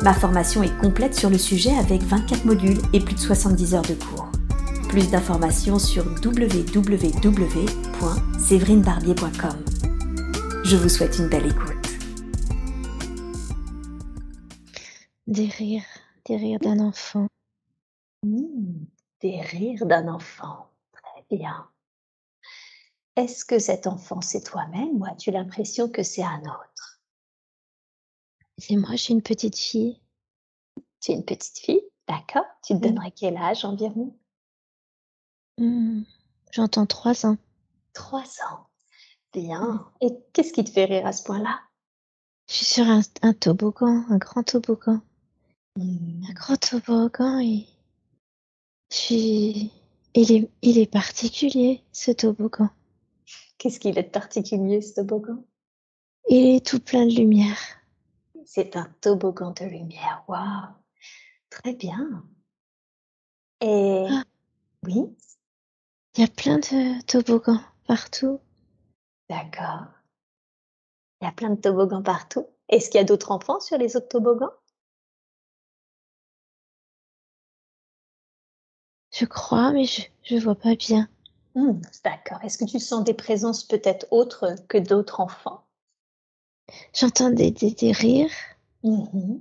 Ma formation est complète sur le sujet avec 24 modules et plus de 70 heures de cours. Plus d'informations sur www.séverinebarbier.com. Je vous souhaite une belle écoute. Des rires, des rires d'un enfant. Mmh, des rires d'un enfant. Très bien. Est-ce que cet enfant c'est toi-même ou as-tu l'impression que c'est un autre? C'est moi, je suis une petite fille. Tu es une petite fille? D'accord. Tu te donnerais quel âge environ? Mmh, J'entends trois ans. Trois ans. Bien. Et qu'est-ce qui te fait rire à ce point-là? Je suis sur un, toboggan, un grand toboggan. Mmh. Un grand toboggan et je suis... Il est, il est particulier, ce toboggan. Qu'est-ce qu'il est de particulier, ce toboggan? Il est tout plein de lumière. C'est un toboggan de lumière. Waouh Très bien. Et ah. oui? Il y a plein de toboggans partout. D'accord. Il y a plein de toboggans partout. Est-ce qu'il y a d'autres enfants sur les autres toboggans? Je crois, mais je ne vois pas bien. Hmm, d'accord. Est-ce que tu sens des présences peut-être autres que d'autres enfants? J'entends des, des, rires. Mmh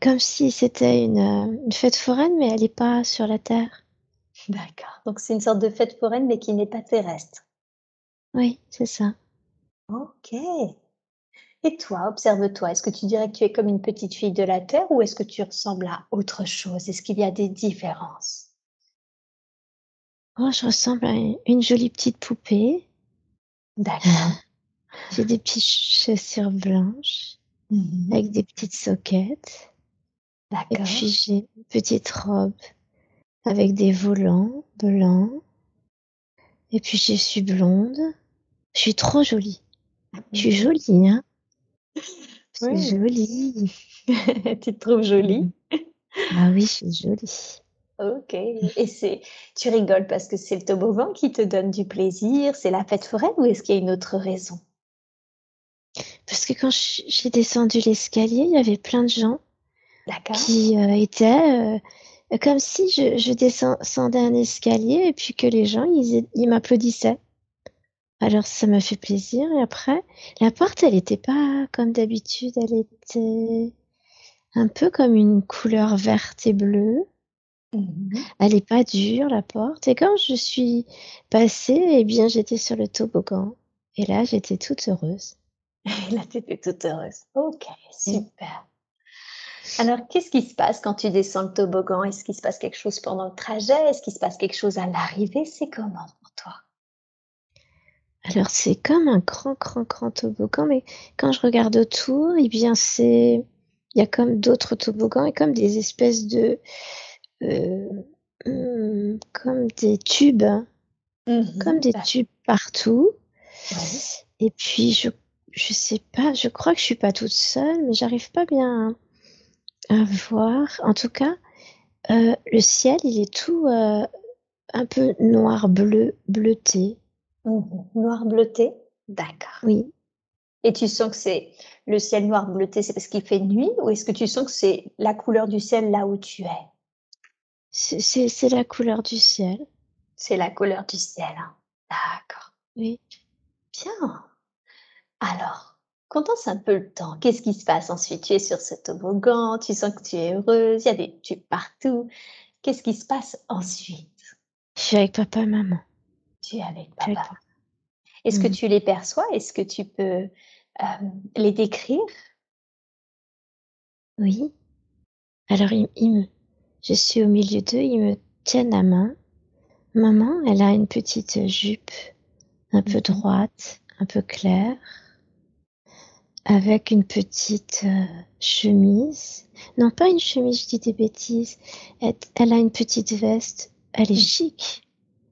comme si c'était une, euh, une, fête foraine, mais elle n'est pas sur la Terre. D'accord. Donc c'est une sorte de fête foraine, mais qui n'est pas terrestre. Oui, c'est ça. Ok. Et toi, observe-toi. Est-ce que tu dirais que tu es comme une petite fille de la Terre ou est-ce que tu ressembles à autre chose? Est-ce qu'il y a des différences? Oh, je ressemble à une jolie petite poupée. D'accord. J'ai des petites chaussures blanches mmh avec des petites soquettes. Et puis j'ai une petite robe avec des volants blancs. Et puis je suis blonde. Je suis trop jolie. Je suis jolie, hein C'est joli. tu te trouves jolie? Ah oui, je suis jolie. Ok. Et c'est, tu rigoles parce que c'est le toboggan qui te donne du plaisir, c'est la fête foraine ou est-ce qu'il y a une autre raison? Parce que quand j'ai descendu l'escalier, il y avait plein de gens qui euh, étaient euh, comme si je, descendais un escalier et puis que les gens, ils, ils m'applaudissaient. Alors ça m'a fait plaisir. Et après, la porte, elle n'était pas comme d'habitude, elle était un peu comme une couleur verte et bleue. Mmh elle n'est pas dure, la porte. Et quand je suis passée, eh bien, j'étais sur le toboggan. Et là, j'étais toute heureuse. Et là, tu toute heureuse. Ok, super. Alors, qu'est-ce qui se passe quand tu descends le toboggan? Est-ce qu'il se passe quelque chose pendant le trajet? Est-ce qu'il se passe quelque chose à l'arrivée? C'est comment pour toi? Alors, c'est comme un grand, grand, grand toboggan, mais quand je regarde autour, eh bien, c'est. Il y a comme d'autres toboggans et comme des espèces de. Euh, hmm, comme des tubes. Hein. Mmh comme des tubes partout. Et puis, je je sais pas, je crois que je suis pas toute seule, mais j'arrive pas bien à, voir. En tout cas, euh, le ciel, il est tout euh, un peu noir bleu bleuté. Mmh noir bleuté, d'accord. Oui. Et tu sens que c'est le ciel noir bleuté, c'est parce qu'il fait nuit, ou est-ce que tu sens que c'est la couleur du ciel là où tu es? C'est la couleur du ciel. C'est la couleur du ciel. Hein. D'accord. Oui. Bien. Alors, condense un peu le temps. Qu'est-ce qui se passe ensuite? Tu es sur ce toboggan, tu sens que tu es heureuse, il y a des tubes partout. Qu'est-ce qui se passe ensuite? Je suis avec papa et maman. Tu es avec papa. Est-ce que mmh. tu les perçois? Est-ce que tu peux euh, les décrire? Oui. Alors, je suis au milieu d'eux, ils me tiennent la main. Maman, elle a une petite jupe un peu droite, un peu claire avec une petite euh, chemise. Non, pas une chemise, je dis des bêtises. Elle, a une petite veste. Elle est chic.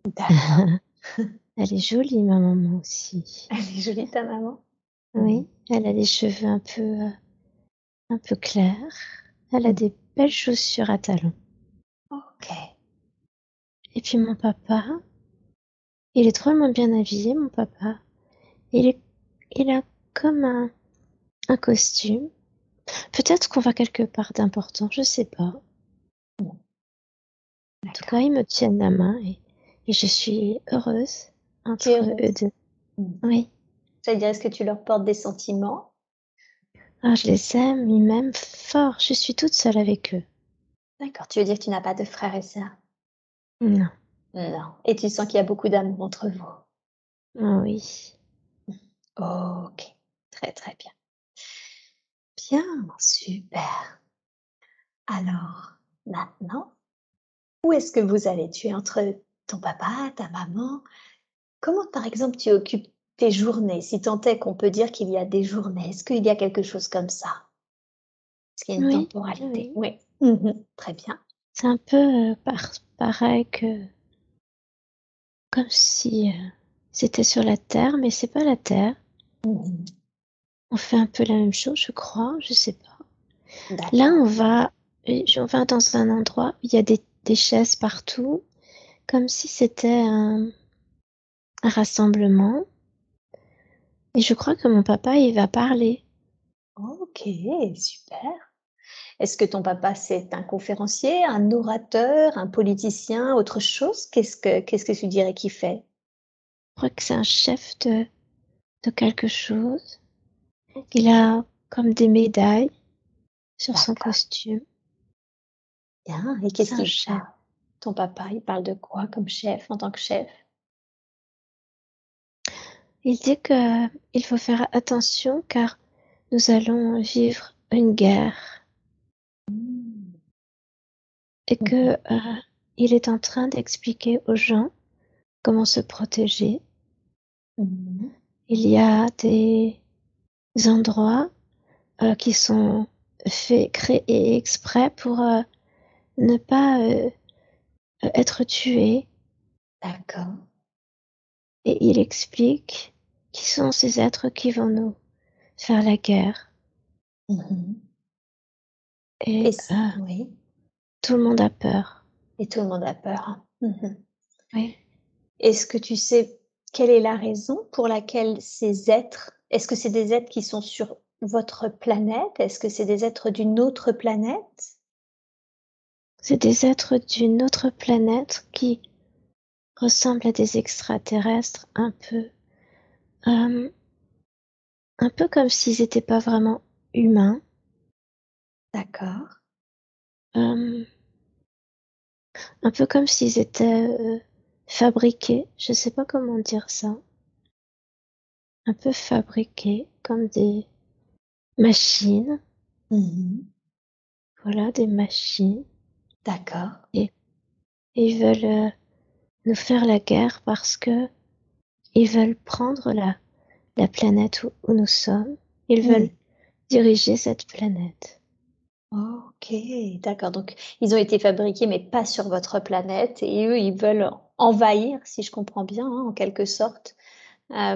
elle est jolie, ma maman aussi. Elle est jolie, ta maman? Oui, elle a les cheveux un peu, euh, un peu clairs. Elle a des belles chaussures à talons. Ok. Et puis mon papa, il est drôlement bien habillé, mon papa. Il, est, il a comme un, un costume. Peut-être qu'on va quelque part d'important, je sais pas. En tout cas, ils me tiennent la main et, je suis heureuse entre eux deux. Mm. Oui. Ça veut dire, est-ce que tu leur portes des sentiments? Ah, Je les aime, ils m'aiment fort. Je suis toute seule avec eux. D'accord. Tu veux dire que tu n'as pas de frères et sœurs? Non. Non. Et tu sens qu'il y a beaucoup d'amour entre vous? Ah Oui. Ok. Très, très bien. Bien, super. Alors, maintenant, où est-ce que vous allez? Tu es entre ton papa, ta maman? Comment, par exemple, tu occupes tes journées? Si tant est qu'on peut dire qu'il y a des journées, est-ce qu'il y a quelque chose comme ça? Est-ce qu'il y a une temporalité? Oui. Mmh très bien. C'est un peu euh, pareil que comme si euh, c'était sur la Terre, mais c'est pas la Terre. Mmh on fait un peu la même chose, je crois, je sais pas. Là, on va, on va dans un endroit où il y a des, chaises partout, comme si c'était un, rassemblement. Et je crois que mon papa, il va parler. Ok, super. Est-ce que ton papa, c'est un conférencier, un orateur, un politicien, autre chose? Qu'est-ce que, qu'est-ce que tu dirais qu'il fait? Je crois que c'est un chef de, de quelque chose. Il a comme des médailles sur son costume. Bien, et qu'est-ce qu'il fait Ton papa, il parle de quoi comme chef, en tant que chef? Il dit qu'il faut faire attention car nous allons vivre une guerre. Mmh. Et que euh, il est en train d'expliquer aux gens comment se protéger. Mmh. Il y a des endroits euh, qui sont faits, créés exprès pour euh, ne pas euh, être tués. D'accord. Et il explique qui sont ces êtres qui vont nous faire la guerre. Mmh Et, oui. tout le monde a peur. Et tout le monde a peur. Mmh oui. Est-ce que tu sais quelle est la raison pour laquelle ces êtres est-ce que c'est des êtres qui sont sur votre planète? Est-ce que c'est des êtres d'une autre planète? C'est des êtres d'une autre planète qui ressemblent à des extraterrestres un peu. Euh, un peu comme s'ils n'étaient pas vraiment humains. D'accord. Euh, un peu comme s'ils étaient euh, fabriqués. Je ne sais pas comment dire ça un peu fabriqués comme des machines. Mmh voilà, des machines. D'accord. Et ils veulent euh, nous faire la guerre parce que ils veulent prendre la, la planète où, nous sommes. Ils mmh. veulent diriger cette planète. Ok, d'accord. Donc, ils ont été fabriqués, mais pas sur votre planète. Et eux, ils veulent envahir, si je comprends bien, hein, en quelque sorte,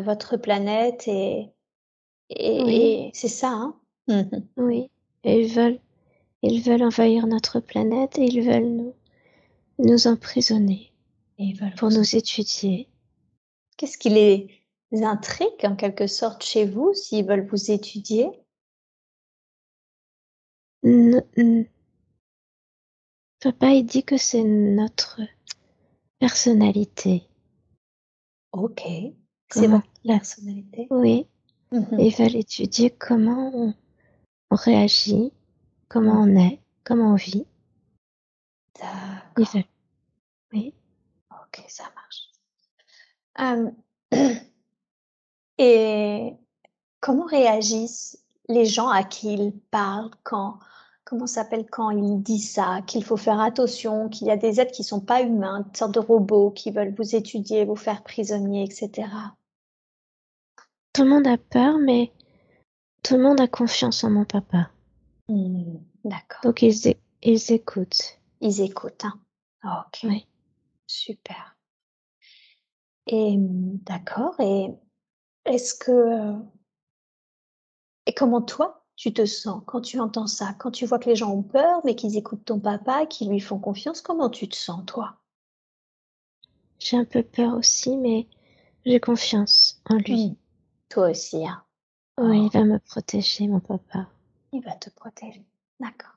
votre planète et, et, c'est ça. Hein mmh oui, et ils veulent, ils veulent envahir notre planète et ils veulent nous, nous emprisonner et veulent pour nous étudier. Qu'est-ce qui les intrigue en quelque sorte chez vous s'ils veulent vous étudier? Papa, il dit que c'est notre personnalité. Ok. C'est votre personnalité Oui. Ils veulent étudier comment on, réagit, comment on est, comment on vit. D'accord. Oui. Ok, ça marche. et comment réagissent les gens à qui ils parlent quand comment s'appelle quand il dit ça, qu'il faut faire attention, qu'il y a des êtres qui sont pas humains, une sorte de robots qui veulent vous étudier, vous faire prisonnier, etc. Tout le monde a peur, mais tout le monde a confiance en mon papa. Mmh, d'accord. Donc ils, ils écoutent. Ils écoutent, hein. ok. Oui. Super. Et d'accord. Et est-ce que et comment toi tu te sens quand tu entends ça, quand tu vois que les gens ont peur, mais qu'ils écoutent ton papa, qu'ils lui font confiance, comment tu te sens toi? J'ai un peu peur aussi, mais j'ai confiance en lui. Mmh. Toi aussi, hein. Oui, il va me protéger, mon papa. Il va te protéger. D'accord.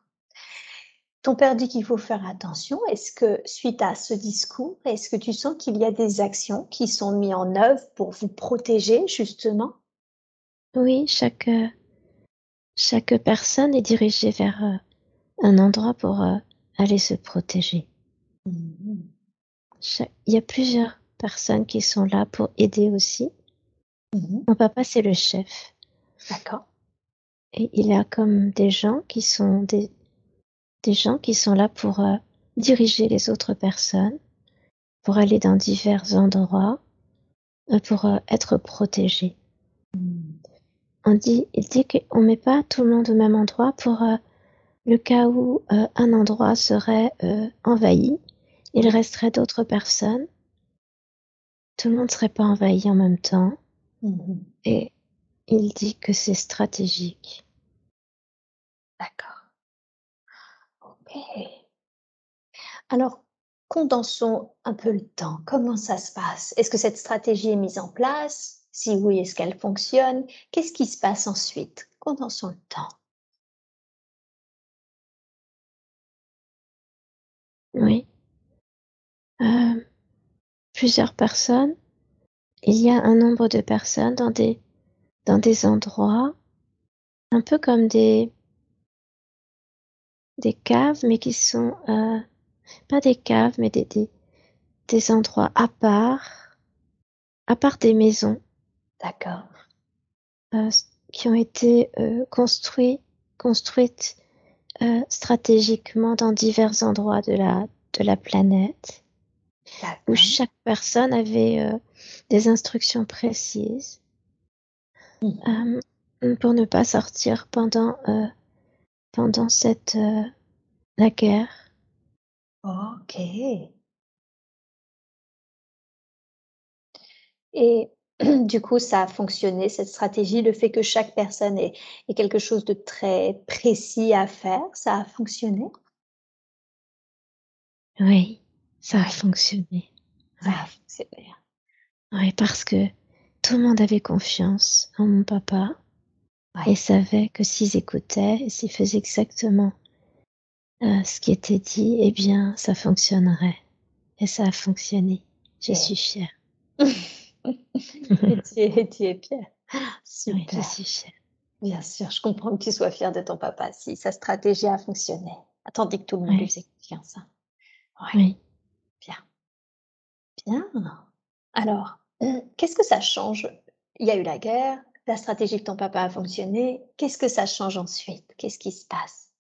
Ton père dit qu'il faut faire attention. Est-ce que, suite à ce discours, est-ce que tu sens qu'il y a des actions qui sont mises en œuvre pour vous protéger, justement? Oui, chaque, chaque personne est dirigée vers euh, un endroit pour euh, aller se protéger. Mmh il y a plusieurs personnes qui sont là pour aider aussi. Mmh Mon papa, c'est le chef. D'accord. Et il y a comme des gens qui sont des, des gens qui sont là pour euh, diriger les autres personnes, pour aller dans divers endroits, euh, pour euh, être protégés. Hmm. On dit, il dit qu'on met pas tout le monde au même endroit pour le cas où un endroit serait envahi, il resterait d'autres personnes. Tout le monde serait pas envahi en même temps. Et il dit que c'est stratégique. D'accord. Alors, condensons un peu le temps. Comment ça se passe? Est-ce que cette stratégie est mise en place? Si oui, est-ce qu'elle fonctionne? Qu'est-ce qui se passe ensuite? Condensons le temps. Oui. Euh, plusieurs personnes. Il y a un nombre de personnes dans des, endroits, un peu comme des, caves, mais qui sont euh, pas des caves, mais des, endroits à part, à part des maisons. D'accord. Euh, qui ont été euh, construites stratégiquement dans divers endroits de la, de la planète, où chaque personne avait des instructions précises mmh. pour ne pas sortir pendant pendant cette euh, la guerre. Ok. Et du coup, ça a fonctionné, cette stratégie, le fait que chaque personne ait, quelque chose de très précis à faire, ça a fonctionné? Oui, ça a fonctionné. Ça a fonctionné. Oui, parce que tout le monde avait confiance en mon papa et savait que s'ils écoutaient et s'ils faisaient exactement euh, ce qui était dit, eh bien, ça fonctionnerait. Et ça a fonctionné. Je suis fière. et tu es, tu es fière. Super. je suis fière. Bien sûr, je comprends que tu sois fière de ton papa si sa stratégie a fonctionné. Tandis que tout le monde lui faisait confiance. Hein. Oui. Bien. Bien. Alors, euh, qu'est-ce que ça change? Il y a eu la guerre, la stratégie de ton papa a fonctionné, qu'est-ce que ça change ensuite? Qu'est-ce qui se passe?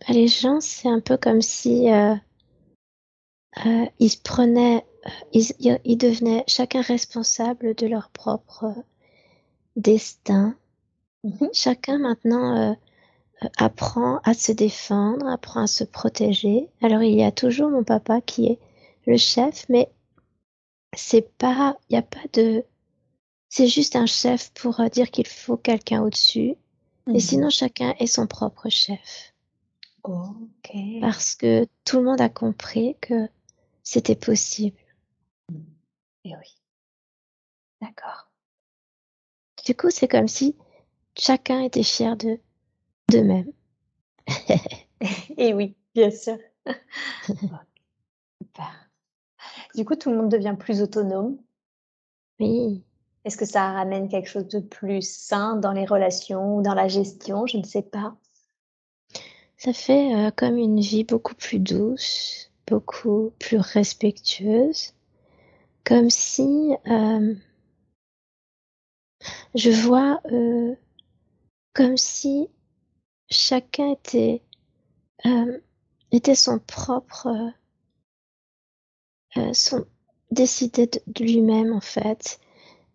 Bah, Les gens, c'est un peu comme si euh, euh, ils se prenaient, ils, devenaient chacun responsable de leur propre destin. Mmh chacun maintenant apprend à se défendre, apprend à se protéger. Alors il y a toujours mon papa qui est le chef, mais c'est pas, il n'y a pas de c'est juste un chef pour euh, dire qu'il faut quelqu'un au-dessus. Et mmh sinon, chacun est son propre chef. Ok. Parce que tout le monde a compris que c'était possible. Et eh oui. D'accord. Du coup, c'est comme si chacun était fier de d'eux-mêmes. Et eh oui, bien sûr. Du coup, tout le monde devient plus autonome. Oui. Est-ce que ça ramène quelque chose de plus sain dans les relations ou dans la gestion? Je ne sais pas. Ça fait euh, comme une vie beaucoup plus douce, beaucoup plus respectueuse, comme si euh, je vois euh, comme si chacun était était son propre son décidé de lui-même en fait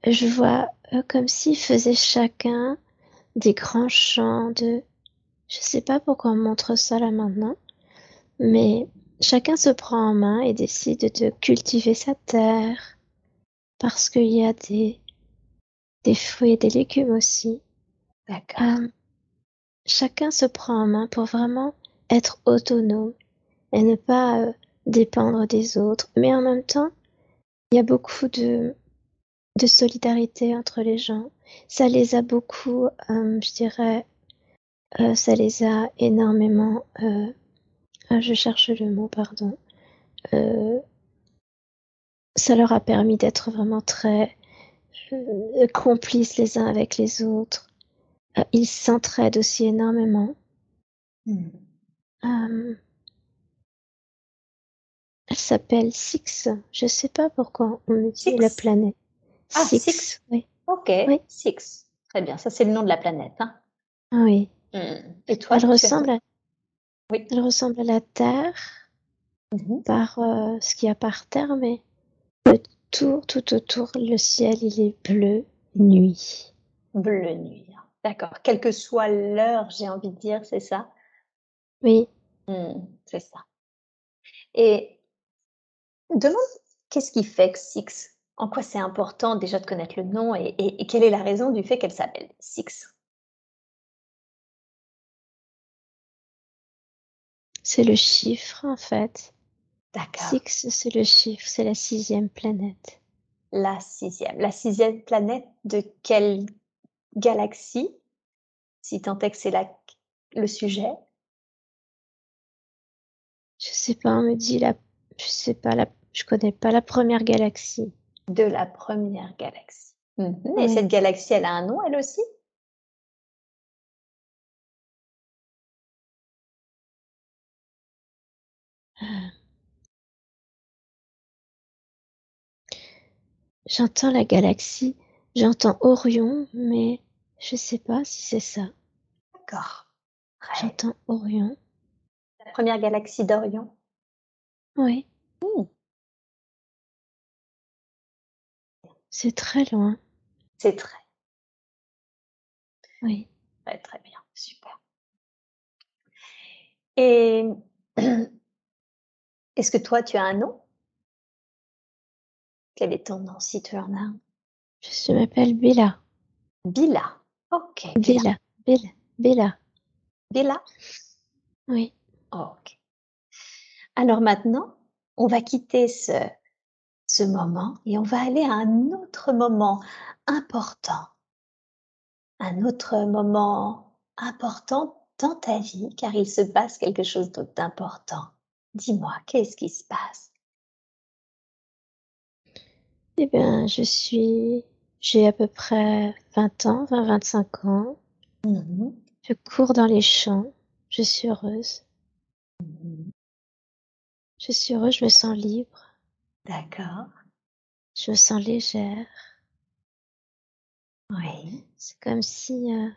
je vois euh, comme s'ils faisaient chacun des grands champs de... Je sais pas pourquoi on montre ça là maintenant, mais chacun se prend en main et décide de cultiver sa terre parce qu'il y a des, des fruits et des légumes aussi. D'accord. Euh, chacun se prend en main pour vraiment être autonome et ne pas euh, dépendre des autres. Mais en même temps, il y a beaucoup de, solidarité entre les gens. Ça les a beaucoup, euh, je dirais, euh, ça les a énormément, je cherche le mot, pardon. ça leur a permis d'être vraiment très complices les uns avec les autres. Ils s'entraident aussi énormément. Hmm. Elle s'appelle Six. Je sais pas pourquoi on me dit la planète. Ah, Six. Oui. Ok, Six. Très bien. Ça, c'est le nom de la planète. Hein. Ah oui. Hmm. Et toi, elle ressemble, à... Oui. elle ressemble à la Terre mhm. par euh, ce qu'il y a par terre, mais tout autour, le ciel, il est bleu nuit. Bleu nuit. D'accord. Quelle que soit l'heure, j'ai envie de dire, c'est ça? Oui. Hmm, c'est ça. Et demande qu'est-ce qui fait que Six En quoi c'est important déjà de connaître le nom et, quelle est la raison du fait qu'elle s'appelle Six? C'est le chiffre en fait. D'accord. Six, c'est le chiffre, c'est la sixième planète. La sixième. La sixième planète de quelle galaxie Si tant est que c'est le sujet? Je sais pas, on me dit la je sais pas, la, je connais pas la première galaxie. De la première galaxie. Mhm. Et cette galaxie, elle a un nom, elle aussi? J'entends la galaxie, j'entends Orion, mais je sais pas si c'est ça. D'accord. J'entends Orion. La première galaxie d'Orion oui. Mmh. C'est très loin. C'est très. Oui. Très, très bien. Super. Et est-ce que toi, tu as un nom? Quel est ton nom si tu en as un? Je m'appelle Bella. Bella. Ok. Bella. Bella. Bella. Bella? Oui. Ok. Alors maintenant, on va quitter ce, ce moment et on va aller à un autre moment important. Un autre moment important dans ta vie, car il se passe quelque chose d'important. Dis-moi, qu'est-ce qui se passe? Eh bien, je suis, j'ai à peu près 20 ans, 20-25 ans. Mmh je cours dans les champs, je suis heureuse. Mmh je suis heureuse, je me sens libre. D'accord. Je me sens légère. Oui. C'est comme si, euh,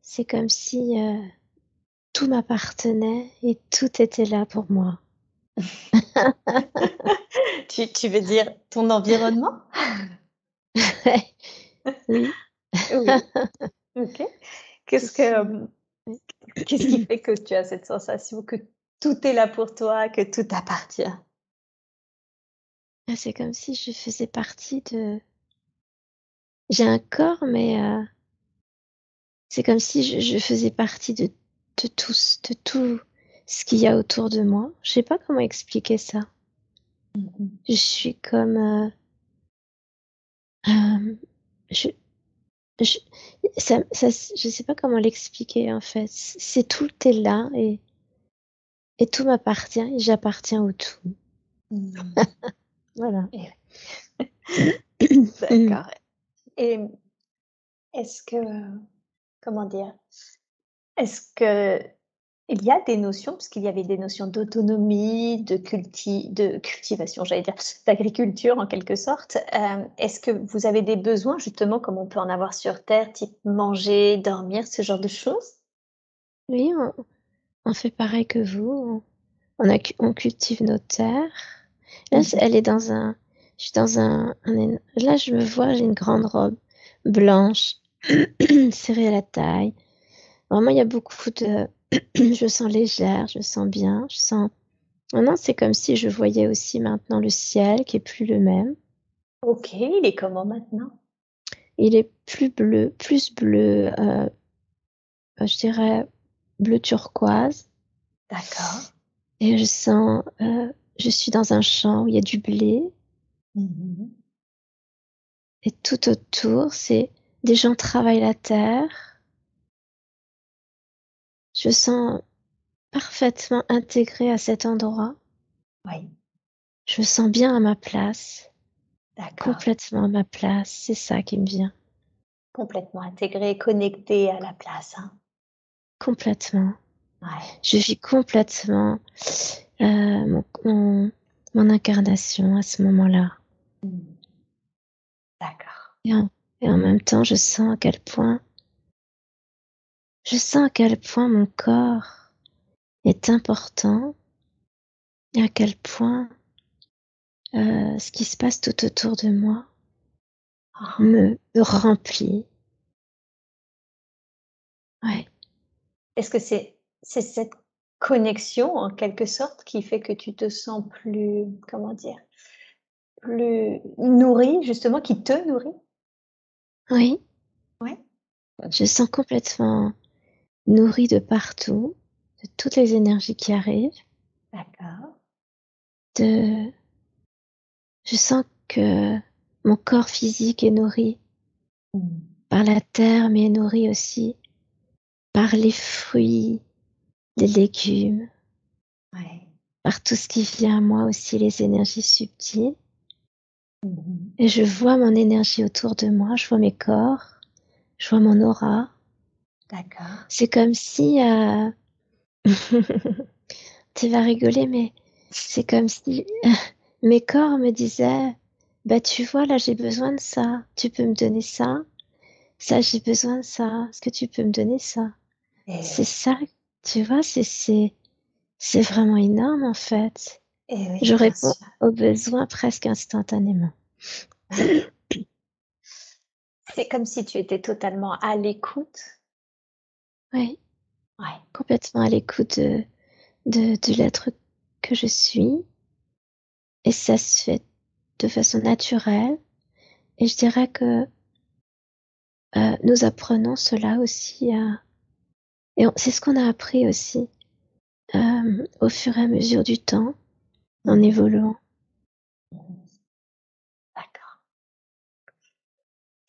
c'est comme si euh, tout m'appartenait et tout était là pour moi. tu, tu, veux dire ton environnement? Oui. Ok. Qu'est-ce que, qu'est-ce qui fait que tu as cette sensation que tout est là pour toi, que tout appartient. Ah, c'est comme si je faisais partie de. J'ai un corps, mais euh, c'est comme si je, faisais partie de, de, tout, de tout ce qu'il y a autour de moi. Je sais pas comment expliquer ça. Mm-hmm. Je suis comme. Euh, euh, je, je, ça, ça, je sais pas comment l'expliquer en fait. C'est tout est là et et tout m'appartient et j'appartiens au tout. Mmh. voilà. D'accord. Et est-ce que, comment dire, est-ce que il y a des notions, parce qu'il y avait des notions d'autonomie, de, culti de cultivation, j'allais dire, d'agriculture en quelque sorte. Euh, est-ce que vous avez des besoins, justement, comme on peut en avoir sur Terre, type manger, dormir, ce genre de choses? Oui, on fait pareil que vous. On, a, on cultive nos terres. Là, elle est dans un. je suis dans un, là je me vois, j'ai une grande robe blanche serrée à la taille. Vraiment, il y a beaucoup de, je sens légère, je sens bien, je sens. Maintenant, c'est comme si je voyais aussi maintenant le ciel qui est plus le même. Ok, il est comment maintenant? Il est plus bleu, plus bleu, euh, je dirais bleu turquoise. D'accord. Et je sens, euh, je suis dans un champ où il y a du blé. Mhm. Et tout autour, c'est des gens travaillent la terre. Je sens parfaitement intégrée à cet endroit. Oui. Je me sens bien à ma place. D'accord. Complètement à ma place. C'est ça qui me vient. Complètement intégré, connecté à la place. Hein. Complètement. Ouais. Je vis complètement euh, mon, mon, incarnation à ce moment-là. Hmm. D'accord. Et, et en même temps, je sens à quel point, je sens à quel point mon corps est important et à quel point euh, ce qui se passe tout autour de moi Ah. me, remplit. Ouais. Est-ce que c'est cette connexion en quelque sorte qui fait que tu te sens plus, comment dire, plus nourri justement, qui te nourrit? Oui. Ouais. Je sens complètement nourrie de partout, de toutes les énergies qui arrivent. D'accord. De, je sens que mon corps physique est nourri Mmh. par la terre, mais est nourri aussi par les fruits, les légumes, Ouais. par tout ce qui vient à moi aussi, les énergies subtiles. Mmh Et je vois mon énergie autour de moi, je vois mes corps, je vois mon aura. D'accord. C'est comme si, euh... tu vas rigoler, mais c'est comme si mes corps me disaient, bah tu vois, là j'ai besoin de ça, tu peux me donner ça, ça j'ai besoin de ça, est-ce que tu peux me donner ça Et C'est ça, tu vois, c'est c'est vraiment énorme en fait. Et oui, Je réponds sûr. aux besoins presque instantanément. C'est comme si tu étais totalement à l'écoute. Oui, Ouais. complètement à l'écoute de, de, de l'être que je suis. Et ça se fait de façon naturelle. Et je dirais que euh, nous apprenons cela aussi à... Et c'est ce qu'on a appris aussi euh, au fur et à mesure du temps, en évoluant. D'accord.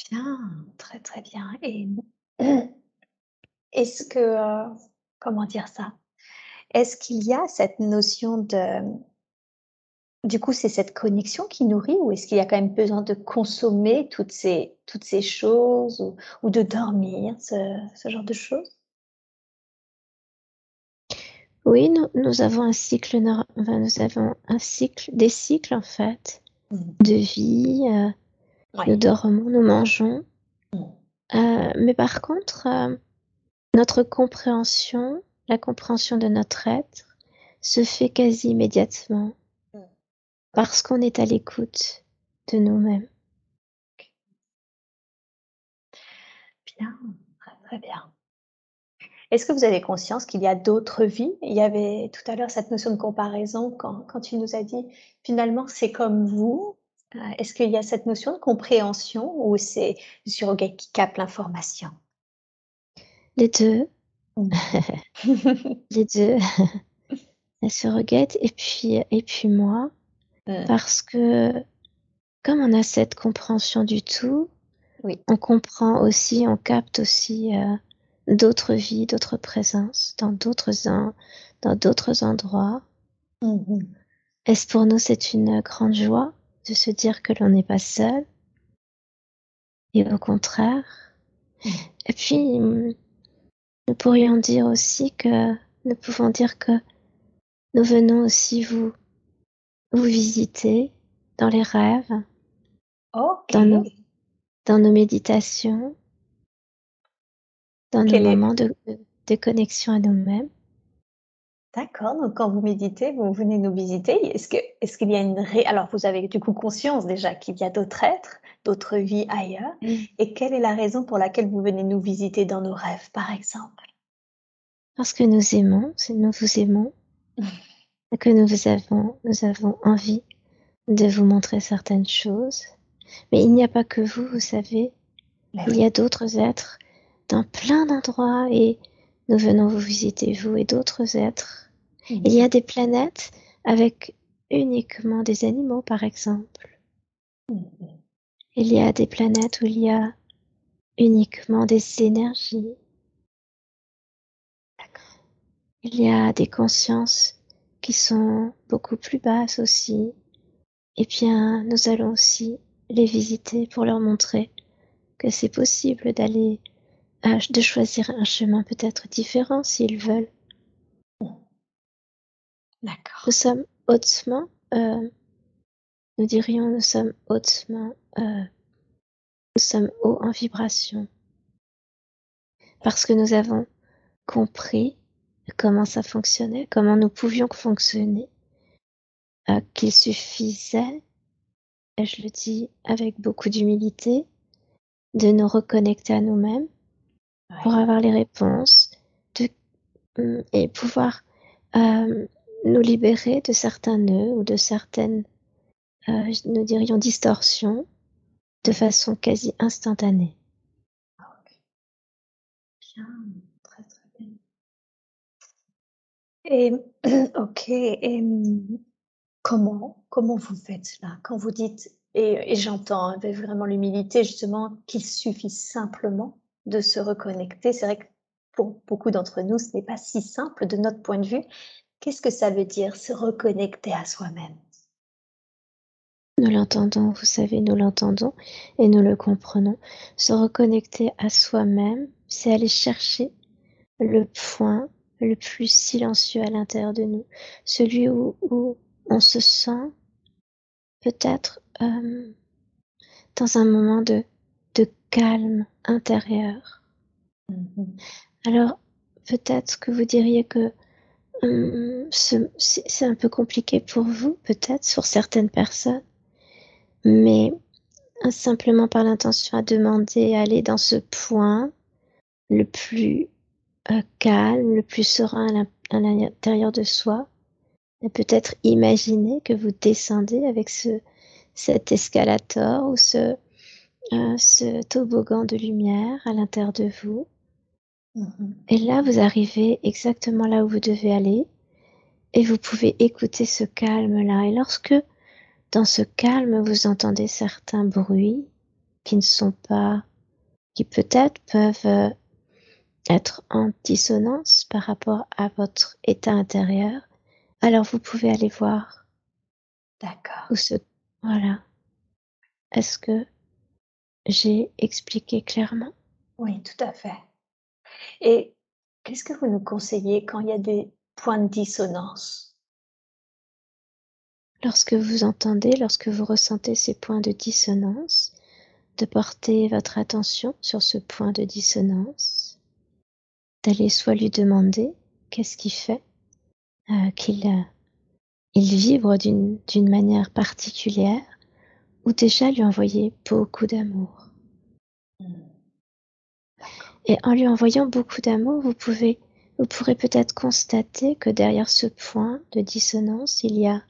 Bien, très, très bien et est-ce que, heu, comment dire ça? Est-ce qu'il y a cette notion de du coup, c'est cette connexion qui nourrit ou est-ce qu'il y a quand même besoin de consommer toutes ces toutes ces choses ou ou de dormir, ce ce genre de choses? Oui, nous, nous avons un cycle, enfin, nous avons un cycle, des cycles en fait, Mmh. de vie. euh, nous dormons, nous mangeons. Mmh. Euh, mais par contre, euh, notre compréhension, la compréhension de notre être, se fait quasi immédiatement parce qu'on est à l'écoute de nous-mêmes. Bien, très, bien. Est-ce que vous avez conscience qu'il y a d'autres vies? Il y avait tout à l'heure cette notion de comparaison quand quand tu nous as dit: «Finalement, c'est comme vous». Heu, est-ce qu'il y a cette notion de compréhension ou c'est le surrogate qui capte l'information? Les deux, Mmh. les deux, la surrogate et puis, et puis moi, Mmh. parce que comme on a cette compréhension du tout, Oui. on comprend aussi, on capte aussi euh, d'autres vies, d'autres présences dans d'autres dans d'autres endroits. Mmh Est-ce pour nous c'est une grande joie de se dire que l'on n'est pas seul? Et au contraire? Mmh. Et puis hum, nous pourrions dire aussi que nous pouvons dire que nous venons aussi vous vous visiter dans les rêves, dans nos dans nos méditations, dans nos Quel est moments de, de, de connexion à nous-mêmes. D'accord, donc quand vous méditez, vous venez nous visiter. Est-ce que est-ce qu'il y a une ré alors vous avez du coup conscience déjà qu'il y a d'autres êtres, d'autres vies ailleurs et quelle est la raison pour laquelle vous venez nous visiter dans nos rêves, par exemple? Parce que nous aimons, c'est nous vous aimons, que nous vous avons nous avons envie de vous montrer certaines choses. Mais il n'y a pas que vous, vous savez. Ben Il y a d'autres êtres dans plein d'endroits et nous venons vous visiter, vous et d'autres êtres. Il y a des planètes avec uniquement des animaux, par exemple. Il y a des planètes où il y a uniquement des énergies. Il y a des consciences qui sont beaucoup plus basses aussi. Et bien, nous allons aussi les visiter pour leur montrer que c'est possible d'aller, euh, de choisir un chemin peut-être différent s'ils veulent. D'accord. Nous sommes hautement, euh, nous dirions, nous sommes hautement, euh, nous sommes haut en vibration. Parce que nous avons compris comment ça fonctionnait, comment nous pouvions fonctionner, euh, qu'il suffisait, et je le dis avec beaucoup d'humilité, de nous reconnecter à nous-mêmes pour avoir les réponses de, hum, et pouvoir euh, nous libérer de certains nœuds ou de certaines, euh, nous dirions, distorsions de façon quasi instantanée. Bien, très, très bien. Et OK comment comment vous faites cela? Quand vous dites et et j'entends avec vraiment l'humilité justement qu'il suffit simplement de se reconnecter. C'est vrai que pour beaucoup d'entre nous, ce n'est pas si simple de notre point de vue. Qu'est-ce que ça veut dire se reconnecter à soi-même? Nous l'entendons, vous savez, nous l'entendons et nous le comprenons. Se reconnecter à soi-même, c'est aller chercher le point le plus silencieux à l'intérieur de nous, celui où, où on se sent peut-être euh, dans un moment de, de calme intérieur. Mmh Alors, peut-être que vous diriez que hum, ce- c'est un peu compliqué pour vous, peut-être, pour certaines personnes, mais euh, simplement par l'intention à demander à aller dans ce point le plus euh, calme, le plus serein à l'in- à l'intérieur de soi, et peut-être imaginer que vous descendez avec ce, cet escalator ou euh, ce toboggan de lumière à l'intérieur de vous. Mmh Et là, vous arrivez exactement là où vous devez aller et vous pouvez écouter ce calme-là. Et lorsque dans ce calme, vous entendez certains bruits qui ne sont pas, qui peut-être peuvent euh, être en dissonance par rapport à votre état intérieur, alors vous pouvez aller voir D'accord. où se, voilà. Est-ce que j'ai expliqué clairement? Oui, tout à fait. Et qu'est-ce que vous nous conseillez quand il y a des points de dissonance? Lorsque vous entendez, lorsque vous ressentez ces points de dissonance, de porter votre attention sur ce point de dissonance, d'aller soit lui demander qu'est-ce qui fait euh, qu'il euh, il vibre d'une d'une manière particulière, ou déjà lui envoyer beaucoup d'amour. Et en lui envoyant beaucoup d'amour, vous pouvez, vous pourrez peut-être constater que derrière ce point de dissonance, il y a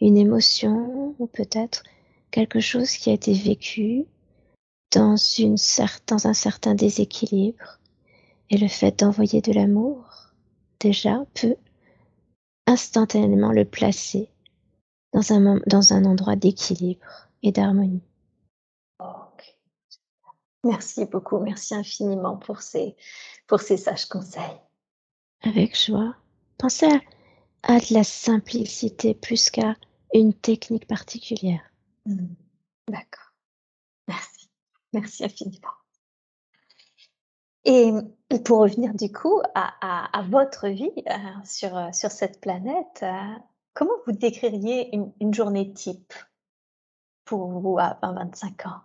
une émotion ou peut-être quelque chose qui a été vécu dans, une dans un certain déséquilibre. Et le fait d'envoyer de l'amour, déjà, peut instantanément le placer dans un, dans un endroit d'équilibre et d'harmonie. Merci beaucoup, merci infiniment pour ces pour ces sages conseils. Avec joie. Pensez à, à de la simplicité plus qu'à une technique particulière. Mmh. D'accord. Merci. Merci infiniment. Et pour revenir du coup à à à votre vie, heu, sur, heu, sur cette planète, heu, comment vous décririez une une journée type pour vous à 20-25 ans?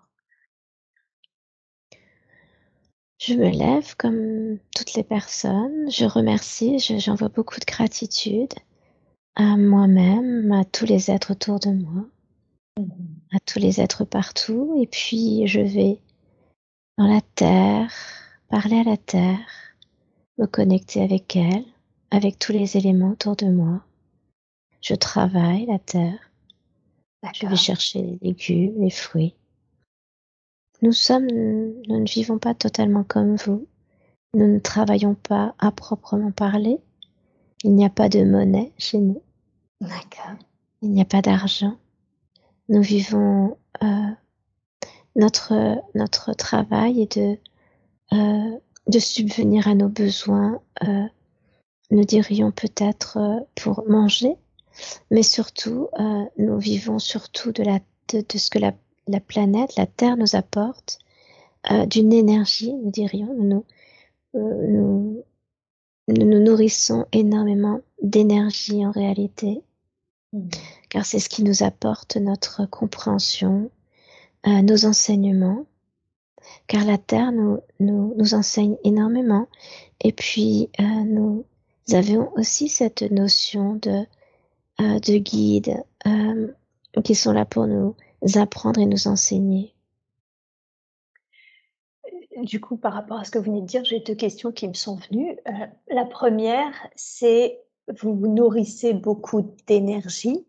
Je me lève comme toutes les personnes, je remercie, j'envoie beaucoup de gratitude à moi-même, à tous les êtres autour de moi, à tous les êtres partout, et puis je vais dans la terre, parler à la terre, me connecter avec elle, avec tous les éléments autour de moi. Je travaille la terre, je vais chercher les légumes, les fruits. Nous sommes, nous ne vivons pas totalement comme vous. Nous ne travaillons pas à proprement parler. Il n'y a pas de monnaie chez nous. D'accord. Il n'y a pas d'argent. Nous vivons euh, notre notre travail est de euh, de subvenir à nos besoins. Euh, nous dirions peut-être pour manger, mais surtout nous vivons surtout de la de, de ce que la la planète, la Terre nous apporte euh, d'une énergie, nous dirions. Nous euh, nous, nous, nourrissons énormément d'énergie en réalité, mm. car c'est ce qui nous apporte notre compréhension, euh, nos enseignements, car la Terre nous, nous, nous enseigne énormément. Et puis, nous avons aussi cette notion de, de guide qui sont là pour nous apprendre et nous enseigner. Du coup, par rapport à ce que vous venez de dire, j'ai deux questions qui me sont venues. Euh, la première, c'est vous vous nourrissez beaucoup d'énergie.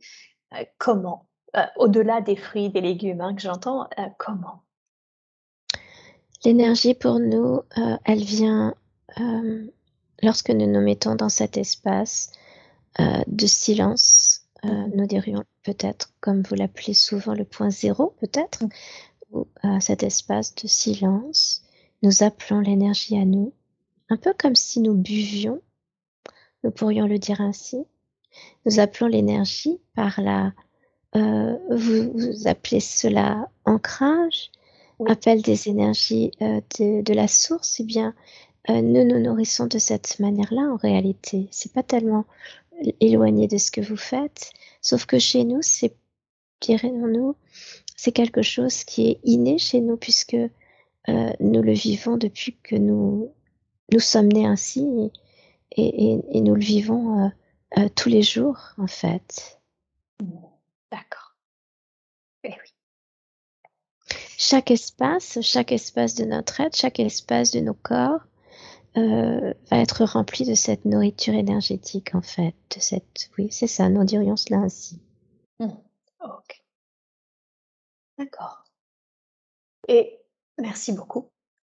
Euh, comment? Euh, Au-delà des fruits, des légumes hein, que j'entends, comment? L'énergie pour nous, elle vient lorsque nous nous mettons dans cet espace de silence euh, nous dirions peut-être, comme vous l'appelez souvent, le point zéro, peut-être, ou à cet espace de silence, nous appelons l'énergie à nous, un peu comme si nous buvions, nous pourrions le dire ainsi. Nous appelons l'énergie par la, euh, vous, appelez cela ancrage, appel des énergies euh, de, de, la source, eh bien, nous nous nourrissons de cette manière-là en réalité. C'est pas tellement éloigné de ce que vous faites. Sauf que chez nous, c'est, dirons-nous, c'est quelque chose qui est inné chez nous puisque euh, nous le vivons depuis que nous, nous sommes nés ainsi et, et, nous le vivons euh, euh, tous les jours en fait. D'accord. Eh oui. Chaque espace, chaque espace de notre être, chaque espace de nos corps euh, va être rempli de cette nourriture énergétique en fait, de cette, oui, c'est ça, nous dirions cela ainsi. Mmh. Ok. D'accord. Et merci beaucoup.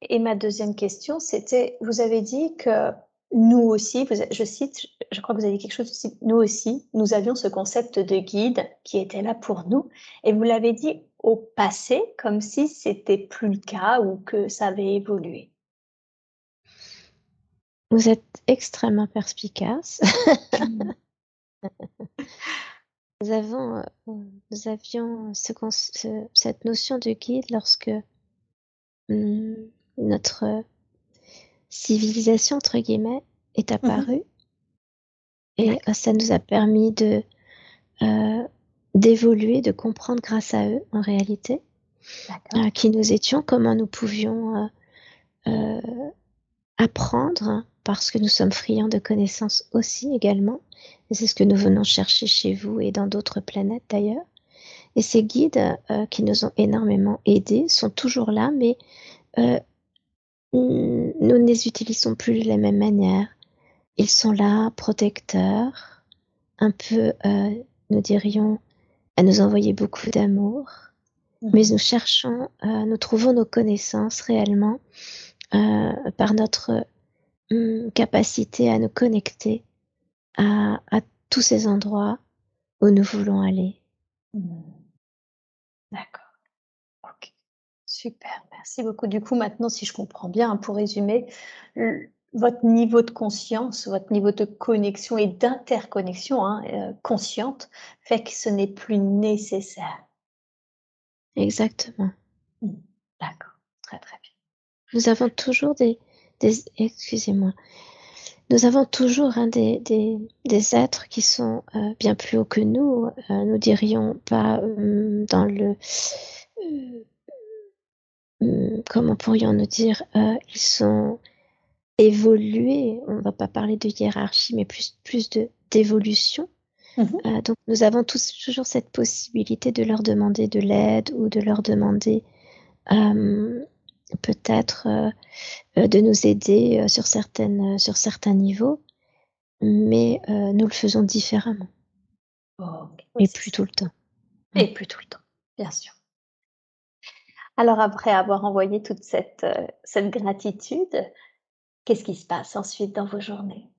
Et ma deuxième question, c'était, vous avez dit que nous aussi, vous, je cite, je crois que vous avez dit quelque chose nous aussi, nous avions ce concept de guide qui était là pour nous, et vous l'avez dit au passé, comme si c'était plus le cas ou que ça avait évolué. Vous êtes extrêmement perspicace. nous, avons, euh, nous avions cette notion de guide lorsque hmm, notre civilisation, entre guillemets, est mmh apparue. Et euh, ça nous a permis de euh, d'évoluer, de comprendre grâce à eux en réalité, qui nous étions, comment nous pouvions apprendre parce que nous sommes friands de connaissances aussi également. Et c'est ce que nous venons chercher chez vous et dans d'autres planètes d'ailleurs. Et ces guides euh, qui nous ont énormément aidés sont toujours là, mais euh, nous ne les utilisons plus de la même manière. Ils sont là, protecteurs, un peu, euh, nous dirions, à nous envoyer beaucoup d'amour. Mmh. Mais nous cherchons, nous trouvons nos connaissances réellement par notre capacité à nous connecter à, tous ces endroits où nous voulons aller. Mmh. D'accord. Ok. Super. Merci beaucoup. Du coup, maintenant, si je comprends bien, hein, pour résumer, votre niveau de conscience, votre niveau de connexion et d'interconnexion hein, euh, consciente fait que ce n'est plus nécessaire. Exactement. Mmh. D'accord. Très, très bien. Nous avons toujours des, excusez-moi, nous avons toujours hein, des, des, êtres qui sont euh, bien plus hauts que nous, euh, nous dirions pas euh, dans le hum, comment pourrions-nous dire, euh, ils sont évolués. On ne va pas parler de hiérarchie, mais plus, plus de d'évolution. Mhm. Euh, donc nous avons tous toujours cette possibilité de leur demander de l'aide ou de leur demander euh, peut-être de nous aider sur, certaines, sur certains niveaux, mais nous le faisons différemment. et plus tout le temps. Et plus tout le temps, bien sûr. Alors après avoir envoyé toute cette, euh, cette gratitude, qu'est-ce qui se passe ensuite dans vos journées?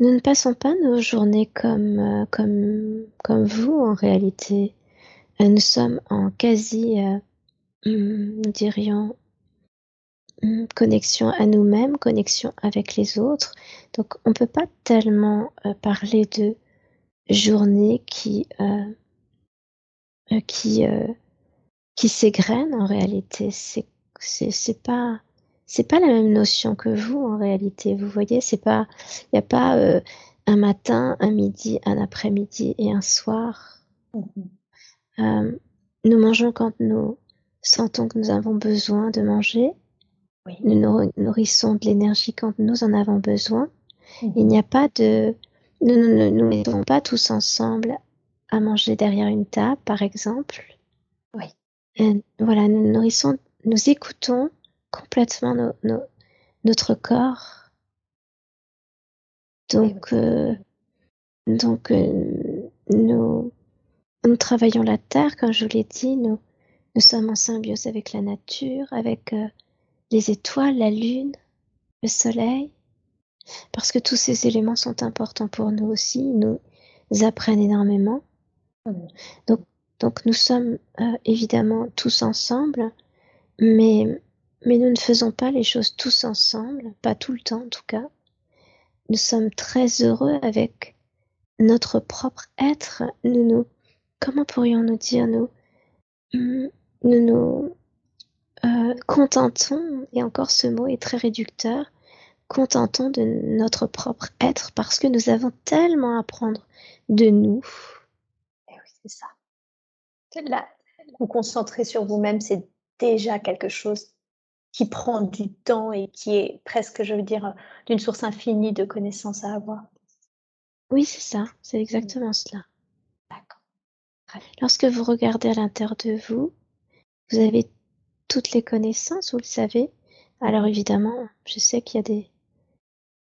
Nous ne passons pas nos journées comme, euh, comme, comme vous en réalité. Euh, nous sommes en quasi, nous dirions, connexion à nous-mêmes, connexion avec les autres. Donc on ne peut pas tellement parler de journées qui euh, qui, euh, qui s'égrènent en réalité. C'est, c'est, c'est pas, c'est pas la même notion que vous en réalité. Vous voyez, il n'y a pas euh, un matin, un midi, un après-midi et un soir. Mm-hmm. Nous mangeons quand nous sentons que nous avons besoin de manger. Nous nous nourrissons de l'énergie quand nous en avons besoin. Il n'y a pas de, nous ne nous, nous, mettons pas tous ensemble à manger derrière une table, par exemple. Oui. Et voilà, nous nourrissons, nous écoutons complètement notre corps. Donc, euh, donc euh, nous, nous travaillons la terre, comme je vous l'ai dit, nous, sommes en symbiose avec la nature, avec euh, les étoiles, la lune, le soleil, parce que tous ces éléments sont importants pour nous aussi, ils nous apprennent énormément. Donc, donc nous sommes euh, évidemment tous ensemble, mais, mais nous ne faisons pas les choses tous ensemble, pas tout le temps en tout cas. Nous sommes très heureux avec notre propre être. Nous nous, comment pourrions-nous dire, nous, nous nous euh, contentons, et encore ce mot est très réducteur, contentons de notre propre être parce que nous avons tellement à apprendre de nous c'est ça. Là, vous concentrer sur vous-même, c'est déjà quelque chose qui prend du temps et qui est presque, je veux dire, d'une source infinie de connaissances à avoir. Oui, c'est ça, c'est exactement cela. Lorsque vous regardez à l'intérieur de vous, vous avez toutes les connaissances, vous le savez. Alors évidemment, je sais qu'il y a des,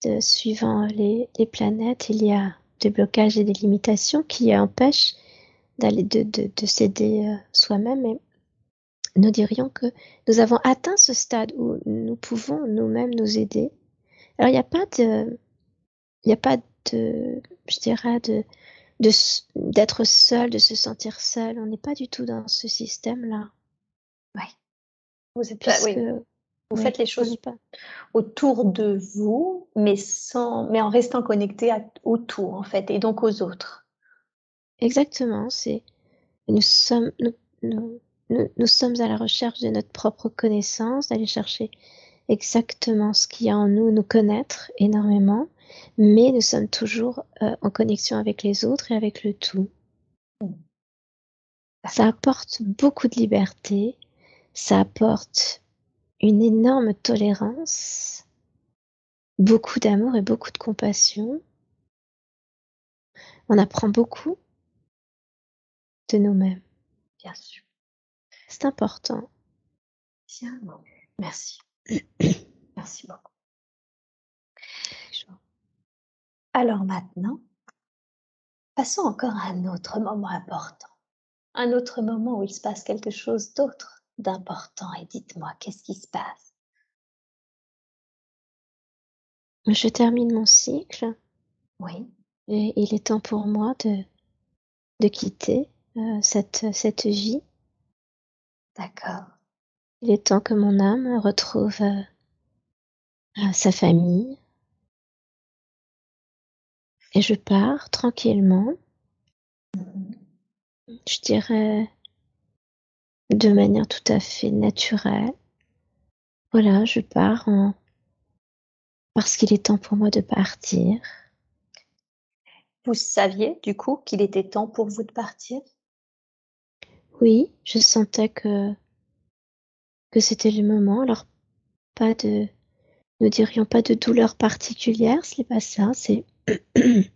de, suivant les, planètes, il y a des blocages et des limitations qui empêchent d'aller de s'aider euh, soi-même. Et nous dirions que nous avons atteint ce stade où nous pouvons nous-mêmes nous aider. Alors il n'y a pas de, il n'y a pas de, je dirais de, d'être seul, de se sentir seul. On n'est pas du tout dans ce système-là. Oui. Vous êtes oui. Vous faites les choses pas. autour de vous, mais sans, mais en restant connecté à, au tout en fait, et donc aux autres. Exactement, c'est nous sommes nous, nous, sommes à la recherche de notre propre connaissance, d'aller chercher exactement ce qu'il y a en nous, nous connaître énormément, mais nous sommes toujours euh, en connexion avec les autres et avec le tout. Ça apporte beaucoup de liberté, ça apporte une énorme tolérance, beaucoup d'amour et beaucoup de compassion. On apprend beaucoup de nous-mêmes. Bien sûr. C'est important. Bien, merci. merci beaucoup. Alors maintenant, passons encore à un autre moment important. Un autre moment où il se passe quelque chose d'autre d'important. Et dites-moi, qu'est-ce qui se passe? Je termine mon cycle. Oui. Et il est temps pour moi de, de quitter euh, cette, cette vie. D'accord. Il est temps que mon âme retrouve euh, euh, sa famille. Et je pars tranquillement. Je dirais de manière tout à fait naturelle. Voilà, je pars en... parce qu'il est temps pour moi de partir. Vous saviez du coup qu'il était temps pour vous de partir? Oui, je sentais que, que c'était le moment. Alors, pas de, nous dirions pas de douleur particulière, ce n'est pas ça, c'est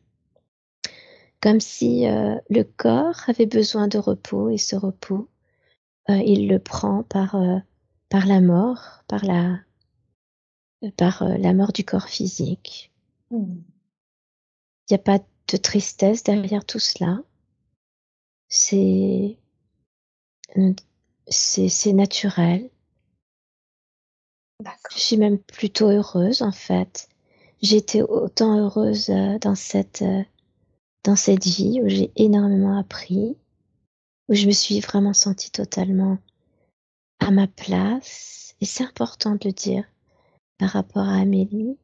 comme si euh, le corps avait besoin de repos et ce repos, euh, il le prend par, euh, par la mort, par la, par la mort du corps physique. Hmm. Il n'y a pas de tristesse derrière tout cela. C'est c'est naturel. Je suis même plutôt heureuse en fait. J'étais autant heureuse dans cette dans cette vie où j'ai énormément appris, où je me suis vraiment sentie totalement à ma place. Et c'est important de le dire par rapport à Amélie.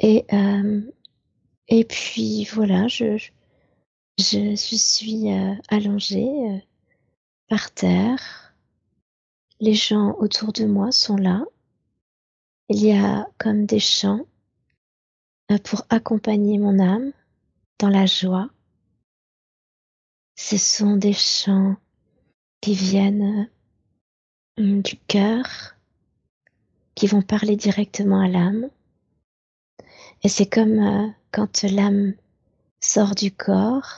Et, euh, et puis voilà, je, je, suis euh, allongée euh, par terre. Les gens autour de moi sont là. Il y a comme des chants euh, pour accompagner mon âme dans la joie. Ce sont des chants qui viennent euh, du cœur, qui vont parler directement à l'âme. Et c'est comme euh, quand l'âme sort du corps,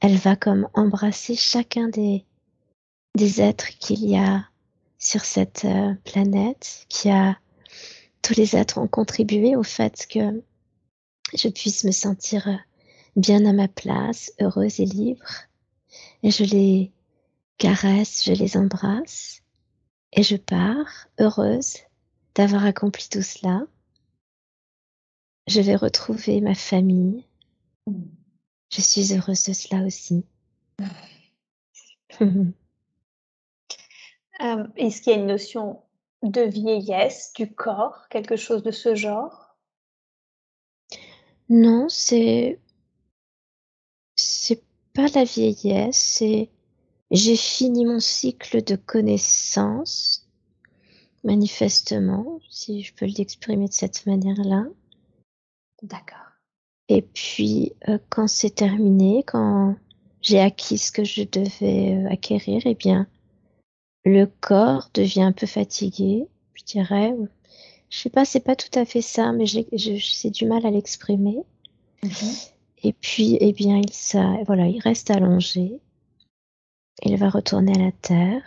elle va comme embrasser chacun des, des êtres qu'il y a sur cette planète, qui a tous les êtres ont contribué au fait que je puisse me sentir bien à ma place, heureuse et libre. Et je les caresse, je les embrasse et je pars heureuse d'avoir accompli tout cela. Je vais retrouver ma famille. Je suis heureuse de cela aussi. Euh, est-ce qu'il y a une notion de vieillesse du corps, quelque chose de ce genre? Non, c'est c'est pas la vieillesse, c'est j'ai fini mon cycle de connaissances, manifestement, si je peux l'exprimer de cette manière-là. D'accord. Et puis, euh, quand c'est terminé, quand j'ai acquis ce que je devais euh, acquérir, eh bien, le corps devient un peu fatigué, je dirais, je sais pas, c'est pas tout à fait ça, mais j'ai du mal à l'exprimer. Mhm. Et puis, eh bien, il, ça, voilà, il reste allongé. Il va retourner à la terre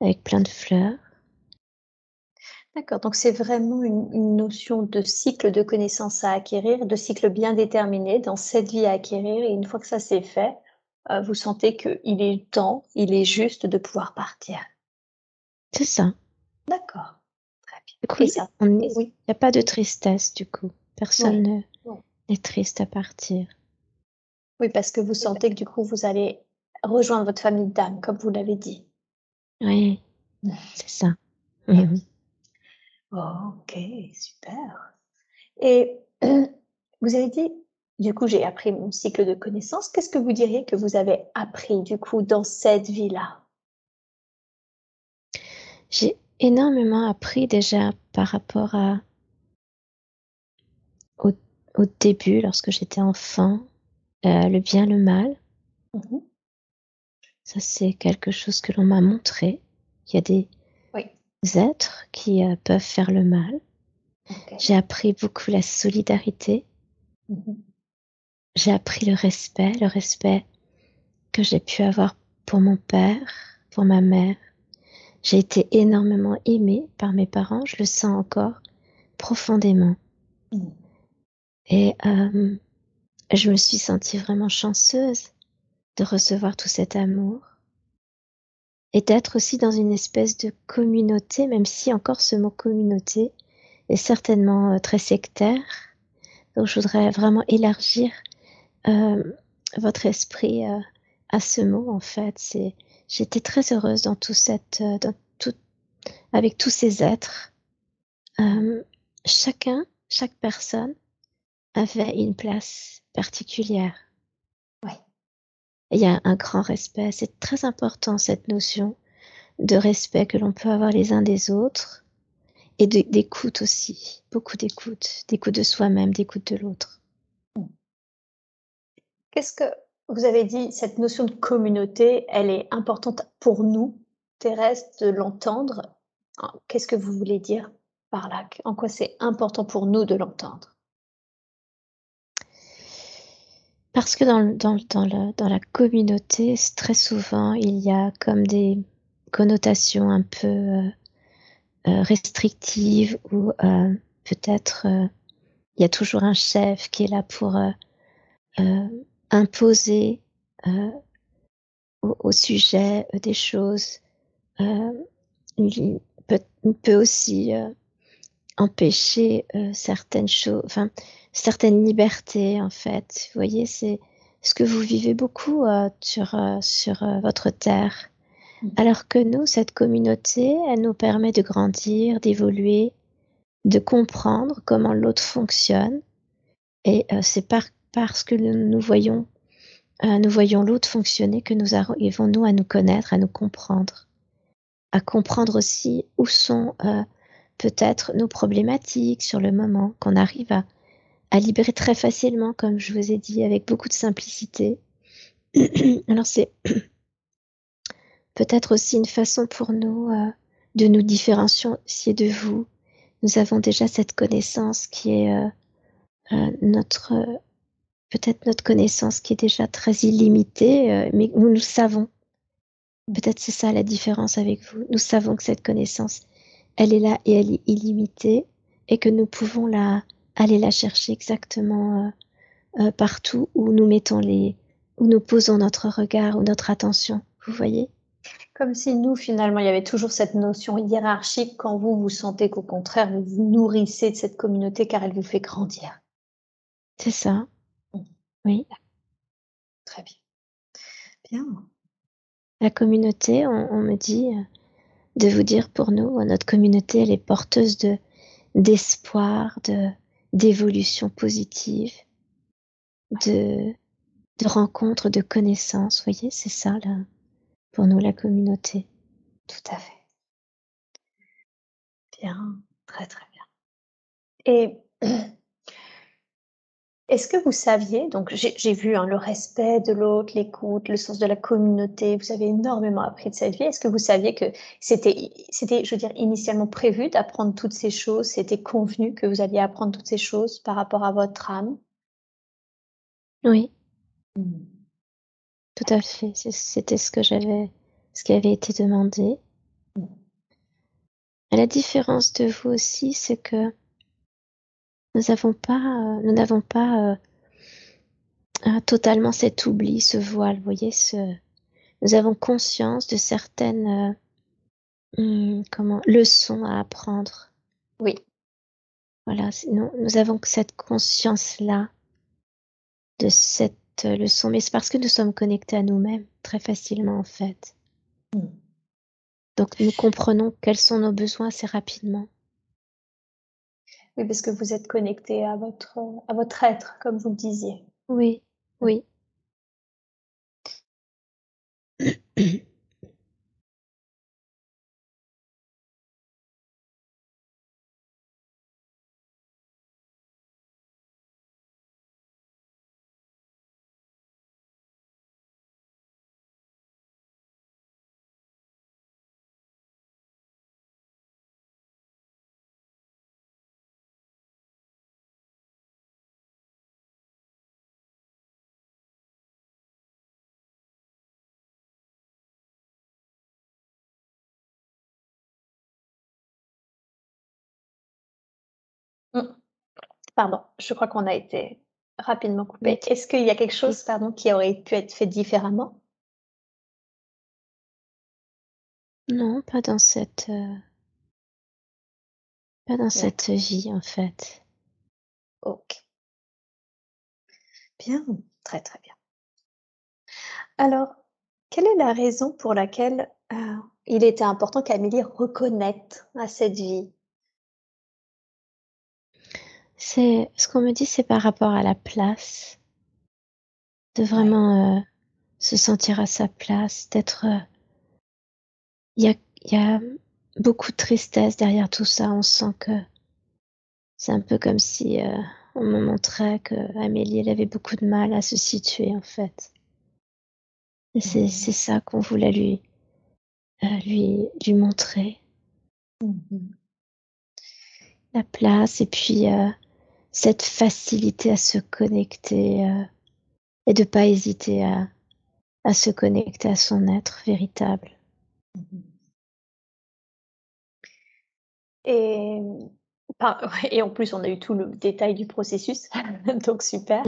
avec plein de fleurs. D'accord, donc c'est vraiment une, notion de cycle de connaissances à acquérir, de cycle bien déterminé dans cette vie à acquérir. Et une fois que ça c'est fait, euh, vous sentez qu'il est temps, il est juste de pouvoir partir. C'est ça. D'accord. Il n'y a pas de tristesse du coup. Personne n'est triste à partir. Oui, parce que vous sentez que du coup, vous allez rejoindre votre famille d'âme, comme vous l'avez dit. Oui, c'est ça. ok, super. Et vous avez dit, du coup, j'ai appris mon cycle de connaissances. Qu'est-ce que vous diriez que vous avez appris du coup dans cette vie-là? J'ai énormément appris déjà par rapport à au, début, lorsque j'étais enfant, euh, le bien, le mal. Mhm. Ça, c'est quelque chose que l'on m'a montré. Il y a des êtres qui euh, peuvent faire le mal. J'ai appris beaucoup la solidarité. Mhm. J'ai appris le respect, le respect que j'ai pu avoir pour mon père, pour ma mère, j'ai été énormément aimée par mes parents, je le sens encore profondément. Et euh, je me suis sentie vraiment chanceuse de recevoir tout cet amour et d'être aussi dans une espèce de communauté, même si encore ce mot communauté est certainement euh, très sectaire. Donc je voudrais vraiment élargir votre esprit à ce mot en fait. C'est j'étais très heureuse dans tout cette, euh, dans tout, avec tous ces êtres. Euh, chacun, chaque personne avait une place particulière. Oui. Il y a un grand respect. C'est très important cette notion de respect que l'on peut avoir les uns des autres et d'écoute aussi. Beaucoup d'écoute, d'écoute de soi-même, d'écoute de l'autre. Qu'est-ce que vous avez dit cette notion de communauté, elle est importante pour nous, Thérèse, de l'entendre? Qu'est-ce que vous voulez dire par là? En quoi c'est important pour nous de l'entendre? Parce que dans, dans, dans, la communauté, très souvent, il y a comme des connotations un peu euh, euh, restrictives ou euh, peut-être il y a toujours un chef qui est là pour imposer au, au, sujet des choses. il, peut, il peut aussi empêcher certaines choses, enfin certaines libertés en fait. Vous voyez, c'est ce que vous vivez beaucoup euh, sur, euh, sur euh, votre terre. Mm. Alors que nous, cette communauté, elle nous permet de grandir, d'évoluer, de comprendre comment l'autre fonctionne. Et c'est par, parce que nous, voyons, nous voyons l'autre fonctionner que nous arrivons nous à nous connaître, à nous comprendre, à comprendre aussi où sont peut-être nos problématiques sur le moment, qu'on arrive à libérer très facilement, comme je vous ai dit, avec beaucoup de simplicité. Alors c'est peut-être aussi une façon pour nous euh, de nous différencier de vous. Nous avons déjà cette connaissance qui est euh, euh, notre peut-être notre connaissance qui est déjà très illimitée, mais nous nous savons. Peut-être c'est ça la différence avec vous. Nous savons que cette connaissance, elle est là et elle est illimitée et que nous pouvons la aller la chercher exactement euh, euh, partout où nous mettons les, où nous posons notre regard ou notre attention. Vous voyez? Comme si nous, finalement, il y avait toujours cette notion hiérarchique quand vous vous sentez qu'au contraire, vous vous nourrissez de cette communauté car elle vous fait grandir. C'est ça. Oui. Très bien. Bien. La communauté, on, me dit euh, de vous dire pour nous, notre communauté, elle est porteuse de d'espoir, de, d'évolution positive, de, de rencontres, de connaissances. Vous voyez, c'est ça là, pour nous la communauté. Tout à fait. Bien, très très bien. Et est-ce que vous saviez, donc j'ai vu hein, le respect de l'autre, l'écoute, le sens de la communauté, vous avez énormément appris de cette vie. Est-ce que vous saviez que c'était, c'était, je veux dire, initialement prévu d'apprendre toutes ces choses, c'était convenu que vous alliez apprendre toutes ces choses par rapport à votre âme? Oui. Mmh. Tout à fait. C'était ce que j'avais, ce qui avait été demandé. Mmh. la différence de vous aussi, c'est que nous n'avons pas, euh, nous n'avons pas euh, euh, totalement cet oubli, ce voile. Vous voyez, ce, nous avons conscience de certaines hmm, comment, leçons à apprendre. Oui. Voilà, nous, nous avons cette conscience-là de cette leçon, mais c'est parce que nous sommes connectés à nous-mêmes très facilement en fait. Hmm. Donc nous comprenons quels sont nos besoins assez rapidement. Oui, parce que vous êtes connecté à votre, à votre être, comme vous le disiez. Oui, oui. Pardon, je crois qu'on a été rapidement coupé. Est-ce qu'il y a quelque chose, pardon, qui aurait pu être fait différemment? Non, pas dans cette, euh pas dans cette vie, en fait. OK. Bien, très, très bien. Alors, quelle est la raison pour laquelle, heu, il était important qu'Amélie reconnaisse à cette vie? C'est ce qu'on me dit, c'est par rapport à la place, de vraiment, euh, se sentir à sa place, d'être, euh, il y a y a beaucoup de tristesse derrière tout ça. On sent que c'est un peu comme si, euh, on me montrait qu'Amélie, elle avait beaucoup de mal à se situer, en fait. Et c'est ça qu'on voulait lui, lui, lui montrer. Mmh La place et puis euh, cette facilité à se connecter euh, et de ne pas hésiter à, à se connecter à son être véritable. Et, et en plus, on a eu tout le détail du processus, donc super.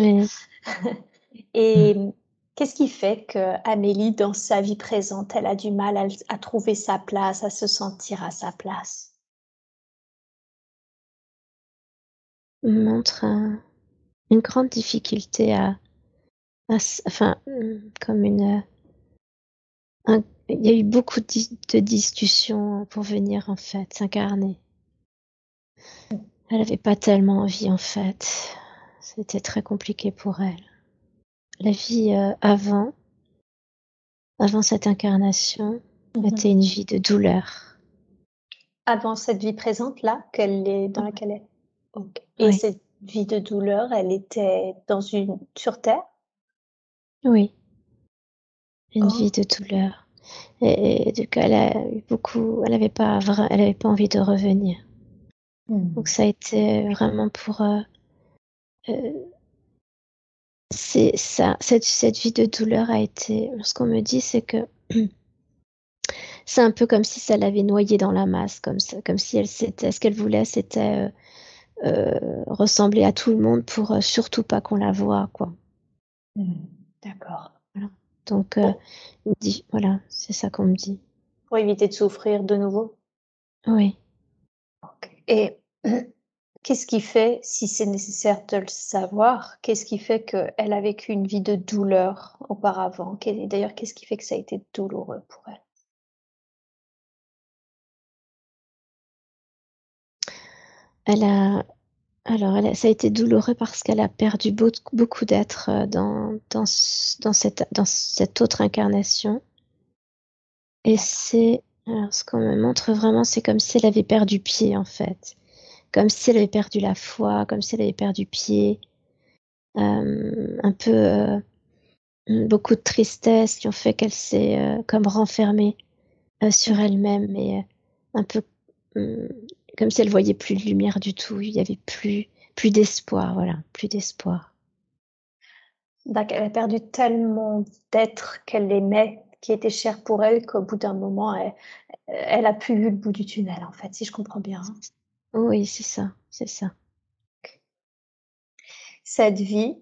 et qu'est-ce qui fait que Amélie, dans sa vie présente, elle a du mal à, trouver sa place, à se sentir à sa place? Montre une grande difficulté à, enfin, comme une, il y a eu beaucoup de discussions pour venir en fait s'incarner. Elle n'avait pas tellement envie en fait. C'était très compliqué pour elle. La vie euh, avant, avant cette incarnation, mhm. était une vie de douleur. Avant cette vie présente là, qu'elle est dans laquelle elle. Et cette vie de douleur, elle était dans une sur terre? Oui. Une vie oh. de douleur. Et, du coup, elle a eu beaucoup. Elle n'avait pas, elle avait pas envie de revenir. Hmm. Donc ça a été vraiment pour euh, euh, c'est ça cette, cette vie de douleur a été ce qu'on me dit c'est que c'est un peu comme si ça l'avait noyée dans la masse comme ça, comme si elle c'était ce qu'elle voulait c'était euh, ressembler à tout le monde pour surtout pas qu'on la voie quoi. Hmm. d'accord. Donc dit voilà c'est ça qu'on me dit. Pour éviter de souffrir de nouveau? Oui. Et qu'est-ce qui fait, si c'est nécessaire de le savoir, qu'est-ce qui fait qu'elle a vécu une vie de douleur auparavant? D'ailleurs, qu'est-ce qui fait que ça a été douloureux pour elle? Elle a, alors, elle ça a été douloureux parce qu'elle a perdu beaucoup d'êtres euh, dans, dans, dans, cette, dans cette autre incarnation. Et c'est alors, ce qu'on me montre vraiment, c'est comme si elle avait perdu pied, en fait. Comme si elle avait perdu la foi, comme si elle avait perdu pied. Euh, un peu euh, beaucoup de tristesse qui ont fait qu'elle s'est euh, comme renfermée sur elle-même et un peu comme si elle voyait plus de lumière du tout. Il y avait plus, plus d'espoir, voilà, plus d'espoir. Donc, elle a perdu tellement d'êtres qu'elle aimait qui était cher pour elle qu'au bout d'un moment, elle, elle, a plus vu le bout du tunnel, en fait, si je comprends bien. Hein. Oui, c'est ça, c'est ça. Cette vie,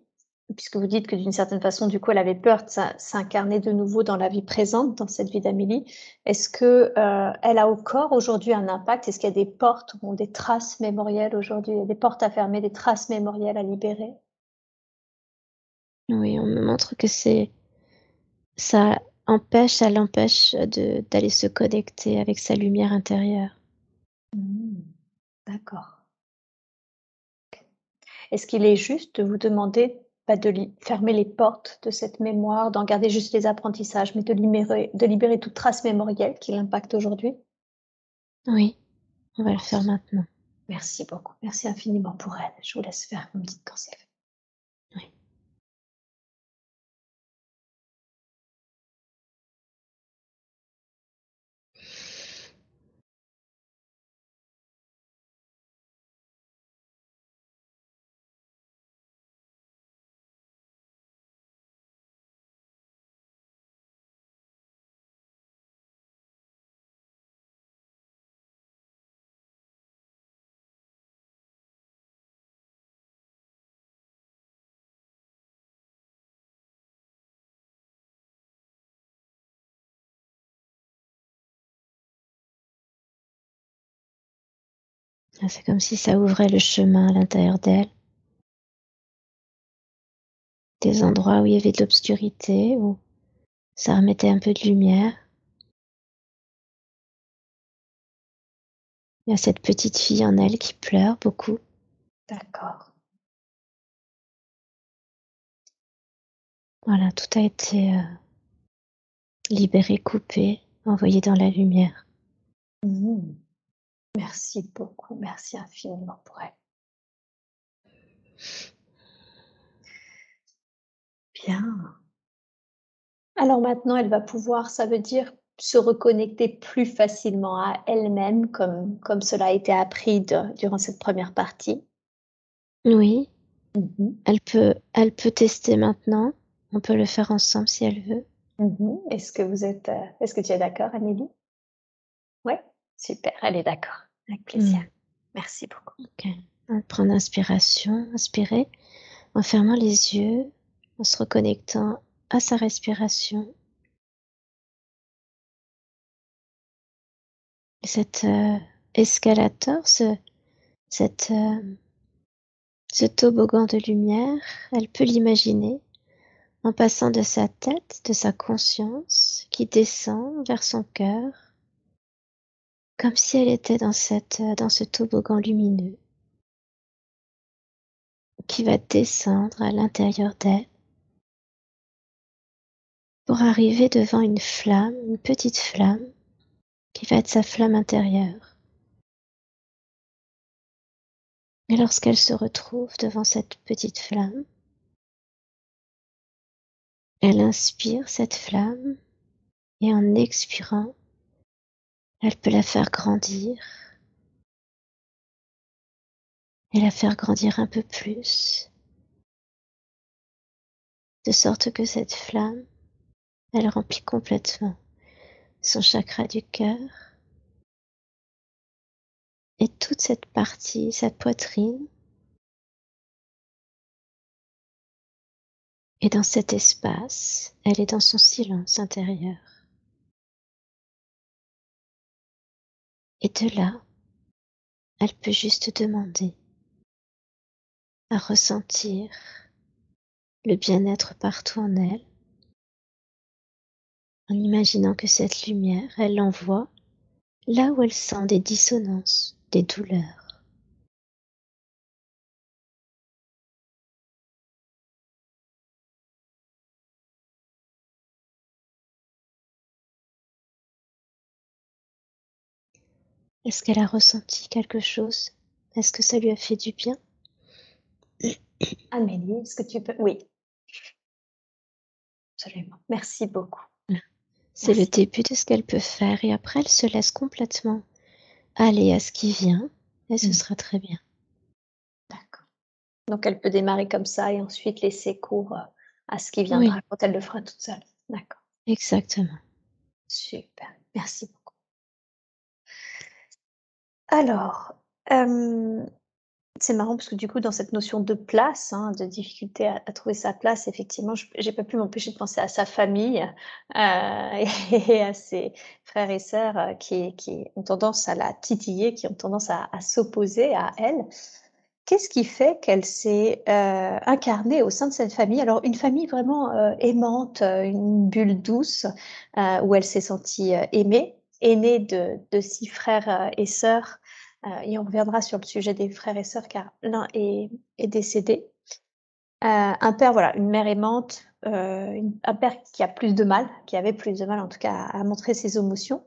puisque vous dites que d'une certaine façon, du coup, elle avait peur de s'incarner de nouveau dans la vie présente, dans cette vie d'Amélie, est-ce que euh, elle a au corps aujourd'hui un impact? Est-ce qu'il y a des portes ou des traces mémorielles aujourd'hui, des portes à fermer, des traces mémorielles à libérer? Oui, on me montre que c'est ça empêche, ça l'empêche d'aller se connecter avec sa lumière intérieure. Mmh. D'accord. Est-ce qu'il est juste de vous demander pas de fermer les portes de cette mémoire, d'en garder juste les apprentissages, mais de libérer, de libérer toute trace mémorielle qui l'impacte aujourd'hui Oui, on va le faire maintenant. Merci beaucoup. Merci infiniment pour elle. Je vous laisse faire. Vous me dites c'est. Ah, c'est comme si ça ouvrait le chemin à l'intérieur d'elle. Des endroits où il y avait de l'obscurité, où ça remettait un peu de lumière. Il y a cette petite fille en elle qui pleure beaucoup. D'accord. Voilà, tout a été euh, libéré, coupé, envoyé dans la lumière. Mmh. Merci beaucoup, merci infiniment pour elle. Bien. Alors maintenant, elle va pouvoir, ça veut dire se reconnecter plus facilement à elle-même, comme, comme cela a été appris durant cette première partie. Oui. Mmh elle, peut, elle peut tester maintenant. On peut le faire ensemble si elle veut. Mmh est-ce que vous êtes, euh, est-ce que tu es d'accord, Amélie? Ouais, super, elle est d'accord. Avec plaisir. Mmh. Merci beaucoup. Ok. On prend l'inspiration, inspirer, en fermant les yeux, en se reconnectant à sa respiration. Cet euh, escalator, ce, cette, euh, ce toboggan de lumière, elle peut l'imaginer en passant de sa tête, de sa conscience, qui descend vers son cœur, comme si elle était dans, cette, dans ce toboggan lumineux, qui va descendre à l'intérieur d'elle pour arriver devant une flamme, une petite flamme, qui va être sa flamme intérieure. Et lorsqu'elle se retrouve devant cette petite flamme, elle inspire cette flamme et en expirant, elle peut la faire grandir. Et la faire grandir un peu plus, de sorte que cette flamme, elle remplit complètement son chakra du cœur. Et toute cette partie, sa poitrine, Et dans cet espace, elle est dans son silence intérieur. Et de là, elle peut juste demander à ressentir le bien-être partout en elle, en imaginant que cette lumière, elle l'envoie là où elle sent des dissonances, des douleurs. Est-ce qu'elle a ressenti quelque chose? Est-ce que ça lui a fait du bien? Amélie, est-ce que tu peux... Oui. Absolument. Merci beaucoup. C'est le début de ce qu'elle peut faire et après elle se laisse complètement aller à ce qui vient et ce mm. sera très bien. D'accord. Donc elle peut démarrer comme ça et ensuite laisser cours à ce qui viendra quand elle le fera toute seule. D'accord. Exactement. Super. Merci beaucoup. Alors, c'est marrant parce que du coup, dans cette notion de place, hein, de difficulté à, trouver sa place, effectivement, je j'ai pas pu m'empêcher de penser à sa famille euh, et à ses frères et sœurs euh, qui, ont tendance à la titiller, qui ont tendance à, s'opposer à elle. Qu'est-ce qui fait qu'elle s'est euh, incarnée au sein de cette famille? Alors, une famille vraiment aimante, une bulle douce, où elle s'est sentie aimée, aînée de, six frères et sœurs euh, et on reviendra sur le sujet des frères et sœurs car l'un est, décédé. Euh, un père, voilà, une mère aimante, euh, un père qui a plus de mal, qui avait plus de mal en tout cas à, montrer ses émotions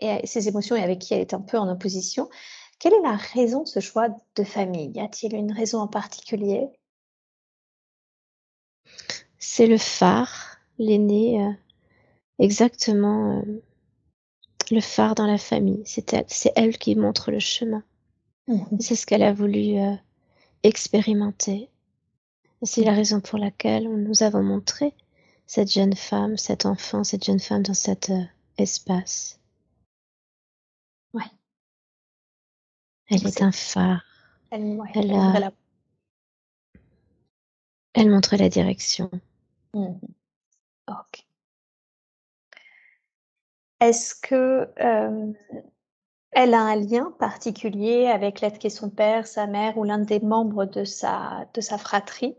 et ses émotions avec qui elle est un peu en opposition. Quelle est la raison de ce choix de famille? Y a-t-il une raison en particulier? C'est le phare, l'aîné, exactement le phare dans la famille. C'est elle, c'est elle qui montre le chemin. Mhm. C'est ce qu'elle a voulu euh, expérimenter. C'est la raison pour laquelle nous avons montré cette jeune femme, cet enfant, cette jeune femme dans cet euh, espace. Ouais. Elle est, un phare. Elle, elle, elle, montre la direction. Mhm. Ok. Est-ce que euh, elle a un lien particulier avec l'être qui est son père, sa mère ou l'un des membres de sa, de sa fratrie?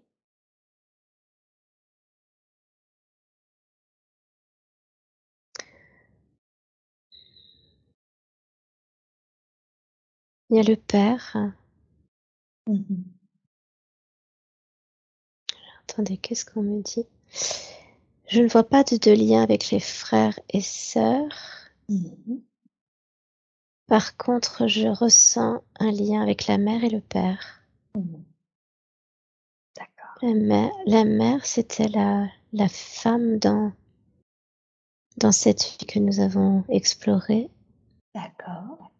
Il y a le père. Mmh attendez, qu'est-ce qu'on me dit? Je ne vois pas de, lien avec les frères et sœurs. Mmh Par contre, je ressens un lien avec la mère et le père. Mmh D'accord. La mère, la mère c'était la, la femme dans, dans cette vie que nous avons explorée. D'accord.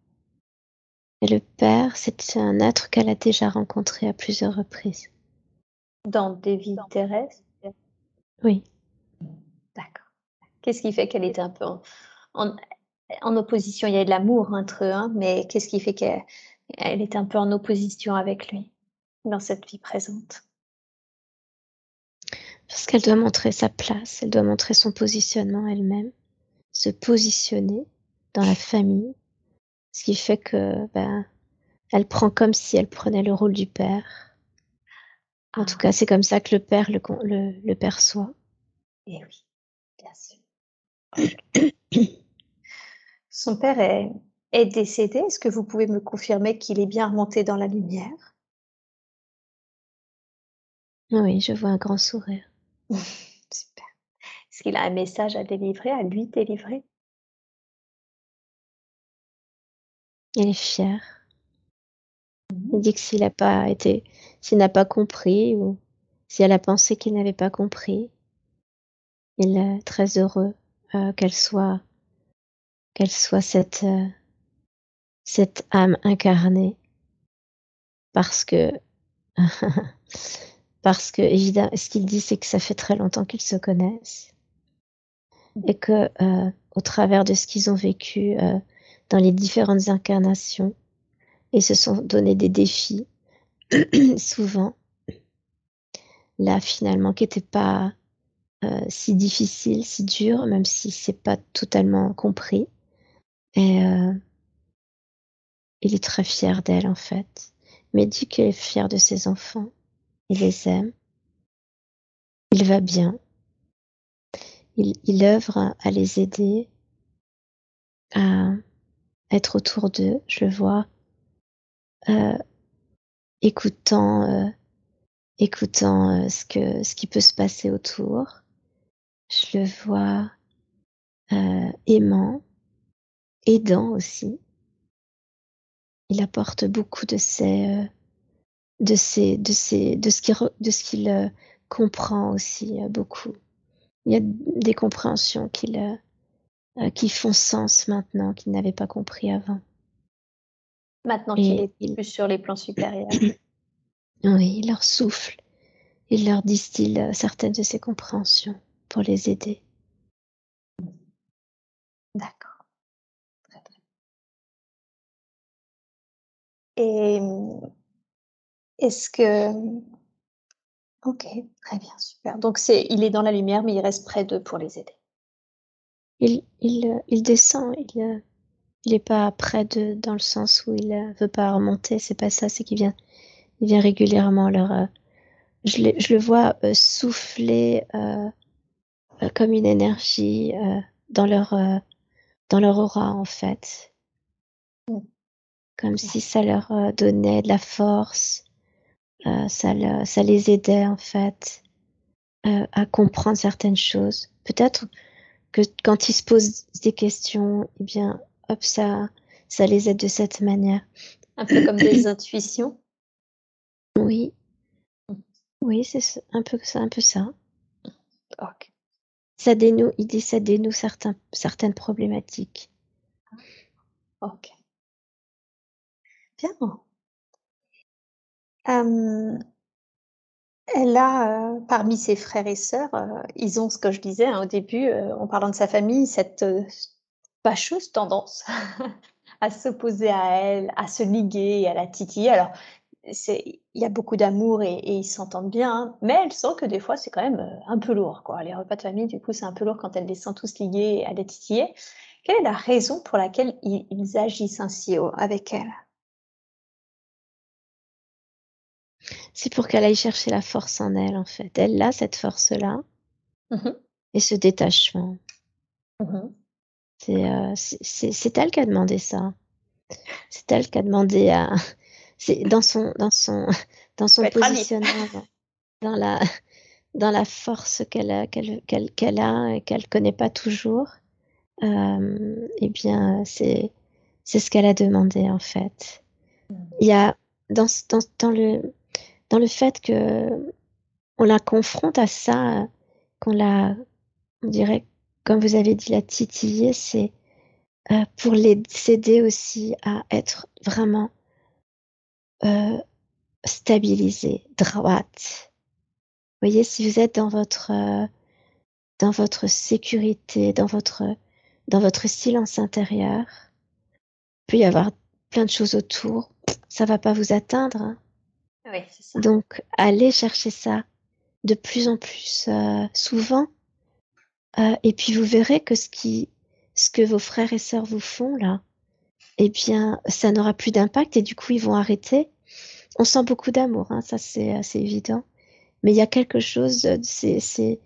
Et le Père, c'est un être qu'elle a déjà rencontré à plusieurs reprises. Dans des vies terrestres Oui. Qu'est-ce qui fait qu'elle était un peu en, en, opposition? Il y a de l'amour entre eux, hein, mais qu'est-ce qui fait qu'elle était un peu en opposition avec lui dans cette vie présente? Parce qu'elle doit montrer sa place, elle doit montrer son positionnement elle-même, se positionner dans la famille, ce qui fait que ben, elle prend comme si elle prenait le rôle du père. En tout ah. cas, c'est comme ça que le père le, le, perçoit. Eh oui, bien sûr. Son père est, est décédé. Est-ce que vous pouvez me confirmer qu'il est bien remonté dans la lumière? Oui, je vois un grand sourire. Super. Est-ce qu'il a un message à délivrer, à lui délivrer? Il est fier. Il dit que s'il n'a pas été, s'il n'a pas compris ou si elle a pensé qu'il n'avait pas compris, il est très heureux euh, qu'elle soit, qu'elle soit cette, euh, âme incarnée, parce que, parce que évidemment, ce qu'il dit, c'est que ça fait très longtemps qu'ils se connaissent. Et que euh, au travers de ce qu'ils ont vécu dans les différentes incarnations et se sont donné des défis, souvent, là finalement, qui n'étaient pas euh, si difficiles, si durs, même si c'est pas totalement compris. Et euh, il est très fier d'elle en fait. Mais dit qu'il est fier de ses enfants. Il les aime. Il va bien. Il, œuvre à les aider, à, être autour d'eux. Je le vois euh, écoutant, écoutant ce, que, ce qui peut se passer autour. Je le vois aimant, aidant aussi. Il apporte beaucoup de ses, de ses, de ses, de ce qu'il, de ce qu'il comprend aussi beaucoup. Il y a des compréhensions qu'il euh, qui font sens maintenant, qu'il n'avait pas compris avant. Maintenant qu'il est plus sur les plans supérieurs. oui, il leur souffle, il leur distille euh, certaines de ses compréhensions pour les aider. D'accord. Très très. Et est-ce que Ok, très bien, super. Donc c'est, il est dans la lumière, mais il reste près d'eux pour les aider il, il, il descend, il il est pas près de dans le sens où il veut pas remonter, c'est pas ça, c'est qu'il vient il vient régulièrement leur euh, je, je, le vois euh, souffler euh, comme une énergie dans leur dans leur aura en fait. Comme si ça leur donnait de la force, ça, ça les aidait en fait à comprendre certaines choses. Peut-être que quand ils se posent des questions, eh bien, hop, ça, ça les aide de cette manière. Un peu comme des intuitions. Oui. Oui, c'est un peu ça, un peu ça. Ok. Ça dénoue, il dit ça certaines problématiques. Ok. Bien. Elle a, euh, parmi ses frères et sœurs, euh, ils ont ce que je disais hein, au début, euh, en parlant de sa famille, cette fâcheuse tendance à s'opposer à elle, à se liguer, à la titiller. Alors, il y a beaucoup d'amour et, ils s'entendent bien, hein, mais elle sent que des fois c'est quand même un peu lourd. Quoi. Les repas de famille, du coup, c'est un peu lourd quand elle les sent tous ligués et à les titiller. Quelle est la raison pour laquelle ils, ils agissent ainsi avec elle C'est pour qu'elle aille chercher la force en elle, en fait. Elle a cette force-là mmh et ce détachement. Mmh euh, c'est elle qui a demandé ça. C'est elle qui a demandé à. C'est dans son dans son dans son positionnement, dans, la dans la force qu'elle a qu'elle qu'elle a et qu'elle connaît pas toujours. Euh, eh bien, c'est c'est ce qu'elle a demandé en fait. Il y a dans dans, dans le dans le fait que on la confronte à ça, qu'on la, on dirait comme vous avez dit, la titiller, c'est euh, pour les aussi à être vraiment euh, droite. Vous voyez, si vous êtes dans votre, euh, dans votre sécurité, dans votre, dans votre silence intérieur, il peut y avoir plein de choses autour, ça va pas vous atteindre. Hein. Oui, ça. Donc, allez chercher ça de plus en plus euh, souvent. Euh, et puis, vous verrez que ce, qui, ce que vos frères et sœurs vous font là, eh bien, ça n'aura plus d'impact et du coup, ils vont arrêter. On sent beaucoup d'amour, hein, ça c'est assez évident. Mais il y a quelque chose, c'est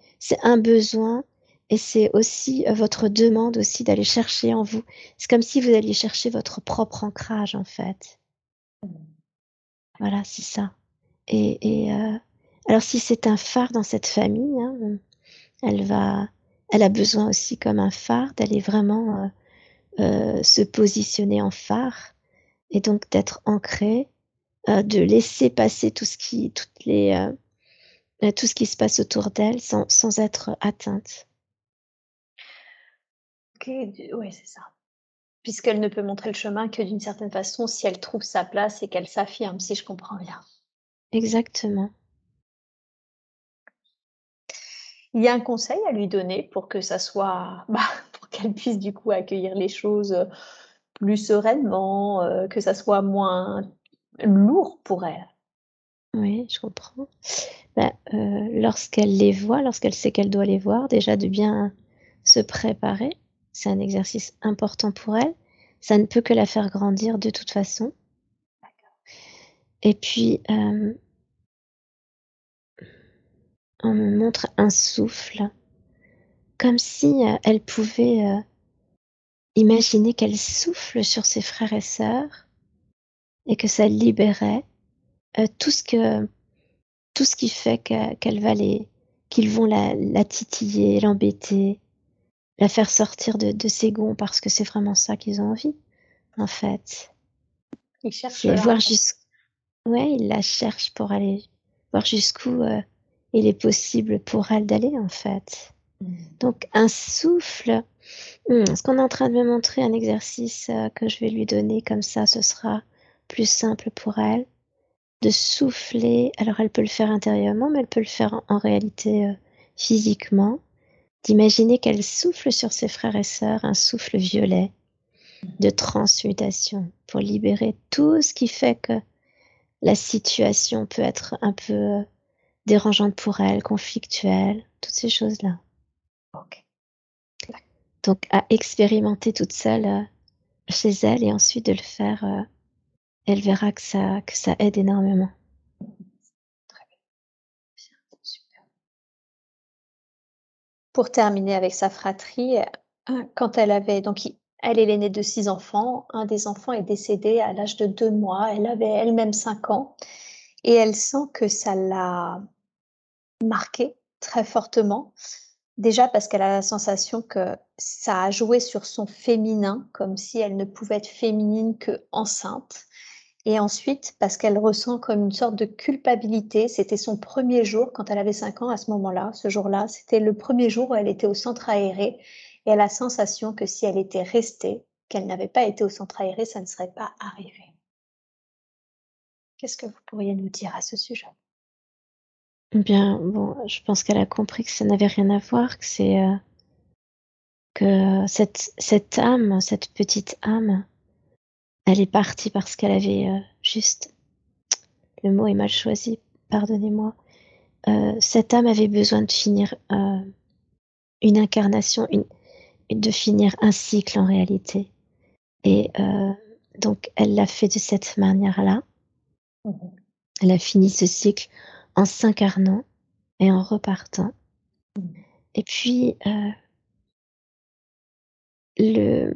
un besoin et c'est aussi euh, votre demande aussi d'aller chercher en vous. C'est comme si vous alliez chercher votre propre ancrage en fait. Voilà, c'est ça. Et, euh, alors si c'est un phare dans cette famille, hein, elle va, elle a besoin aussi comme un phare d'aller vraiment euh, euh, se positionner en phare et donc d'être ancrée, euh, de laisser passer tout ce qui, toutes les, euh, tout ce qui se passe autour d'elle sans, sans être atteinte. Ok, oui, c'est ça puisqu'elle ne peut montrer le chemin que d'une certaine façon si elle trouve sa place et qu'elle s'affirme, si je comprends bien. Exactement. Il y a un conseil à lui donner pour que ça soit, bah, pour qu'elle puisse du coup accueillir les choses plus sereinement, euh, que ça soit moins lourd pour elle. Oui, je comprends. Bah, euh, lorsqu'elle les voit, lorsqu'elle sait qu'elle doit les voir, déjà de bien se préparer c'est un exercice important pour elle. Ça ne peut que la faire grandir de toute façon. Et puis, euh, on me montre un souffle, comme si euh, elle pouvait imaginer qu'elle souffle sur ses frères et sœurs et que ça libérait tout ce que tout ce qui fait qu'elle va les qu'ils vont la, la titiller, l'embêter, la faire sortir de, de ses gonds parce que c'est vraiment ça qu'ils ont envie, en fait. Ils cherchent. voir jusqu'où. Ouais, ils la cherchent pour aller voir jusqu'où euh, il est possible pour elle d'aller, en fait. Mm. Donc, un souffle. Hmm, est-ce qu'on est en train de me montrer un exercice euh, que je vais lui donner comme ça, ce sera plus simple pour elle de souffler. Alors, elle peut le faire intérieurement, mais elle peut le faire en, réalité euh, physiquement d'imaginer qu'elle souffle sur ses frères et sœurs un souffle violet de transmutation pour libérer tout ce qui fait que la situation peut être un peu dérangeante pour elle, conflictuelle, toutes ces choses-là. Donc à expérimenter toute seule euh, chez elle et ensuite de le faire, euh, elle verra que ça, aide énormément. pour terminer avec sa fratrie, euh, quand elle avait donc elle est l'aînée de six enfants. Un des enfants est décédé à l'âge de deux mois. Elle avait elle-même cinq ans et elle sent que ça l'a marquée très fortement. Déjà parce qu'elle a la sensation que ça a joué sur son féminin, comme si elle ne pouvait être féminine que enceinte. Et ensuite, parce qu'elle ressent comme une sorte de culpabilité. C'était son premier jour quand elle avait 5 ans à ce moment-là. Ce jour-là, c'était le premier jour où elle était au centre aéré. Et elle a la sensation que si elle était restée, qu'elle n'avait pas été au centre aéré, ça ne serait pas arrivé. Qu'est-ce que vous pourriez nous dire à ce sujet? Bien, bon, je pense qu'elle a compris que ça n'avait rien à voir, que c'est euh, que cette, cette âme, cette petite âme, elle est partie parce qu'elle avait euh, juste. Le mot est mal choisi, pardonnez-moi. Euh, cette âme avait besoin de finir euh, une incarnation, une, de finir un cycle en réalité. Et donc, elle l'a fait de cette manière-là. Mhm. Elle a fini ce cycle en s'incarnant et en repartant. Mhm. Et puis, le,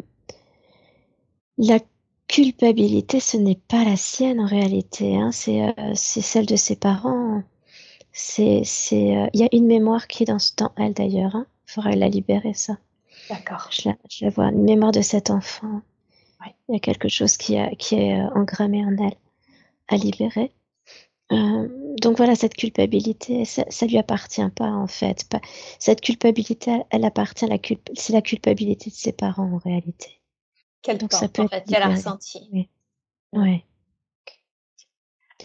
la culpabilité, ce n'est pas la sienne en réalité, hein. euh, c'est celle de ses parents. C'est, euh, il y a une mémoire qui est dans, dans elle d'ailleurs. Hein. Il faudrait la libérer ça. D'accord. Je la, vois, une mémoire de cet enfant. Il y a quelque chose qui, a, qui est euh, engrammé en elle à libérer. Donc voilà, cette culpabilité, ça, ça lui appartient pas en fait. cette culpabilité, elle appartient c'est la culpabilité de ses parents en réalité. Quelle donc ça peut en fait, qu'elle a ressenti. Oui. Ouais.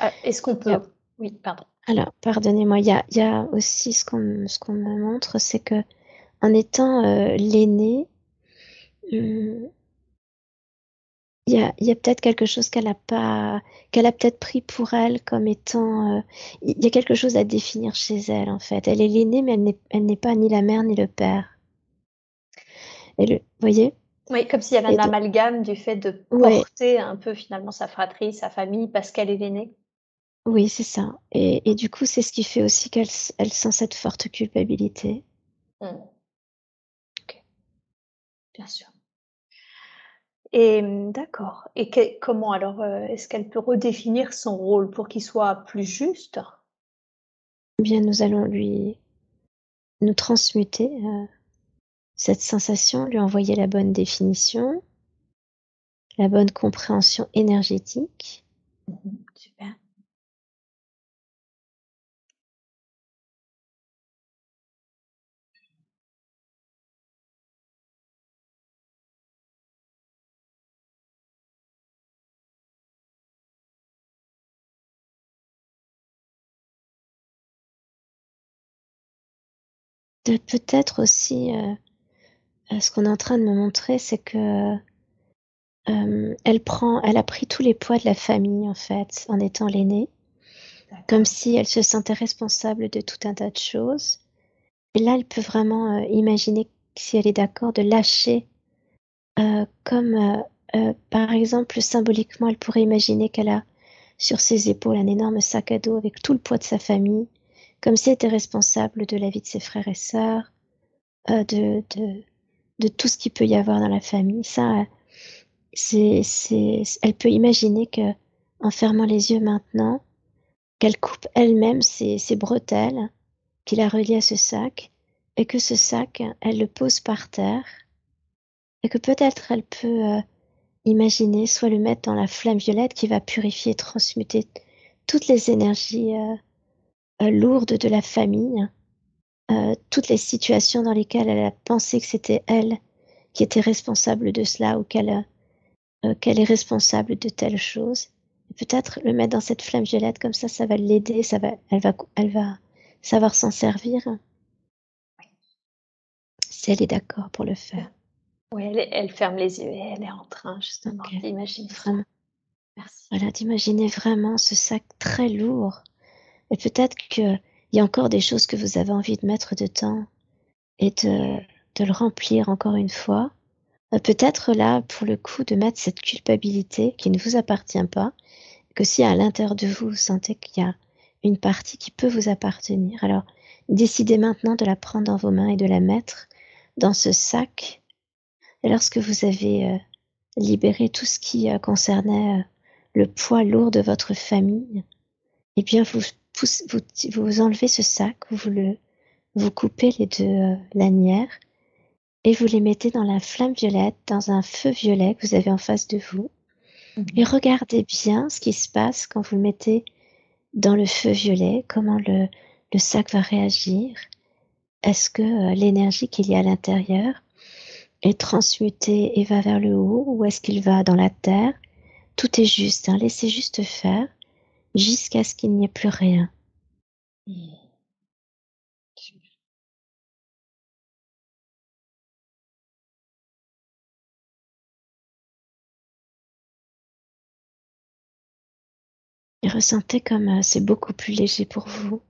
Euh, est-ce qu'on peut Oui, pardon. Alors, pardonnez-moi, il y a, y a, aussi ce qu'on me montre, c'est que en étant euh, l'aîné, hum, il y a, y a peut-être quelque chose qu'elle a pas, qu'elle a peut-être pris pour elle comme étant. Euh, il y a quelque chose à définir chez elle en fait. Elle est l'aînée, mais elle n'est, elle n'est pas ni la mère ni le père. Et le, voyez? Oui, comme s'il y avait un amalgame du fait de porter un peu finalement sa fratrie, sa famille, parce qu'elle est l'aînée. Oui, c'est ça. Et, et, du coup, c'est ce qui fait aussi qu'elle elle sent cette forte culpabilité. Mmh. Ok. Bien sûr. Et mmh, d'accord. Et comment alors, euh, est-ce qu'elle peut redéfinir son rôle pour qu'il soit plus juste? Eh bien, nous allons lui nous transmuter, euh, cette sensation, lui envoyer la bonne définition, la bonne compréhension énergétique. Mmh super. peut-être aussi, euh, ce qu'on est en train de me montrer, c'est que euh, elle prend, elle a pris tous les poids de la famille en fait, en étant l'aînée, comme si elle se sentait responsable de tout un tas de choses. Et là, elle peut vraiment imaginer, si elle est d'accord, de lâcher, comme par exemple symboliquement, elle pourrait imaginer qu'elle a sur ses épaules un énorme sac à dos avec tout le poids de sa famille, comme si elle était responsable de la vie de ses frères et sœurs, euh, de, de, de, tout ce qu'il peut y avoir dans la famille. Ça, c'est, c'est, elle peut imaginer que, en fermant les yeux maintenant, qu'elle coupe elle-même ses, ses bretelles, qu'il a reliées à ce sac, et que ce sac, elle le pose par terre, et que peut-être elle peut euh, imaginer soit le mettre dans la flamme violette qui va purifier transmuter toutes les énergies euh, euh, lourde de la famille, euh, toutes les situations dans lesquelles elle a pensé que c'était elle qui était responsable de cela ou qu'elle euh, qu'elle est responsable de telle chose. Peut-être le mettre dans cette flamme violette comme ça, ça va l'aider, ça va, elle va, elle va savoir s'en servir. Si elle est d'accord pour le faire. Oui, elle, elle, ferme les yeux et elle est en train justement d'imaginer vraiment. Merci. Voilà, d'imaginer vraiment ce sac très lourd et peut-être y a encore des choses que vous avez envie de mettre dedans et de, le remplir encore une fois. Euh, peut-être là, pour le coup, de mettre cette culpabilité qui ne vous appartient pas, que si à l'intérieur de vous, vous sentez qu'il y a une partie qui peut vous appartenir, alors décidez maintenant de la prendre dans vos mains et de la mettre dans ce sac. Lorsque vous avez euh, libéré tout ce qui euh, concernait le poids lourd de votre famille, eh bien vous vous, vous, enlevez ce sac, vous, le, vous coupez les deux euh, lanières et vous les mettez dans la flamme violette, dans un feu violet que vous avez en face de vous. Et mhm. regardez bien ce qui se passe quand vous le mettez dans le feu violet, comment le, le sac va réagir. Est-ce que euh, l'énergie qu'il y a à l'intérieur est transmutée et va vers le haut ou est-ce qu'il va dans la terre? Tout est juste, hein, laissez juste faire jusqu'à ce qu'il n'y ait plus rien. Et ressentez comme euh, c'est beaucoup plus léger pour vous.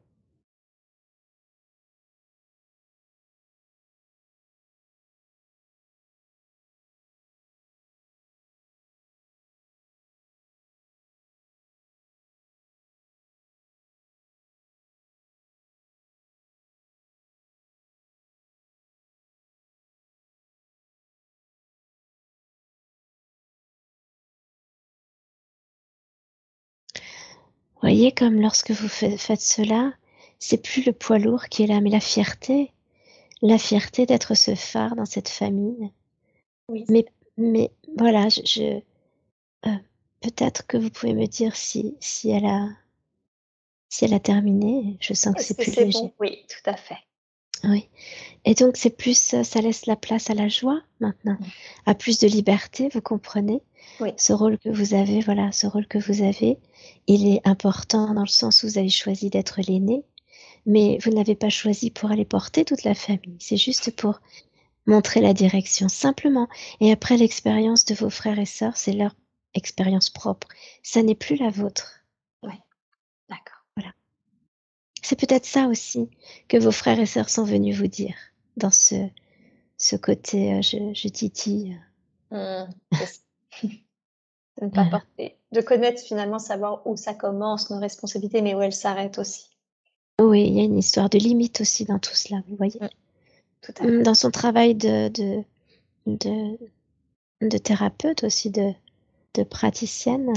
Voyez comme lorsque vous faites cela, c'est plus le poids lourd qui est là, mais la fierté, la fierté d'être ce phare dans cette famille. Oui. Mais, mais voilà, je, euh, peut-être que vous pouvez me dire si, si elle a, si elle a terminé, je sens que c'est plus léger. oui, tout à fait. Oui. Et donc, c'est plus, ça laisse la place à la joie maintenant, à plus de liberté, vous comprenez? Oui. Ce rôle que vous avez, voilà, ce rôle que vous avez, il est important dans le sens où vous avez choisi d'être l'aîné, mais vous n'avez pas choisi pour aller porter toute la famille. C'est juste pour montrer la direction, simplement. Et après, l'expérience de vos frères et sœurs, c'est leur expérience propre. Ça n'est plus la vôtre. Oui, d'accord. Voilà. C'est peut-être ça aussi que vos frères et sœurs sont venus vous dire dans ce, ce côté euh, je, je titille. Mmh, de ne porter, de connaître finalement, savoir où ça commence, nos responsabilités, mais où elles s'arrêtent aussi. Oui, il y a une histoire de limite aussi dans tout cela, vous voyez. Mmh. Tout à fait. Dans son travail de, de, de, de thérapeute aussi, de, de praticienne,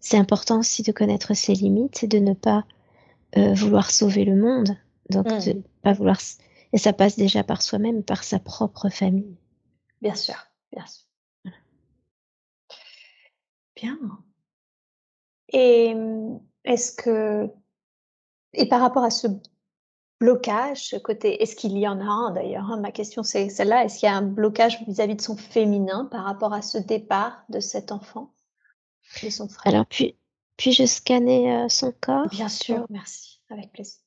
c'est important aussi de connaître ses limites et de ne pas euh, vouloir sauver le monde. Donc, de Mmh. pas vouloir. Et ça passe déjà par soi-même, par sa propre famille. Bien sûr, bien sûr. Bien. Et est-ce que et par rapport à ce blocage, ce côté est-ce qu'il y en a un d'ailleurs, hein? Ma question c'est celle-là, est-ce qu'il y a un blocage vis-à-vis de son féminin par rapport à ce départ de cet enfant, de son frère? Alors, puis, puis-je scanner euh, son corps Bien sûr, merci, avec plaisir.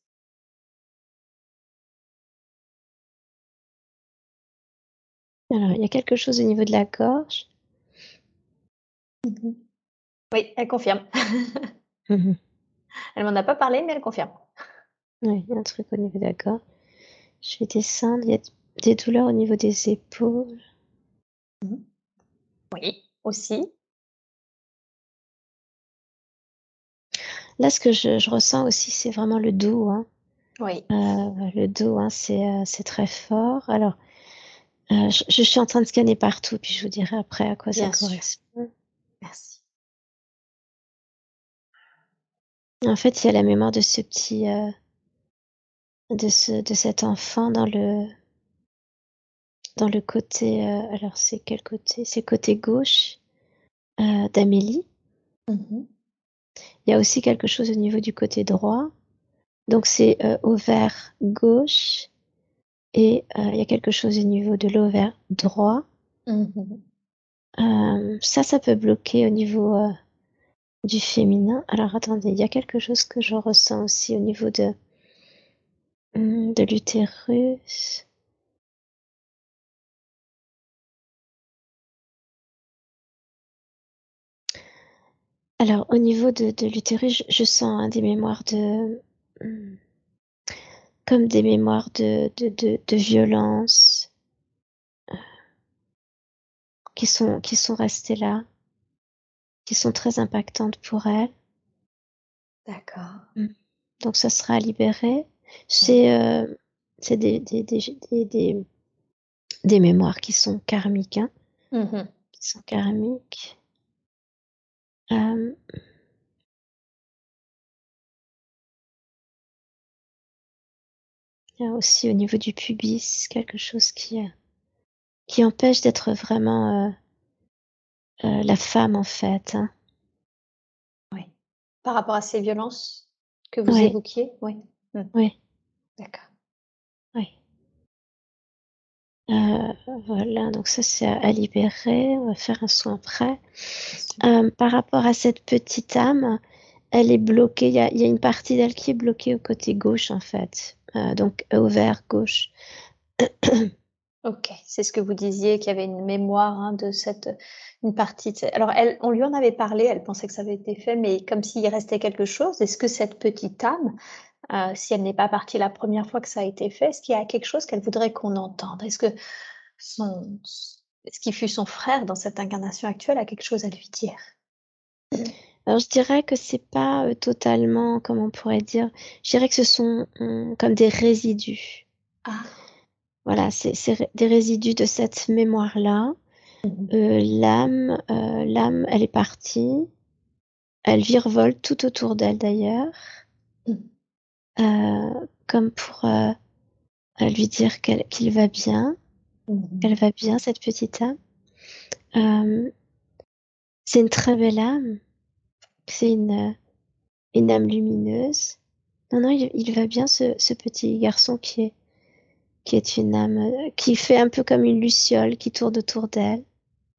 Alors, il y a quelque chose au niveau de la gorge. Mmh Oui, elle confirme. Mhm. Elle m'en a pas parlé, mais elle confirme. Oui, il y a un truc au niveau de la gorge. Je vais descendre. Il y a des douleurs au niveau des épaules. Oui, aussi. Là, ce que je, je ressens aussi, c'est vraiment le dos. Hein. Oui. Euh, le dos, hein, c'est euh, c'est très fort. Alors, euh, je, je suis en train de scanner partout, puis je vous dirai après à quoi Bien ça sûr. correspond. Merci. En fait, il y a la mémoire de ce petit, euh, de ce, de cet enfant dans le, dans le côté. euh, alors, c'est quel côté? C'est côté gauche d'Amélie. Mmh Il y a aussi quelque chose au niveau du côté droit. Donc, c'est euh, ovaire gauche. Et euh, il y a quelque chose au niveau de l'ovaire droit. Mmh Euh, ça, ça peut bloquer au niveau euh, du féminin. Alors, attendez, il y a quelque chose que je ressens aussi au niveau de, hum, de l'utérus. Alors, au niveau de, de l'utérus, je, je sens hein, des mémoires de. Comme des mémoires de, de, de, de violence euh, qui, sont, qui sont restées là, qui sont très impactantes pour elle. D'accord. Donc, ça sera libéré. C'est euh, des, des, des, des, mémoires qui sont karmiques. Hein, Mmh qui sont karmiques. Euh, il y a aussi au niveau du pubis quelque chose qui, euh, qui empêche d'être vraiment euh, euh, la femme en fait. hein. Par rapport à ces violences que vous évoquiez? Oui. Mmh. Oui, D'accord. oui. Euh, voilà, donc ça c'est à, à libérer. On va faire un soin. Euh, par rapport à cette petite âme, elle est bloquée. Il y a, il y a une partie d'elle qui est bloquée au côté gauche en fait. Euh, donc ovaire gauche. OK, c'est ce que vous disiez, qu'il y avait une mémoire, hein, de cette une partie de alors elle on lui en avait parlé, elle pensait que ça avait été fait, mais comme s'il restait quelque chose. Est-ce que cette petite âme, heu, si elle n'est pas partie la première fois que ça a été fait, est-ce qu'il y a quelque chose qu'elle voudrait qu'on entende? Est-ce que son ce qui fut son frère dans cette incarnation actuelle a quelque chose à lui dire? Alors je dirais que c'est pas euh, totalement, comment on pourrait dire, je dirais que ce sont hum, comme des résidus. Ah. Voilà, c'est des résidus de cette mémoire-là. Mmh Euh, l'âme, euh, l'âme, elle est partie. Elle virevolte tout autour d'elle d'ailleurs, Mmh. comme pour lui dire qu'il va bien, Mmh qu'elle va bien cette petite âme. C'est une très belle âme. C'est une, euh, une âme lumineuse. Non, non, il, va bien, ce, ce, petit garçon qui est, qui est une âme, qui fait un peu comme une luciole qui tourne autour d'elle.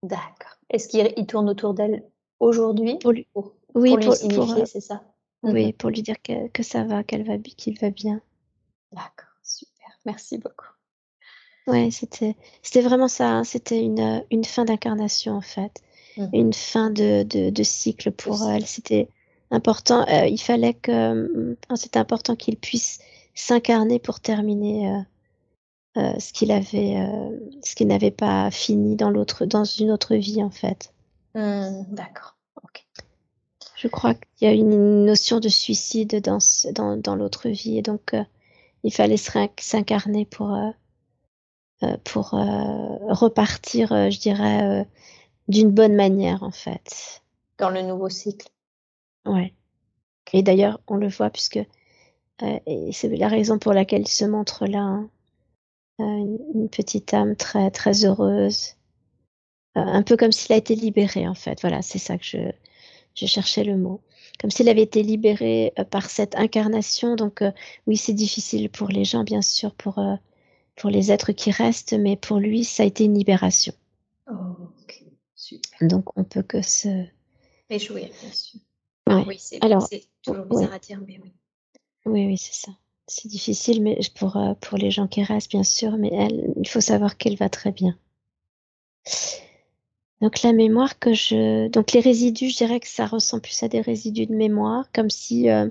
D'accord. Est-ce qu'il tourne autour d'elle aujourd'hui pour lui, Oui, pour, signifier, c'est ça? Oui, mhm. pour lui dire que, que ça va, qu'elle va, qu'il va bien. D'accord, super. Merci beaucoup. Ouais, c'était, c'était vraiment ça. Hein. C'était une, une fin d'incarnation en fait. Une fin de, de, de cycle pour elle. C'était important. Euh, il fallait que, c'était important qu'il puisse s'incarner pour terminer euh, euh, ce qu'il avait, ce qu'il n'avait pas fini dans l'autre, dans une autre vie en fait. Mmh, d'accord. Je crois qu'il y a une notion de suicide dans, dans, dans l'autre vie et donc il fallait s'incarner pour, pour repartir, je dirais, d'une bonne manière en fait. Dans le nouveau cycle. Ouais. Et d'ailleurs, on le voit puisque et c'est la raison pour laquelle il se montre là. Hein. Euh, une petite âme très très heureuse, euh, un peu comme s'il a été libéré en fait. Voilà, c'est ça que je, je cherchais le mot. Comme s'il avait été libéré euh, par cette incarnation. Donc oui, c'est difficile pour les gens, bien sûr, pour, pour les êtres qui restent, mais pour lui, ça a été une libération. Super. Donc on peut que se réjouir, bien sûr. oui, c'est toujours bizarre à dire, mais oui. Oui, oui, c'est ça. C'est difficile mais pour, euh, pour les gens qui restent, bien sûr, mais elle, il faut savoir qu'elle va très bien. Donc la mémoire que je... Donc les résidus, je dirais que ça ressemble plus à des résidus de mémoire, comme si euh,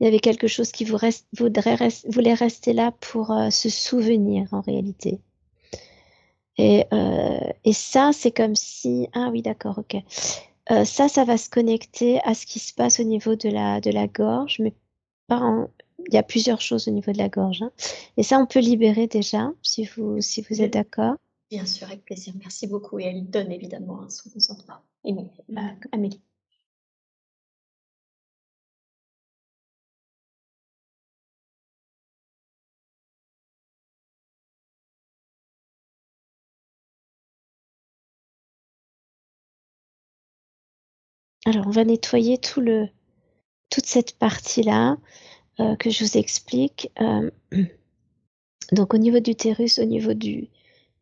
il y avait quelque chose qui vous reste, voudrait voulait rester là pour euh, se souvenir en réalité. Et, et ça, c'est comme si... Ah oui, d'accord, ok. ça, ça va se connecter à ce qui se passe au niveau de la, de la gorge, mais pas en, il y a plusieurs choses au niveau de la gorge. Hein. Et ça, on peut libérer déjà, si vous, si vous êtes d'accord. Bien sûr, avec plaisir. Merci beaucoup. Et elle donne évidemment son consentement. Euh, Amélie. Alors, on va nettoyer tout le, toute cette partie-là. Euh, que je vous explique. Euh, donc au niveau du l'utérus, au niveau du,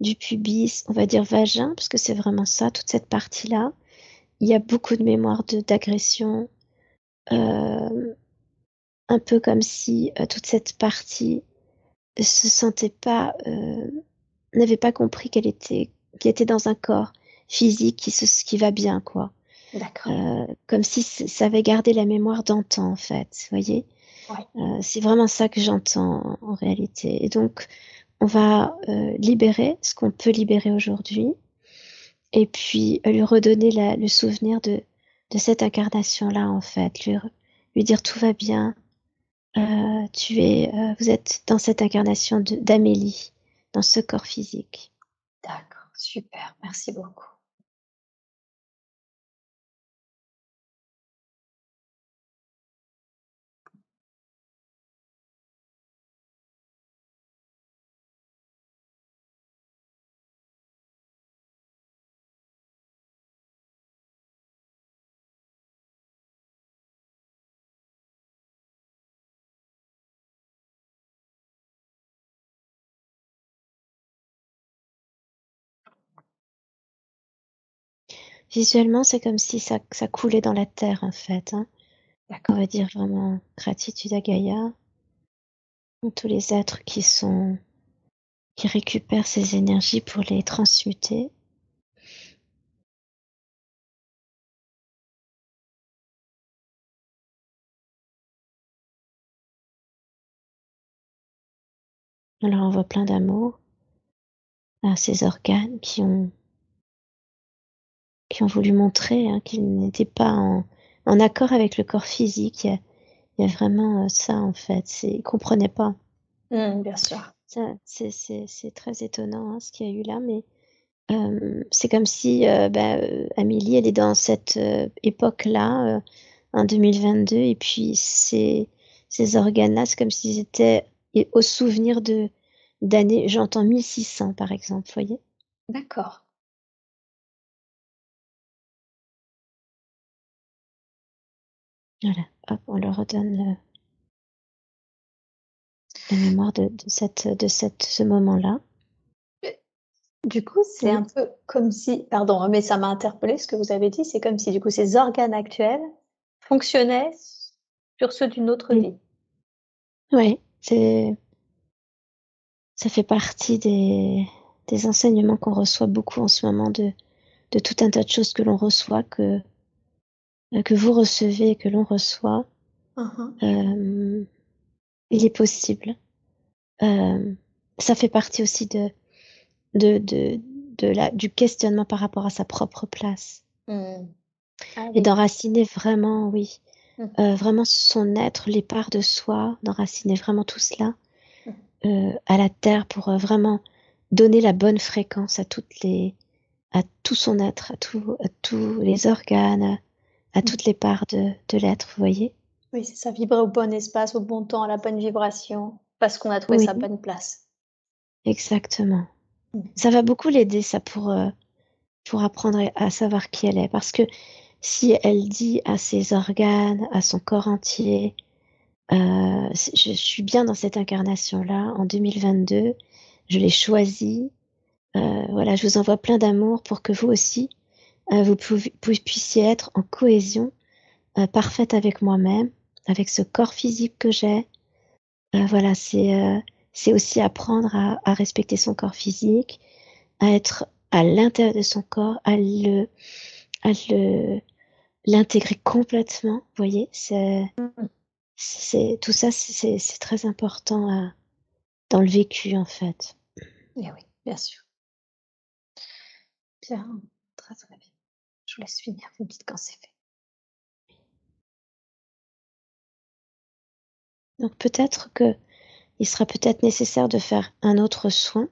du pubis, on va dire vagin, parce que c'est vraiment ça, toute cette partie-là. Il y a beaucoup de mémoire d'agression, euh, un peu comme si toute cette partie se sentait pas, n'avait pas compris qu'elle était, qu'elle était dans un corps physique qui, se, qui va bien, quoi. D'accord. comme si ça avait gardé la mémoire d'antan, en fait, vous voyez? Euh, c'est vraiment ça que j'entends en réalité. Et donc, on va euh, libérer ce qu'on peut libérer aujourd'hui et puis euh, lui redonner le souvenir de, de cette incarnation-là, en fait. Lui, lui, dire tout va bien. tu es, vous êtes dans cette incarnation d'Amélie, dans ce corps physique. D'accord, super, merci beaucoup. Visuellement, c'est comme si ça, coulait dans la terre, en fait. Hein. On va dire vraiment gratitude à Gaïa, tous les êtres qui sont qui récupèrent ces énergies pour les transmuter. On voit plein d'amour à ces organes qui ont qui ont voulu montrer hein, qu'ils n'étaient pas en, en, accord avec le corps physique. Il y a, vraiment euh, ça en fait. Ils ne comprenaient pas. Mmh, bien sûr. C'est très étonnant hein, ce qu'il y a eu là, mais euh, c'est comme si euh, bah, euh, Amélie, elle est dans cette époque-là, en 2022, et puis ces, ces organes-là, c'est comme s'ils étaient au souvenir de d'années, j'entends 1600 par exemple, vous voyez D'accord. Voilà, hop, on leur redonne la mémoire de, cette, de cette, ce moment-là. Du coup, c'est un peu comme si, pardon, mais ça m'a interpellé ce que vous avez dit, c'est comme si du coup ces organes actuels fonctionnaient sur ceux d'une autre vie. Oui, c'est ça fait partie des, des enseignements qu'on reçoit beaucoup en ce moment de, de tout un tas de choses que l'on reçoit, que, que vous recevez et que l'on reçoit. Uh-huh. Euh, il est possible. Euh, ça fait partie aussi de, de, de, de la, du questionnement par rapport à sa propre place. Hmm. Ah et d'enraciner vraiment, oui, hmm. euh, vraiment son être, les parts de soi, d'enraciner vraiment tout cela hmm. euh, à la terre pour euh, vraiment donner la bonne fréquence à toutes les, à tout son être, à, tout, à tous les organes, à, toutes les parts de, de l'être, vous voyez Oui, c'est ça, vibrer au bon espace, au bon temps, à la bonne vibration, parce qu'on a trouvé sa bonne place. Exactement. Ça va beaucoup l'aider, ça, pour, euh, pour apprendre à savoir qui elle est. Parce que si elle dit à ses organes, à son corps entier, euh, je suis bien dans cette incarnation-là, en 2022, je l'ai choisie, euh, voilà, je vous envoie plein d'amour pour que vous aussi, vous, puissiez être en cohésion parfaite avec moi-même, avec ce corps physique que j'ai. voilà, c'est c'est aussi apprendre à, respecter son corps physique, à être à l'intérieur de son corps, à le, à le, l'intégrer complètement. Vous voyez, c'est, tout ça, c'est, c'est très important dans le vécu en fait. Eh oui, bien sûr. Bien, très très bien. Vous laisse. Vous dites quand c'est fait. Donc peut-être que il sera peut-être nécessaire de faire un autre soin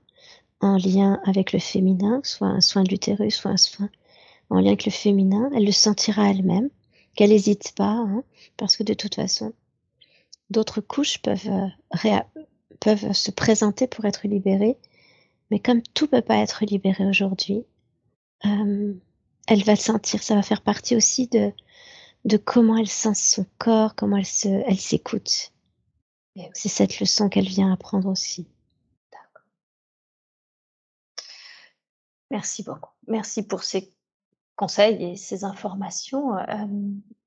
en lien avec le féminin, soit un soin de l'utérus, soit un soin en lien avec le féminin. Elle le sentira elle-même, qu'elle n'hésite pas, hein, parce que de toute façon, d'autres couches peuvent, euh, peuvent se présenter pour être libérées, mais comme tout peut pas être libéré aujourd'hui, euh, elle va sentir, ça va faire partie aussi de, de comment elle sent son corps, comment elle se, elle s'écoute. C'est cette leçon qu'elle vient apprendre aussi. D'accord. Merci beaucoup. Merci pour ces conseils et ces informations.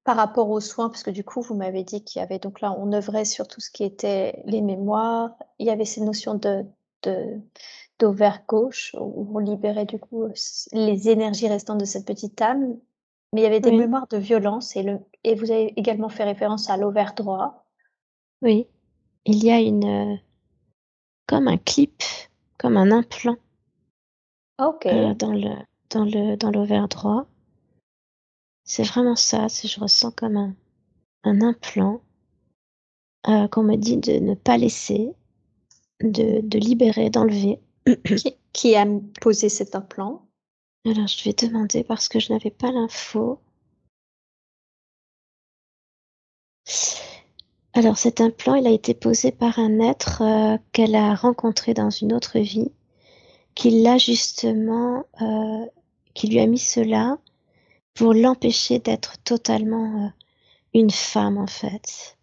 par rapport aux soins, parce que du coup, vous m'avez dit qu'il y avait, donc là, on œuvrait sur tout ce qui était les mémoires, il y avait ces notions de, d'ovaire gauche, où on libérait du coup les énergies restantes de cette petite âme, mais il y avait des mémoires de violence, et, le, et vous avez également fait référence à l'ovaire droit. Oui il y a une, comme un clip, comme un implant OK. Euh, dans le dans le dans l'ovaire droit. C'est vraiment ça, je ressens comme un un implant, euh, qu'on me dit de ne pas laisser, de de libérer, d'enlever. Qui a posé cet implant? Alors je vais demander parce que je n'avais pas l'info. Alors cet implant, il a été posé par un être euh, qu'elle a rencontré dans une autre vie, qui l'a justement, euh, qui lui a mis cela pour l'empêcher d'être totalement euh, une femme en fait,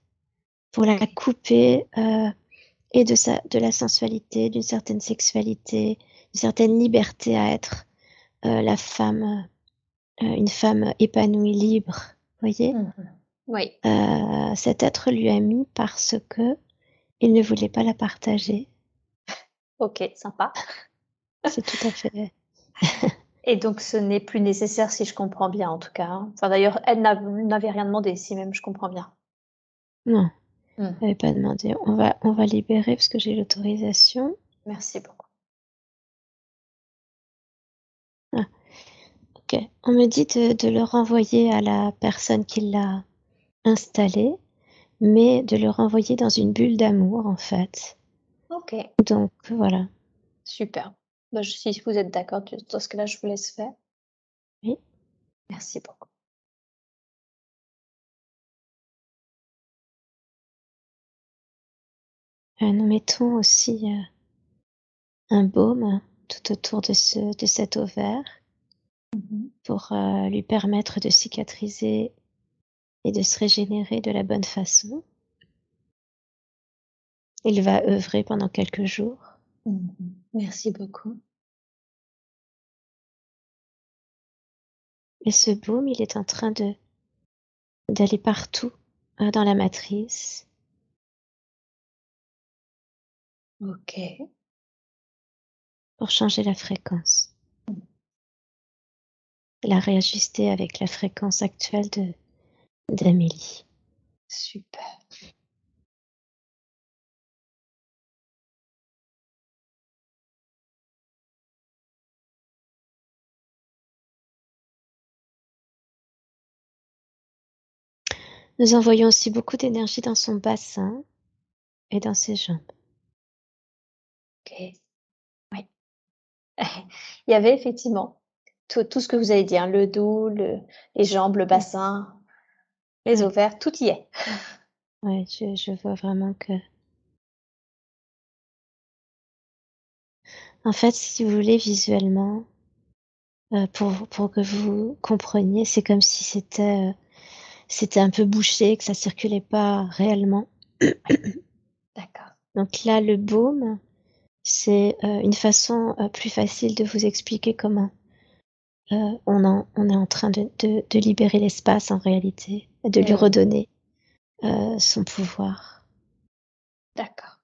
pour la couper et de, sa, de la sensualité, d'une certaine sexualité, d'une certaine liberté à être la femme, une femme épanouie, libre, voyez? Mmh oui. Euh, cet être lui a mis parce que il ne voulait pas la partager. Ok, sympa. C'est tout à fait. Et donc, ce n'est plus nécessaire si je comprends bien, en tout cas. Hein. Enfin, d'ailleurs, elle n'avait rien demandé, si même je comprends bien. Non, elle n'avait pas demandé. On va, on va libérer parce que j'ai l'autorisation. Merci beaucoup. Ah. Ok. On me dit de, de, le renvoyer à la personne qui l'a installé, mais de le renvoyer dans une bulle d'amour en fait. Ok. Donc voilà. Super. Bah, si vous êtes d'accord, dans ce cas-là, je vous laisse faire. Oui. Merci beaucoup. Nous mettons aussi euh, un baume tout autour de, ce, de cet ovaire mm-hmm. pour euh, lui permettre de cicatriser et de se régénérer de la bonne façon. Il va œuvrer pendant quelques jours. Mmh Merci beaucoup. Et ce baume, il est en train de d'aller partout euh, dans la matrice. Ok. Pour changer la fréquence. La réajuster avec la fréquence actuelle de d'Amélie. Super. Nous envoyons aussi beaucoup d'énergie dans son bassin et dans ses jambes. Ok. Oui. Il y avait effectivement tout, tout, ce que vous avez dit, hein, le dos, le, les jambes, le bassin, les ovaires, tout y est. Oui, je, je vois vraiment que En fait, si vous voulez visuellement, euh, pour, pour que vous compreniez, c'est comme si c'était euh, c'était un peu bouché, que ça circulait pas réellement. D'accord. Donc là, le baume, c'est euh, une façon euh, plus facile de vous expliquer comment euh, on, en, on est en train de, de, de libérer l'espace en réalité, de lui redonner son pouvoir. D'accord.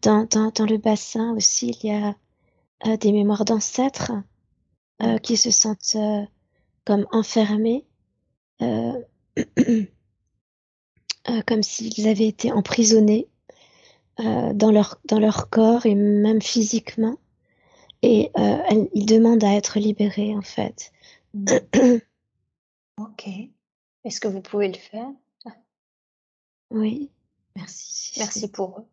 Dans, dans, dans le bassin aussi, il y a euh, des mémoires d'ancêtres euh, qui se sentent euh, comme enfermés, comme s'ils avaient été emprisonnés dans, leur, dans leur corps et même physiquement. Et ils demandent à être libérés, en fait. ok. Est-ce que vous pouvez le faire? Oui. Merci. Merci pour eux.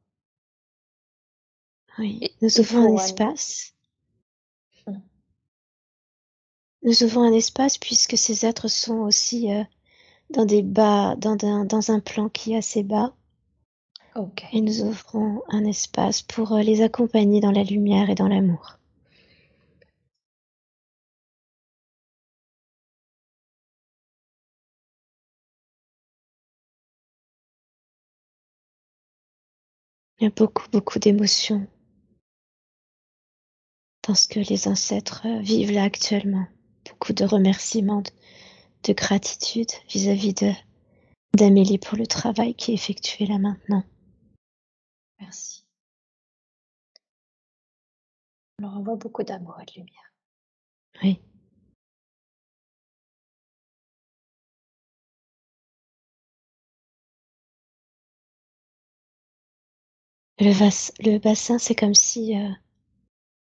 Oui. Nous ouvrons un espace Nous ouvrons un espace puisque ces êtres sont aussi euh, dans des bas, dans un, dans un plan qui est assez bas. Et nous ouvrons un espace pour euh, les accompagner dans la lumière et dans l'amour. Il y a beaucoup, beaucoup d'émotions dans ce que les ancêtres euh, vivent là actuellement beaucoup de remerciements, de, gratitude vis-à-vis de d'Amélie pour le travail qui est effectué là maintenant. Merci. On leur envoie beaucoup d'amour et de lumière. Oui. Le, le bassin, c'est comme si euh,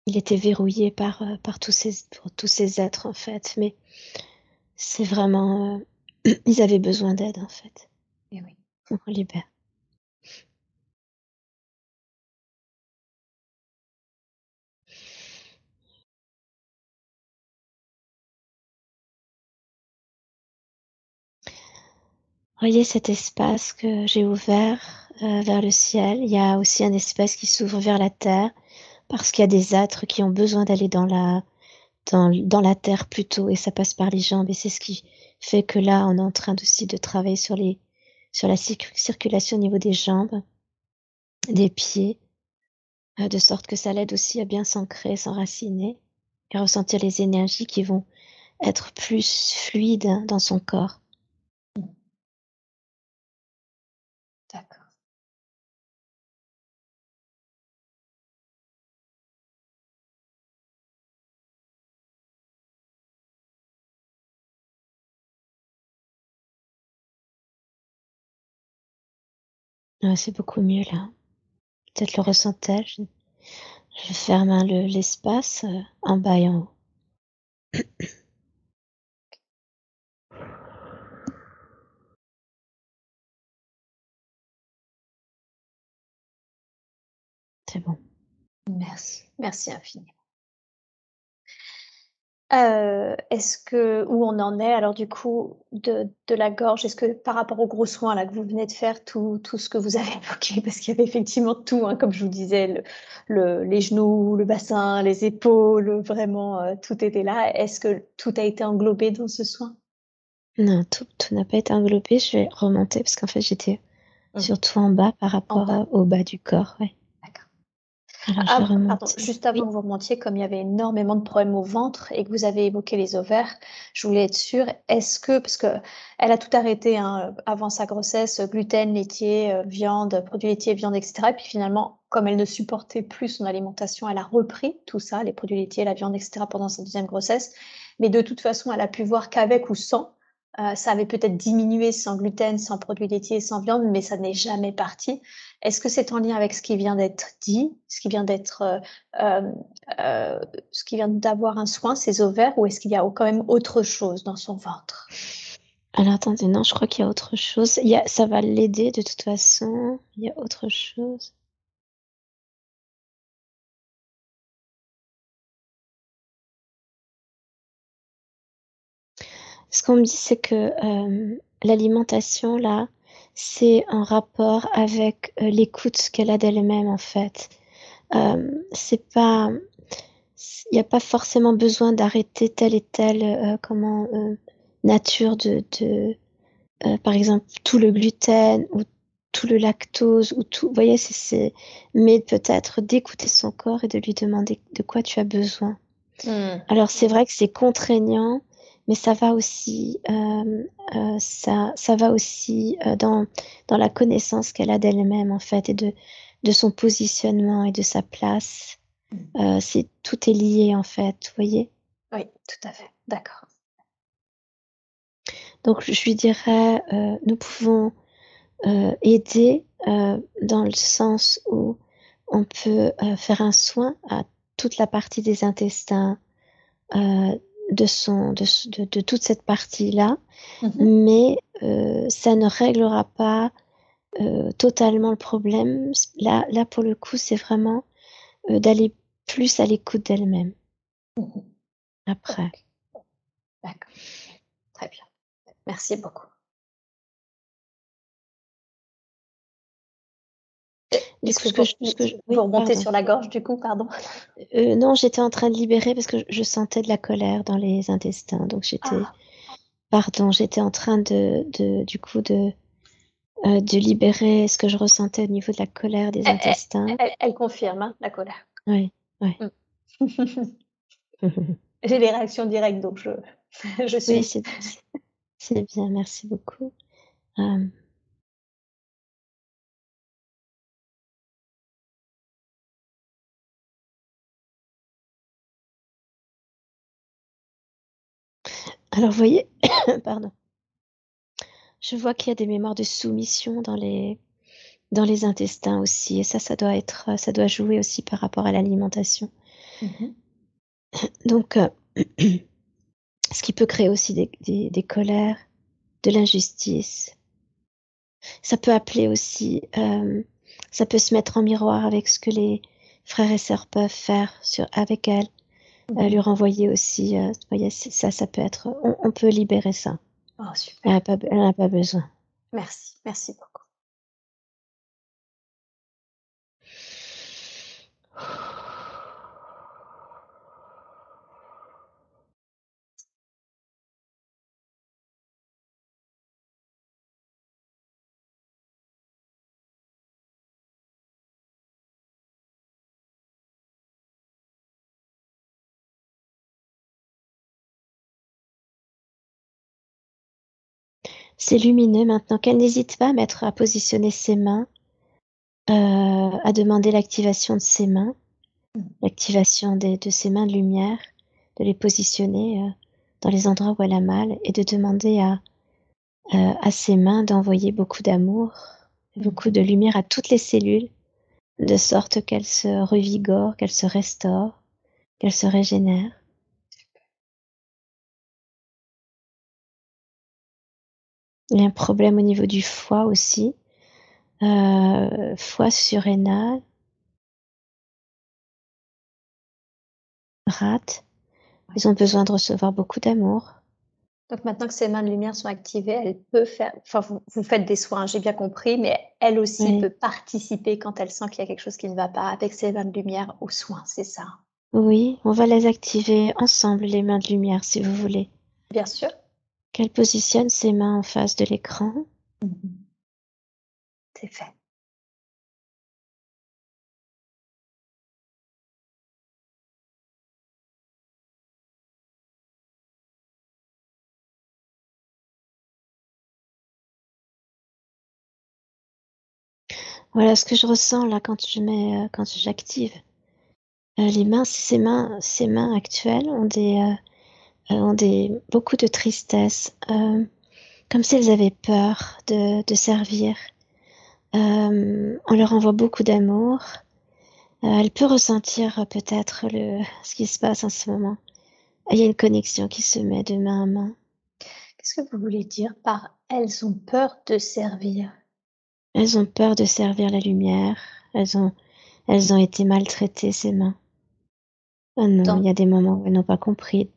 il était verrouillé par, euh, par tous, ces, tous ces êtres, en fait. Mais c'est vraiment. Euh, ils avaient besoin d'aide, en fait. Et oui. On libère. Voyez cet espace que j'ai ouvert euh, vers le ciel. Il y a aussi un espace qui s'ouvre vers la terre parce qu'il y a des êtres qui ont besoin d'aller dans la, dans, la terre plutôt, et ça passe par les jambes, et c'est ce qui fait que là, on est en train aussi de travailler sur, les, sur la circulation au niveau des jambes, des pieds, euh, de sorte que ça l'aide aussi à bien s'ancrer, s'enraciner, et ressentir les énergies qui vont être plus fluides dans son corps. C'est beaucoup mieux là. Peut-être le ressentais-je. Je ferme l'espace euh, en bas et en haut. C'est bon. Merci. Merci infiniment. Euh, est-ce que où on en est alors du coup de, de la gorge? Est-ce que par rapport aux gros soins là que vous venez de faire, tout, tout ce que vous avez évoqué, parce qu'il y avait effectivement tout, hein, comme je vous disais, le, les genoux, le bassin, les épaules, vraiment euh, tout était là. Est-ce que tout a été englobé dans ce soin? Non, tout, tout n'a pas été englobé. Je vais remonter parce qu'en fait j'étais mmh. surtout en bas par rapport au bas du corps. Ouais. Ah, juste avant que vous remontiez, comme il y avait énormément de problèmes au ventre et que vous avez évoqué les ovaires, je voulais être sûre, est-ce que, parce que elle a tout arrêté hein, avant sa grossesse, gluten, laitier, euh, viande, produits laitiers, viande, etc. Et puis finalement, comme elle ne supportait plus son alimentation, elle a repris tout ça, les produits laitiers, la viande, etc. pendant sa deuxième grossesse. Mais de toute façon, elle a pu voir qu'avec ou sans, euh, ça avait peut-être diminué sans gluten, sans produits laitiers, sans viande, mais ça n'est jamais parti. Est-ce que c'est en lien avec ce qui vient d'être dit, ce qui vient d'être, euh, euh, ce qui vient d'avoir un soin, ses ovaires, ou est-ce qu'il y a quand même autre chose dans son ventre? Alors attendez, non, je crois qu'il y a autre chose. Ça va l'aider de toute façon. Il y a autre chose. Ce qu'on me dit, c'est que l'alimentation, là, c'est en rapport avec euh, l'écoute qu'elle a d'elle-même en fait. Euh, c'est pas, il n'y a pas forcément besoin d'arrêter telle et telle euh, comment nature de, de par exemple tout le gluten ou tout le lactose ou tout, vous voyez, c'est, mais peut-être d'écouter son corps et de lui demander de quoi tu as besoin. Hmm. Alors c'est vrai que c'est contraignant mais ça va aussi, euh, euh, ça, ça va aussi euh, dans, dans la connaissance qu'elle a d'elle-même en fait et de, de son positionnement et de sa place. Mm. c'est tout est lié en fait, vous voyez. Oui, tout à fait, d'accord. Donc je lui dirais, nous pouvons aider dans le sens où on peut faire un soin à toute la partie des intestins, de, son, de, de, toute cette partie-là, mmh mais euh, ça ne réglera pas euh, totalement le problème. Là, là, pour le coup, c'est vraiment euh, d'aller plus à l'écoute d'elle-même. Mmh Après. D'accord. Très bien. Merci beaucoup. Ce que, je, sur la gorge, du coup, pardon. Euh, non, j'étais en train de libérer parce que je sentais de la colère dans les intestins. Donc j'étais, ah. pardon, j'étais en train de, de, du coup, de, euh, de libérer ce que je ressentais au niveau de la colère des intestins. Elle, confirme hein, la colère. Oui, oui. Mm. J'ai les réactions directes, donc je, je suis. Oui, c'est bien, merci beaucoup. Euh, Alors, vous voyez, pardon. Je vois qu'il y a des mémoires de soumission dans les, dans les intestins aussi. Et ça, ça doit être, ça doit jouer aussi par rapport à l'alimentation. Mmh Donc, euh, ce qui peut créer aussi des, des, colères, de l'injustice. Ça peut appeler aussi, euh, ça peut se mettre en miroir avec ce que les frères et sœurs peuvent faire sur, avec elle euh, lui renvoyer aussi. Euh, voyez, ça, ça peut être. On, peut libérer ça. Oh, super. Elle n'a pas, besoin. Merci, merci beaucoup. C'est lumineux maintenant qu'elle n'hésite pas à mettre à positionner ses mains, euh, à demander l'activation de ses mains, l'activation de ses mains de lumière, de les positionner euh, dans les endroits où elle a mal et de demander à, euh, à ses mains d'envoyer beaucoup d'amour, beaucoup de lumière à toutes les cellules, de sorte qu'elles se revigorent, qu'elles se restaurent, qu'elles se régénèrent. Il y a un problème au niveau du foie aussi. Euh, foie surrénal. Rate. Ils ont besoin de recevoir beaucoup d'amour. Donc maintenant que ces mains de lumière sont activées, elle peut faire, enfin vous, faites des soins, j'ai bien compris, mais elle aussi peut participer quand elle sent qu'il y a quelque chose qui ne va pas avec ces mains de lumière aux soins, c'est ça? Oui, on va les activer ensemble, les mains de lumière, si vous voulez. Bien sûr. Qu'elle positionne ses mains en face de l'écran. Mhm. C'est fait. Voilà ce que je ressens là quand je mets, euh, quand j'active euh, les mains. Ces mains, ces mains actuelles ont des, euh, ont des beaucoup de tristesse, comme si elles avaient peur de, de servir. on leur envoie beaucoup d'amour. elle peut ressentir peut-être le ce qui se passe en ce moment. Il y a une connexion qui se met de main à main. Qu'est-ce que vous voulez dire par elles ont peur de servir elles ont peur de servir la lumière. Elles ont, elles ont été maltraitées, ces mains. Oh non, il y a des moments où elles n'ont pas compris.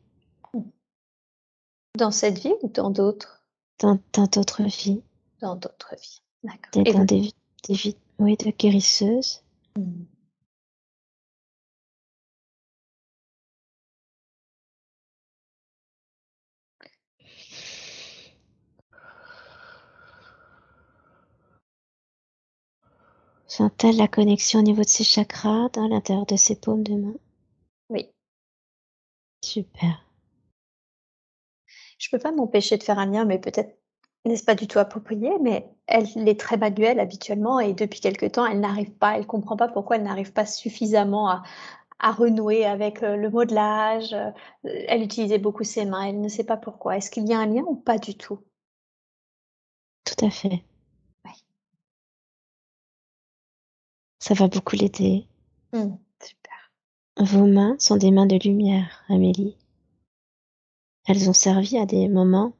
Dans cette vie ou dans d'autres? Dans d'autres vies. Dans d'autres vies, d'accord. Dans des, vies, des vies, oui, de guérisseuses. Hmm. Sent-elle la connexion au niveau de ses chakras dans l'intérieur de ses paumes de main Oui. Super. Je peux pas m'empêcher de faire un lien, mais peut-être n'est-ce pas du tout approprié, mais elle est très manuelle habituellement et depuis quelque temps, elle n'arrive pas, elle comprend pas pourquoi elle n'arrive pas suffisamment à, à renouer avec euh, le modelage. Euh, elle utilisait beaucoup ses mains, elle ne sait pas pourquoi. Est-ce qu'il y a un lien ou pas du tout? Tout à fait. Ça va beaucoup l'aider. Mmh, super. Vos mains sont des mains de lumière, Amélie. Elles ont servi à des moments,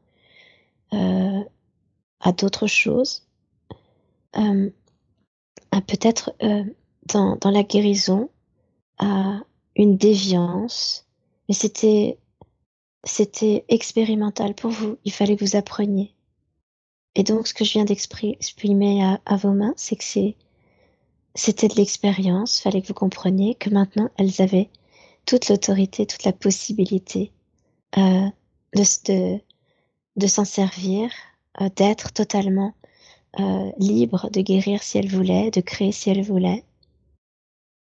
euh, à d'autres choses, euh, à peut-être euh, dans, la guérison, à une déviance, mais c'était c'était expérimental pour vous. Il fallait que vous appreniez. Et donc, ce que je viens d'exprimer à, vos mains, c'est que c'était de l'expérience, fallait que vous compreniez que maintenant elles avaient toute l'autorité, toute la possibilité euh, de, s'en servir, euh, d'être totalement euh, libre de guérir si elles voulaient, de créer si elles voulaient.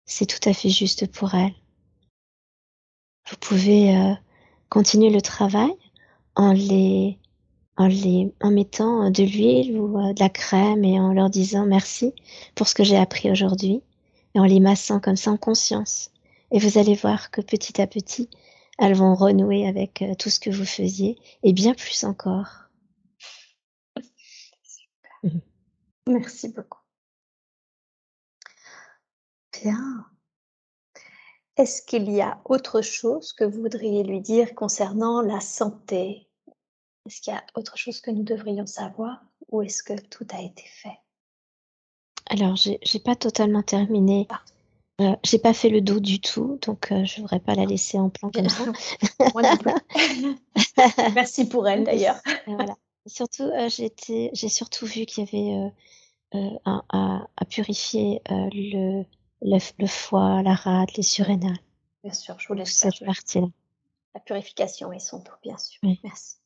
C'est tout à fait juste pour elles. Vous pouvez continuer le travail en les en, en mettant de l'huile ou de la crème et en leur disant merci pour ce que j'ai appris aujourd'hui et en les massant comme ça en conscience. Et vous allez voir que petit à petit, elles vont renouer avec euh, tout ce que vous faisiez et bien plus encore. Super. Mhm. Merci beaucoup. Bien. Est-ce qu'il y a autre chose que vous voudriez lui dire concernant la santé? Est-ce qu'il y a autre chose que nous devrions savoir ou est-ce que tout a été fait? Alors, j'ai pas totalement terminé. Ah. Euh, j'ai pas fait le dos du tout, donc euh, je voudrais pas la laisser en plan comme ça. Merci pour elle d'ailleurs. voilà. Surtout, euh, j'ai surtout vu qu'il y avait un, à, à, purifier le, le, foie, la rate, les surrénales. Bien sûr, je vous laisse cette partie-là. La purification et son tout, bien sûr. Merci.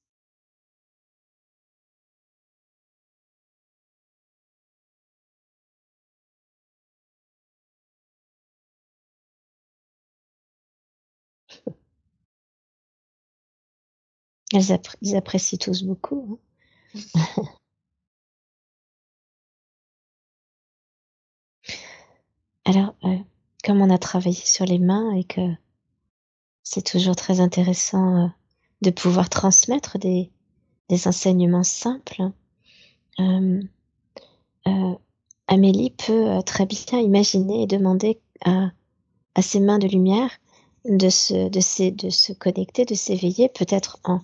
Ils apprécient tous beaucoup. Hein. Alors, euh, comme on a travaillé sur les mains et que c'est toujours très intéressant euh, de pouvoir transmettre des, enseignements simples, hein, euh, Amélie peut très bien imaginer et demander à, ses mains de lumière de se, de se connecter, de s'éveiller, peut-être en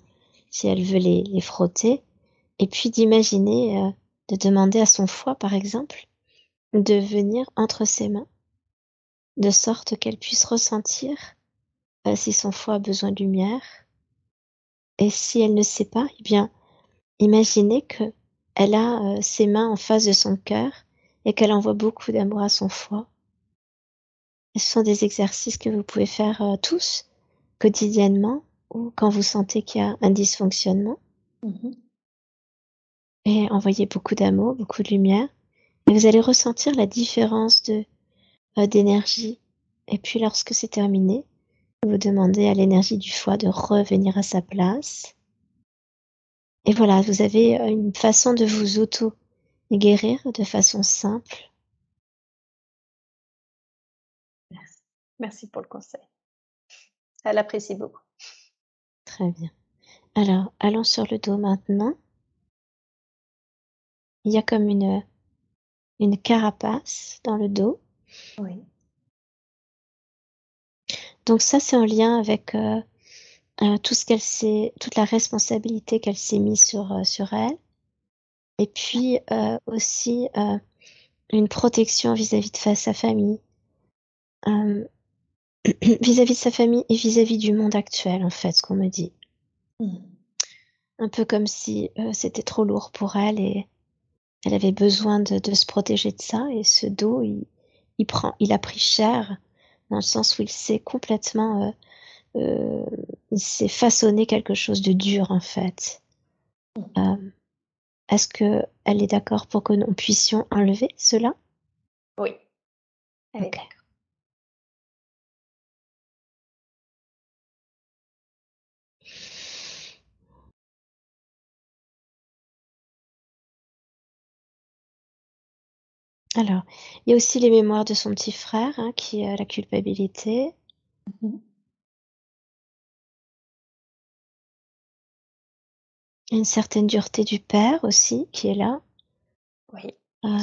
si elle veut les, les frotter, et puis d'imaginer, euh, de demander à son foie, par exemple, de venir entre ses mains, de sorte qu'elle puisse ressentir euh, si son foie a besoin de lumière. Et si elle ne sait pas, eh bien, imaginez que elle a euh, ses mains en face de son cœur et qu'elle envoie beaucoup d'amour à son foie. ce sont des exercices que vous pouvez faire tous quotidiennement ou quand vous sentez qu'il y a un dysfonctionnement. Mmh et envoyer beaucoup d'amour, beaucoup de lumière. Et vous allez ressentir la différence de euh, d'énergie. Et puis lorsque c'est terminé, vous demandez à l'énergie du foie de revenir à sa place. Et voilà, vous avez euh, une façon de vous auto-guérir de façon simple. Merci. Merci pour le conseil. Elle apprécie beaucoup. Très bien. Alors, allons sur le dos maintenant. Il y a comme une, une carapace dans le dos. Oui. Donc ça, c'est en lien avec euh, euh, tout ce qu'elle s'est, toute la responsabilité qu'elle s'est mise sur, euh, sur elle. Et puis aussi une protection vis-à-vis de sa famille. vis-à-vis de sa famille et vis-à-vis du monde actuel, en fait, ce qu'on me dit. Mmh. Un peu comme si c'était trop lourd pour elle et elle avait besoin de, de, se protéger de ça et ce dos, il, il, prend, il a pris cher dans le sens où il s'est complètement, euh, euh, il s'est façonné quelque chose de dur en fait. Euh, Est-ce que elle est d'accord pour que nous puissions enlever cela? Oui, elle est d'accord. Alors, il y a aussi les mémoires de son petit frère, hein, qui a la culpabilité. Mmh Une certaine dureté du père aussi, qui est là. Oui, euh,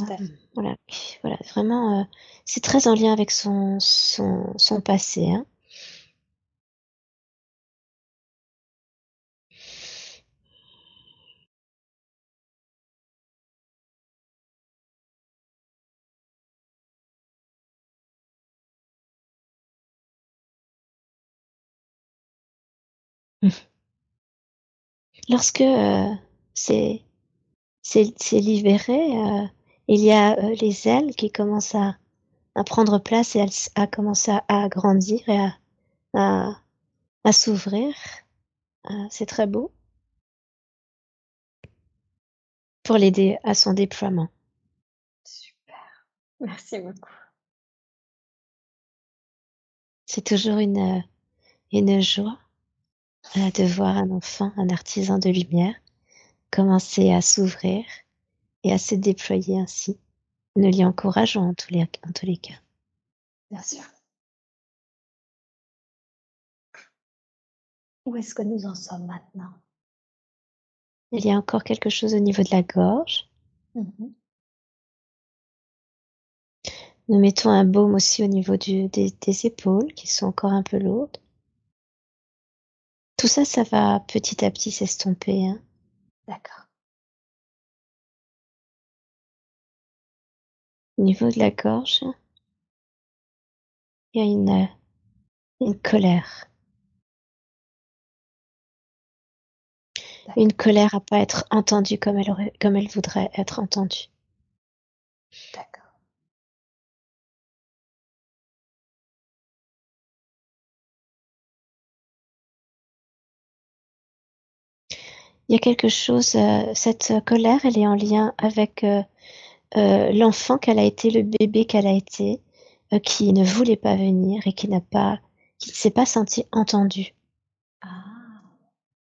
voilà, voilà, vraiment, euh, c'est très en lien avec son son son passé, hein. Lorsque, euh, c'est libéré, euh, il y a, euh, les ailes qui commencent à à prendre place et à commencer à grandir et à à à s'ouvrir. c'est très beau. Pour l'aider à son déploiement. Super, merci beaucoup. C'est toujours une, une joie de voir un enfant, un artisan de lumière, commencer à s'ouvrir et à se déployer ainsi. Nous l'y encourageons en tous les, en tous les cas. Bien sûr. Où est-ce que nous en sommes maintenant? Il y a encore quelque chose au niveau de la gorge. Mmh Nous mettons un baume aussi au niveau du, des, des épaules qui sont encore un peu lourdes. Tout ça, ça va petit à petit s'estomper, hein. D'accord. Au niveau de la gorge, il y a une, une colère. Une colère à pas être entendue comme elle aurait, comme elle voudrait être entendue. D'accord. Il y a quelque chose, euh, cette colère, elle est en lien avec euh, euh, l'enfant qu'elle a été, le bébé qu'elle a été, qui ne voulait pas venir et qui n'a pas, qui ne s'est pas senti entendu. Ah,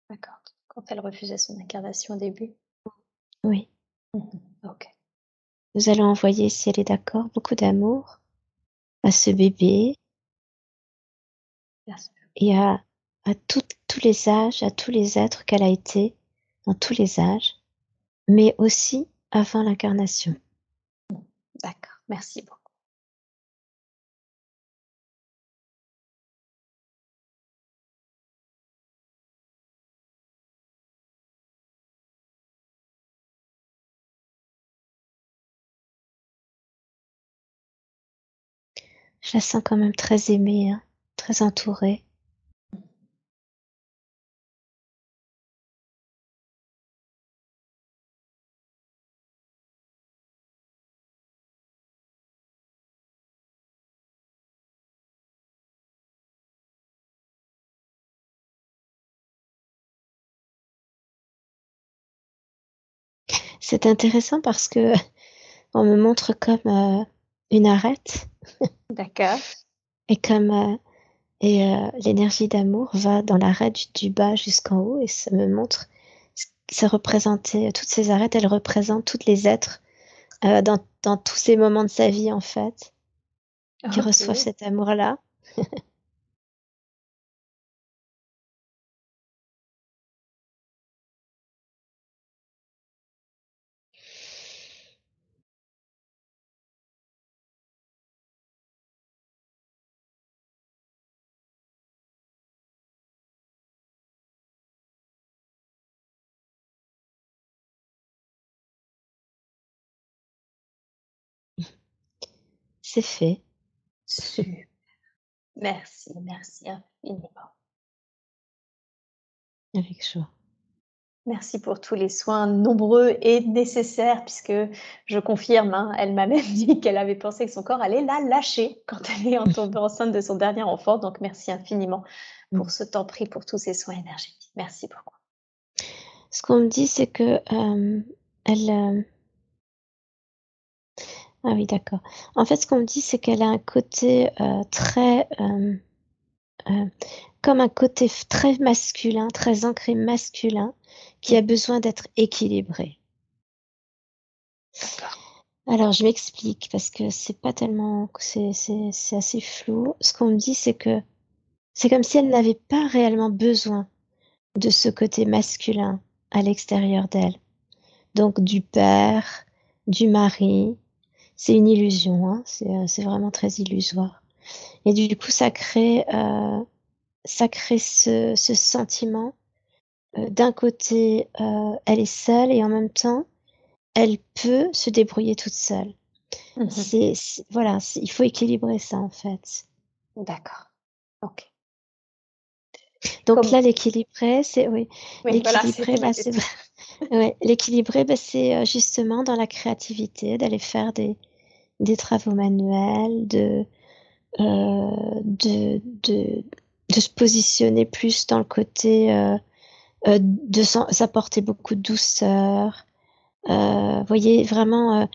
d'accord. Quand elle refusait son incarnation au début. Oui. Mmh ok. Nous allons envoyer, si elle est d'accord, beaucoup d'amour à ce bébé et à, à tous les âges, à tous les êtres qu'elle a été tous les âges, mais aussi avant l'incarnation. D'accord, merci beaucoup. Je la sens quand même très aimée, hein, très entourée. C'est intéressant parce que on me montre comme euh, une arête. D'accord. et comme euh, et euh, l'énergie d'amour va dans l'arête du bas jusqu'en haut et ça me montre ça représentait toutes ces arêtes, elles représentent tous les êtres dans, dans tous ces moments de sa vie en fait qui reçoivent cet amour-là. C'est fait. Super. Merci, merci infiniment. Avec joie. Merci pour tous les soins nombreux et nécessaires, puisque je confirme, hein, elle m'a même dit qu'elle avait pensé que son corps allait la lâcher quand elle est tombée enceinte de son dernier enfant. Donc merci infiniment pour mm. ce temps pris pour tous ces soins énergétiques. Merci beaucoup. Ce qu'on me dit, c'est que euh, elle, euh, ah oui, d'accord. En fait, ce qu'on me dit, c'est qu'elle a un côté euh, très, euh, euh, comme un côté très masculin, très ancré masculin, qui a besoin d'être équilibré. Alors, je m'explique parce que c'est pas tellement, c'est, assez flou. Ce qu'on me dit, c'est que c'est comme si elle n'avait pas réellement besoin de ce côté masculin à l'extérieur d'elle. Donc, du père, du mari, c'est une illusion, hein. euh, c'est vraiment très illusoire. Et du coup, ça crée, euh, ça crée ce, ce sentiment. Euh, d'un côté, euh, elle est seule et en même temps, elle peut se débrouiller toute seule. Mmh c'est, voilà, il faut équilibrer ça en fait. D'accord. Ok. Donc là, l'équilibré, c'est oui, l'équilibré, bah, c'est ouais, l'équilibré, bah, c'est justement dans la créativité, d'aller faire des, des travaux manuels, de, euh, de, de, de, se positionner plus dans le côté euh, euh de s'apporter beaucoup de douceur. Euh, voyez, vraiment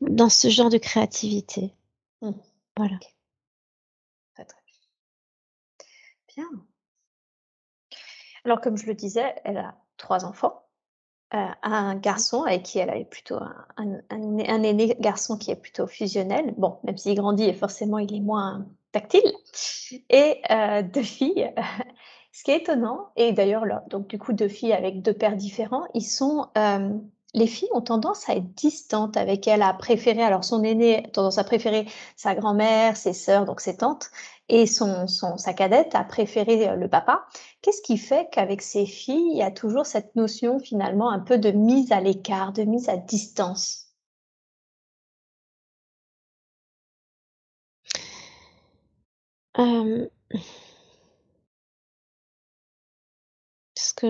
dans ce genre de créativité. Mmh. Voilà. Très, très bien. Alors, comme je le disais, elle a trois enfants. Euh, un garçon avec qui elle avait plutôt un, un, aîné garçon qui est plutôt fusionnel. Bon, même s'il grandit et forcément il est moins tactile. Et euh, deux filles. Ce qui est étonnant, et d'ailleurs, donc du coup, deux filles avec deux pères différents, ils sont euh, les filles ont tendance à être distantes avec elle, à préférer, alors son aîné a tendance à préférer sa grand-mère, ses sœurs, donc ses tantes, et son, sa cadette a préféré euh, le papa. Qu'est-ce qui fait qu'avec ces filles, il y a toujours cette notion finalement un peu de mise à l'écart, de mise à distance? Euh... Ce que.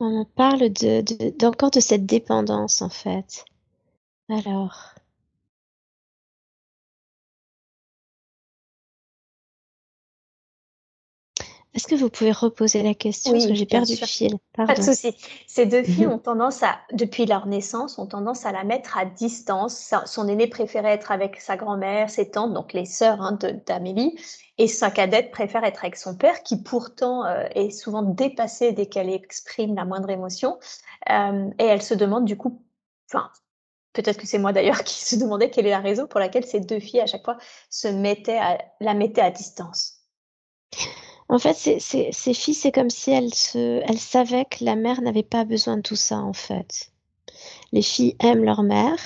On parle de, de cette dépendance en fait. Alors. Est-ce que vous pouvez reposer la question? Parce que j'ai perdu le fil. Pas de souci. Ces deux filles ont tendance à, depuis leur naissance, ont tendance à la mettre à distance. Son aîné préférait être avec sa grand-mère, ses tantes, donc les sœurs hein, d'Amélie, et sa cadette préfère être avec son père, qui pourtant euh, est souvent dépassé dès qu'elle exprime la moindre émotion. Euh, et elle se demande du coup, enfin, peut-être que c'est moi d'ailleurs qui se demandais quelle est la raison pour laquelle ces deux filles à chaque fois se mettaient à, la mettaient à distance. En fait, ces filles, c'est comme si elles, se, elles savaient que la mère n'avait pas besoin de tout ça, en fait. Les filles aiment leur mère,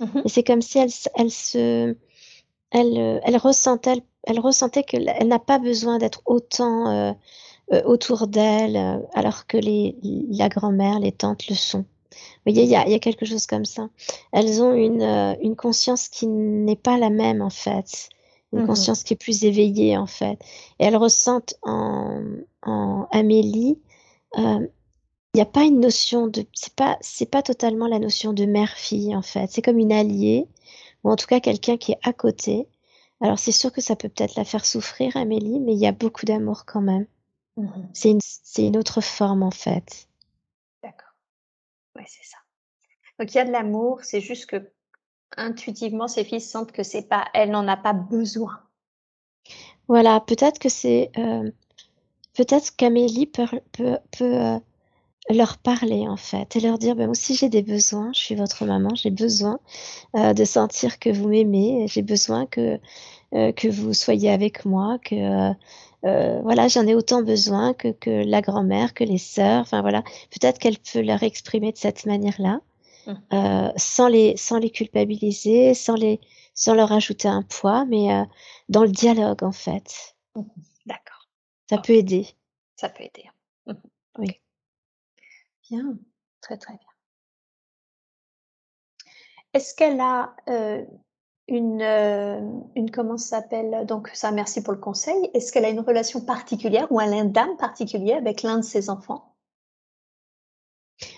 mmh et c'est comme si elles, elles se, elles, elles ressentaient, elles ressentaient qu'elle n'a pas besoin d'être autant euh, euh, autour d'elle, euh, alors que les, la grand-mère, les tantes le sont. Vous voyez, il y a, y a, quelque chose comme ça. Elles ont une, une conscience qui n'est pas la même, en fait une mmh conscience qui est plus éveillée en fait. Et elles ressentent en, en Amélie, euh, il n'y a pas une notion de, c'est pas, c'est pas totalement la notion de mère-fille en fait. C'est comme une alliée ou en tout cas quelqu'un qui est à côté. Alors c'est sûr que ça peut peut-être la faire souffrir Amélie, mais il y a beaucoup d'amour quand même. Mmh c'est une, c'est une autre forme en fait. Ouais, c'est ça. Donc il y a de l'amour, c'est juste que intuitivement ses fils sentent que c'est pas, elle n'en a pas besoin. Voilà, peut-être que c'est, euh, peut-être qu'Amélie peut, peut, euh, leur parler en fait et leur dire ben, aussi j'ai des besoins, je suis votre maman, j'ai besoin euh, de sentir que vous m'aimez, j'ai besoin que que vous soyez avec moi, que euh, voilà j'en ai autant besoin que que la grand-mère, que les sœurs, enfin voilà peut-être qu'elle peut leur exprimer de cette manière-là, mmh. sans les sans les culpabiliser, sans les sans leur ajouter un poids, mais dans le dialogue en fait. Mmh D'accord. Ça peut aider. Ça peut aider. Mmh oui. Bien, très très bien. Est-ce qu'elle a une, une, comment ça s'appelle Donc ça, merci pour le conseil. Est-ce qu'elle a une relation particulière ou un dame particulier avec l'un de ses enfants?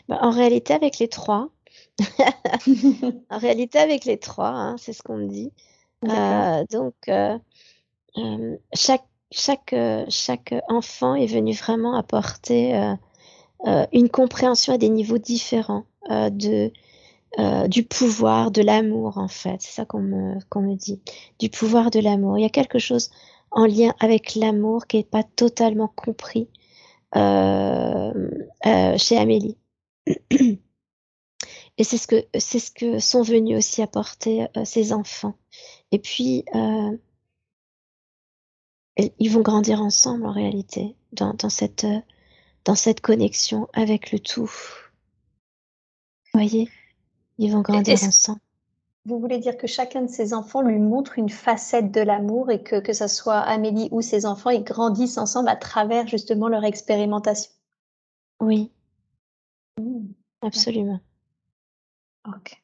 Bah, En réalité, avec les trois. en réalité, avec les trois, hein, c'est ce qu'on me dit. Euh, donc, chaque, chaque, chaque enfant est venu vraiment apporter euh, une compréhension à des niveaux différents euh, de euh, du pouvoir, de l'amour en fait. C'est ça qu'on me, qu'on me dit. Du pouvoir de l'amour. Il y a quelque chose en lien avec l'amour qui n'est pas totalement compris euh, euh, chez Amélie. Et c'est ce que c'est ce que sont venus aussi apporter ces enfants. Et puis ils vont grandir ensemble en réalité dans, dans cette dans cette connexion avec le tout. Vous voyez? Ils vont grandir ensemble. Vous voulez dire que chacun de ses enfants lui montre une facette de l'amour et que, que ce soit Amélie ou ses enfants, ils grandissent ensemble à travers justement leur expérimentation? Oui. Mmh. Absolument. Ok.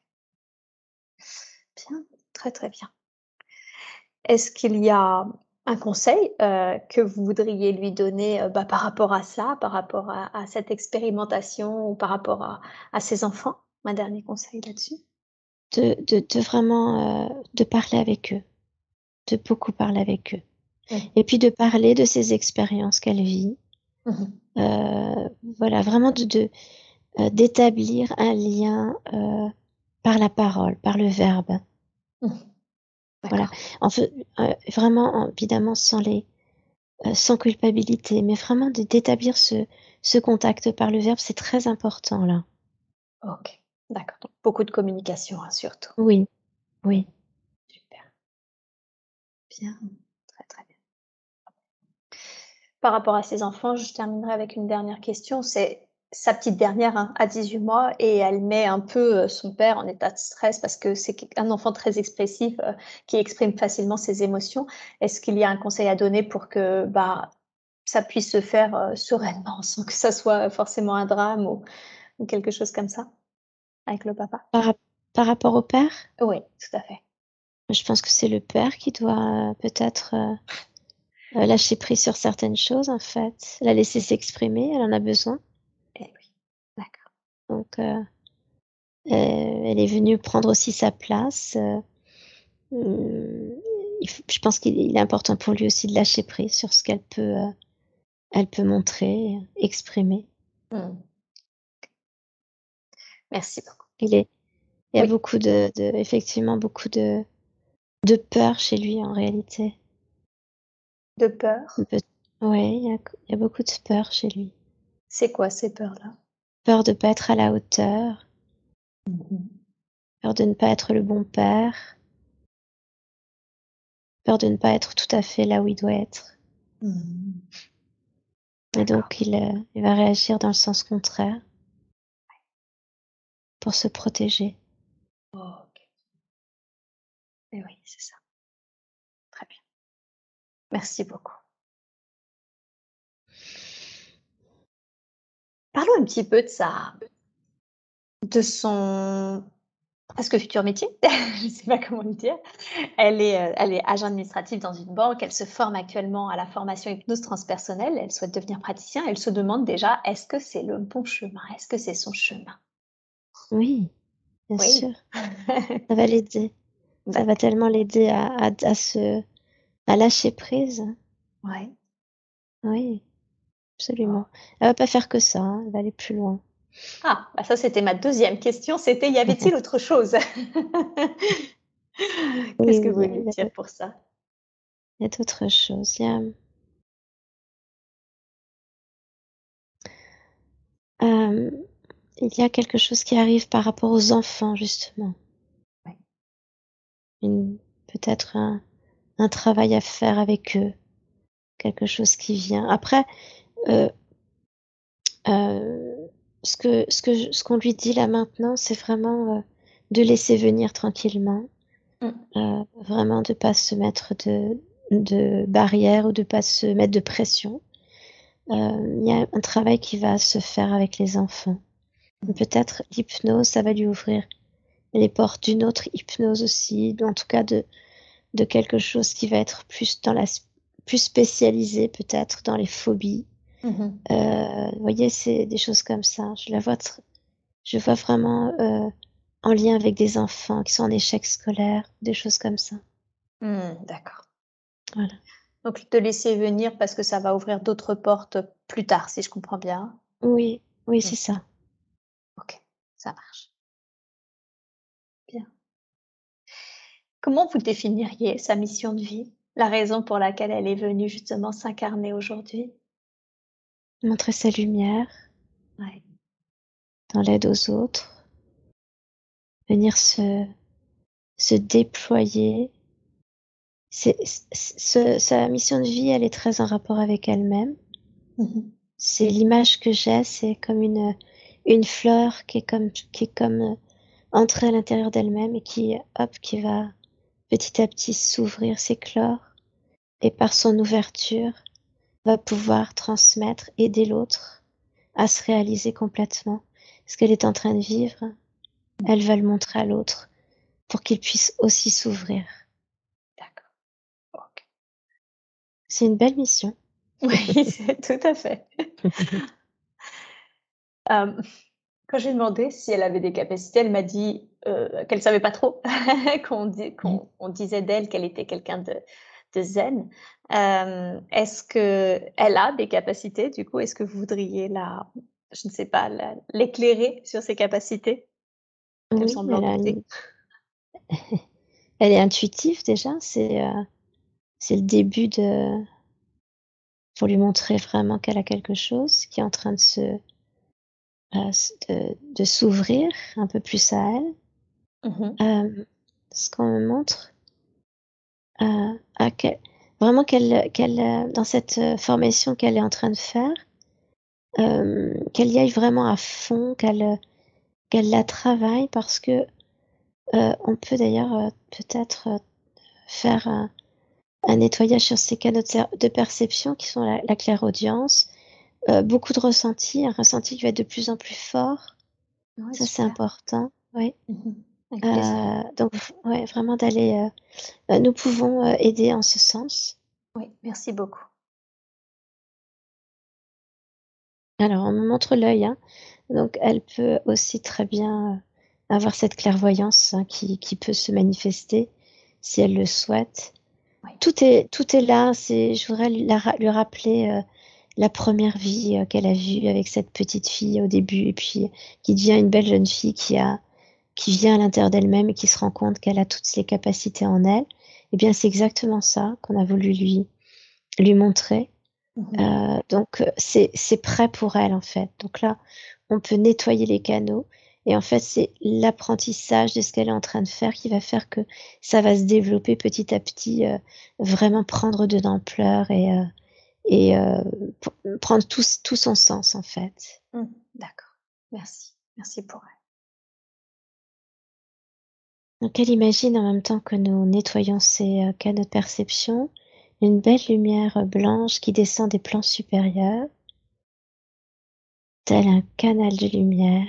Bien, très très bien. Est-ce qu'il y a un conseil euh, que vous voudriez lui donner euh, bah, par rapport à ça, par rapport à, cette expérimentation ou par rapport à, ses enfants? Un dernier conseil là-dessus de, de, vraiment euh, de parler avec eux, de beaucoup parler avec eux. Et puis de parler de ses expériences qu'elle vit. Mmh voilà, vraiment de d'établir un lien par la parole, par le verbe. Mmh voilà. En fait, euh, vraiment, évidemment, sans les, euh, sans culpabilité, mais vraiment d'établir ce, ce contact par le verbe, c'est très important là. Ok, d'accord. beaucoup de communication, hein, surtout. Oui, oui. Super. Bien, très très bien. Par rapport à ces enfants, je terminerai avec une dernière question. C'est sa petite dernière hein, à 18 mois et elle met un peu euh, son père en état de stress parce que c'est un enfant très expressif euh, qui exprime facilement ses émotions. Est-ce qu'il y a un conseil à donner pour que bah, ça puisse se faire euh, sereinement sans que ça soit forcément un drame ou, quelque chose comme ça? Avec le papa par, par, rapport au père? Oui, tout à fait. Je pense que c'est le père qui doit peut-être lâcher prise sur certaines choses en fait, la laisser s'exprimer, elle en a besoin. Donc, euh, euh, elle est venue prendre aussi sa place. Euh, je pense qu'il est important pour lui aussi de lâcher prise sur ce qu'elle peut, elle peut montrer, exprimer. Mmh. Merci beaucoup. Il, est, il y a beaucoup de, de, effectivement, beaucoup de, de peur chez lui en réalité. De peur? Oui, il, il y a beaucoup de peur chez lui. C'est quoi ces peurs-là? Peur de ne pas être à la hauteur, mmh peur de ne pas être le bon père, peur de ne pas être tout à fait là où il doit être. Mmh Et donc il, euh, il, va réagir dans le sens contraire pour se protéger. ok. Et oui, c'est ça. Très bien. Merci beaucoup. Parlons un petit peu de sa, de son presque futur métier, je ne sais pas comment le dire. Elle est, euh, elle est agent administratif dans une banque, elle se forme actuellement à la formation hypnose transpersonnelle, elle souhaite devenir praticien, elle se demande déjà est-ce que c'est le bon chemin, est-ce que c'est son chemin? Oui, bien sûr. Ça va l'aider. Ça va tellement l'aider à, à, à, se, à lâcher prise. Ouais. Oui. absolument. Elle va pas faire que ça, hein, elle va aller plus loin. Ah, bah ça c'était ma deuxième question, c'était y avait-il autre chose? Qu'est-ce que vous voulez dire pour ça? Il y a d'autres choses. Il y a... Euh, il y a quelque chose qui arrive par rapport aux enfants, justement. Peut-être un, un, travail à faire avec eux. Quelque chose qui vient. Après, euh, euh, ce que ce que ce qu'on lui dit là maintenant, c'est vraiment euh, de laisser venir tranquillement, mm. euh, vraiment de pas se mettre de de barrières ou de pas se mettre de pression. Euh, il y a un travail qui va se faire avec les enfants. Peut-être l'hypnose, ça va lui ouvrir les portes d'une autre hypnose aussi, en tout cas de, de quelque chose qui va être plus dans la plus spécialisé peut-être dans les phobies. Mm-hmm. Euh, vous voyez, c'est des choses comme ça. Je la vois, je vois vraiment euh, en lien avec des enfants qui sont en échec scolaire, des choses comme ça. Mm, d'accord. Voilà. Donc te laisser venir parce que ça va ouvrir d'autres portes plus tard, si je comprends bien. Oui, oui, c'est ça. Ok, ça marche. Bien. Comment vous définiriez sa mission de vie, la raison pour laquelle elle est venue justement s'incarner aujourd'hui? Montrer sa lumière dans l'aide aux autres, venir se, se déployer sa mission de vie, elle est très en rapport avec elle-même. Mm-hmm. C'est l'image que j'ai, c'est comme une, une fleur qui est comme, qui est comme euh, entrée à l'intérieur d'elle-même et qui, hop, qui va petit à petit s'ouvrir, s'éclore et par son ouverture va pouvoir transmettre, aider l'autre à se réaliser complètement. Ce qu'elle est en train de vivre, elle va le montrer à l'autre pour qu'il puisse aussi s'ouvrir. C'est une belle mission. Oui, tout à fait. quand j'ai demandé si elle avait des capacités, elle m'a dit euh, qu'elle savait pas trop, qu'on mmh. disait d'elle qu'elle était quelqu'un de, zen. Est-ce que elle a des capacités Du coup, est-ce que vous voudriez la, je ne sais pas, l'éclairer sur ses capacités? Oui, elle, elle, est intuitive déjà. C'est c'est le début de pour lui montrer vraiment qu'elle a quelque chose qui est en train de se euh, de, de s'ouvrir un peu plus à elle. Mmh euh, ce qu'on me montre, euh, à vraiment qu'elle, qu'elle, dans cette formation qu'elle est en train de faire, qu'elle y aille vraiment à fond, qu'elle, qu'elle la travaille parce que on peut d'ailleurs peut-être faire un, un nettoyage sur ces canaux de, perception qui sont la, la clairaudience, euh, beaucoup de ressentis, un ressenti qui va être de plus en plus fort. ça, c'est important. Oui. Mmh euh, donc, ouais, vraiment d'aller. Euh, nous pouvons aider en ce sens. Oui, merci beaucoup. Alors, on me montre l'œil. Hein. Donc, elle peut aussi très bien avoir cette clairvoyance hein, qui, qui, peut se manifester si elle le souhaite. Tout est, tout est là. C'est, je voudrais lui, rappeler la première vie euh, qu'elle a vue avec cette petite fille au début, et puis qui devient une belle jeune fille qui a, qui vient à l'intérieur d'elle-même et qui se rend compte qu'elle a toutes ses capacités en elle. Eh bien, c'est exactement ça qu'on a voulu lui, lui montrer. Mmh euh, donc, c'est, c'est prêt pour elle en fait. Donc là, on peut nettoyer les canaux et en fait, c'est l'apprentissage de ce qu'elle est en train de faire qui va faire que ça va se développer petit à petit, euh, vraiment prendre de l'ampleur et, euh, et euh, prendre tout, tout, son sens en fait. Mmh, d'accord. Merci. Merci pour elle. Donc elle imagine en même temps que nous nettoyons ces canaux de perception, une belle lumière blanche qui descend des plans supérieurs, tel un canal de lumière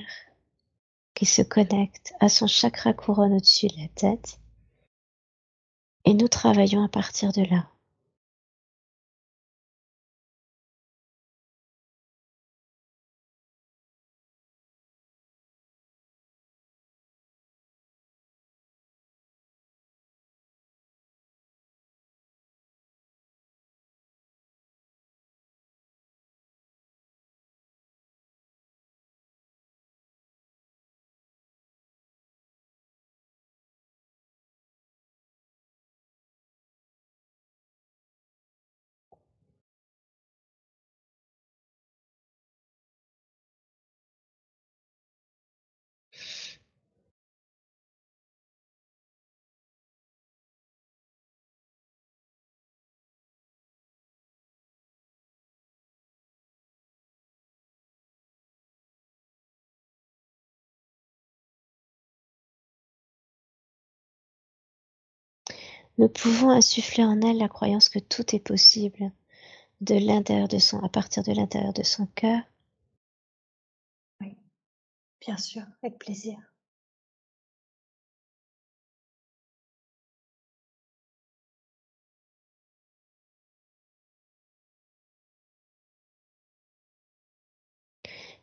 qui se connecte à son chakra couronne au-dessus de la tête. Et nous travaillons à partir de là. Nous pouvons insuffler en elle la croyance que tout est possible de l'intérieur de son, à partir de l'intérieur de son cœur. Oui, bien sûr, avec plaisir.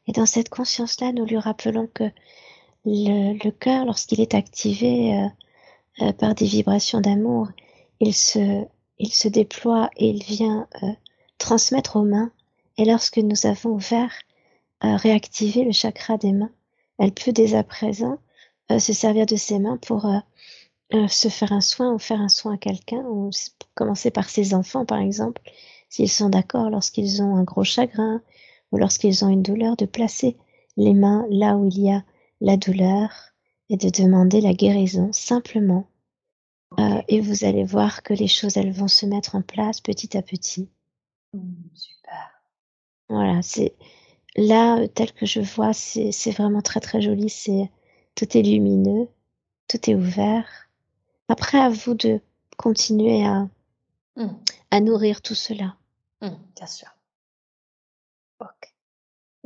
Et dans cette conscience-là, nous lui rappelons que le, cœur, lorsqu'il est activé euh, euh, par des vibrations d'amour, il se, il se déploie et il vient euh, transmettre aux mains. Et lorsque nous avons ouvert, réactivé le chakra des mains, elle peut dès à présent se servir de ses mains pour se faire un soin ou faire un soin à quelqu'un, ou commencer par ses enfants par exemple, s'ils sont d'accord lorsqu'ils ont un gros chagrin, ou lorsqu'ils ont une douleur, de placer les mains là où il y a la douleur et de demander la guérison simplement. Euh, et vous allez voir que les choses, elles vont se mettre en place petit à petit. Mmh, super. Voilà, c'est là, tel que je vois, c'est vraiment très très joli. C'est tout est lumineux, tout est ouvert. Après, à vous de continuer à, mmh. à nourrir tout cela. Mmh, bien sûr. Ok.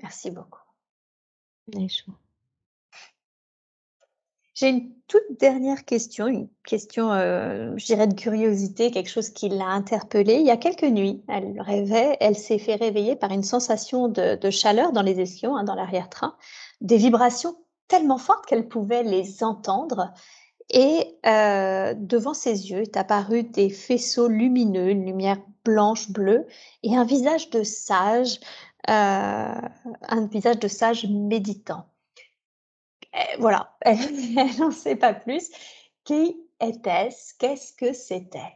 Merci beaucoup. J'ai une toute dernière question, une question, euh, je dirais de curiosité, quelque chose qui l'a interpellée. Il y a quelques nuits, elle rêvait, elle s'est fait réveiller par une sensation de, chaleur dans les escaliers, hein, dans l'arrière-train, des vibrations tellement fortes qu'elle pouvait les entendre. Et euh, devant ses yeux est apparu des faisceaux lumineux, une lumière blanche, bleue, et un visage de sage euh, un visage de sage méditant. Voilà, elle n'en sait pas plus. Qui était-ce? Qu'est-ce que c'était?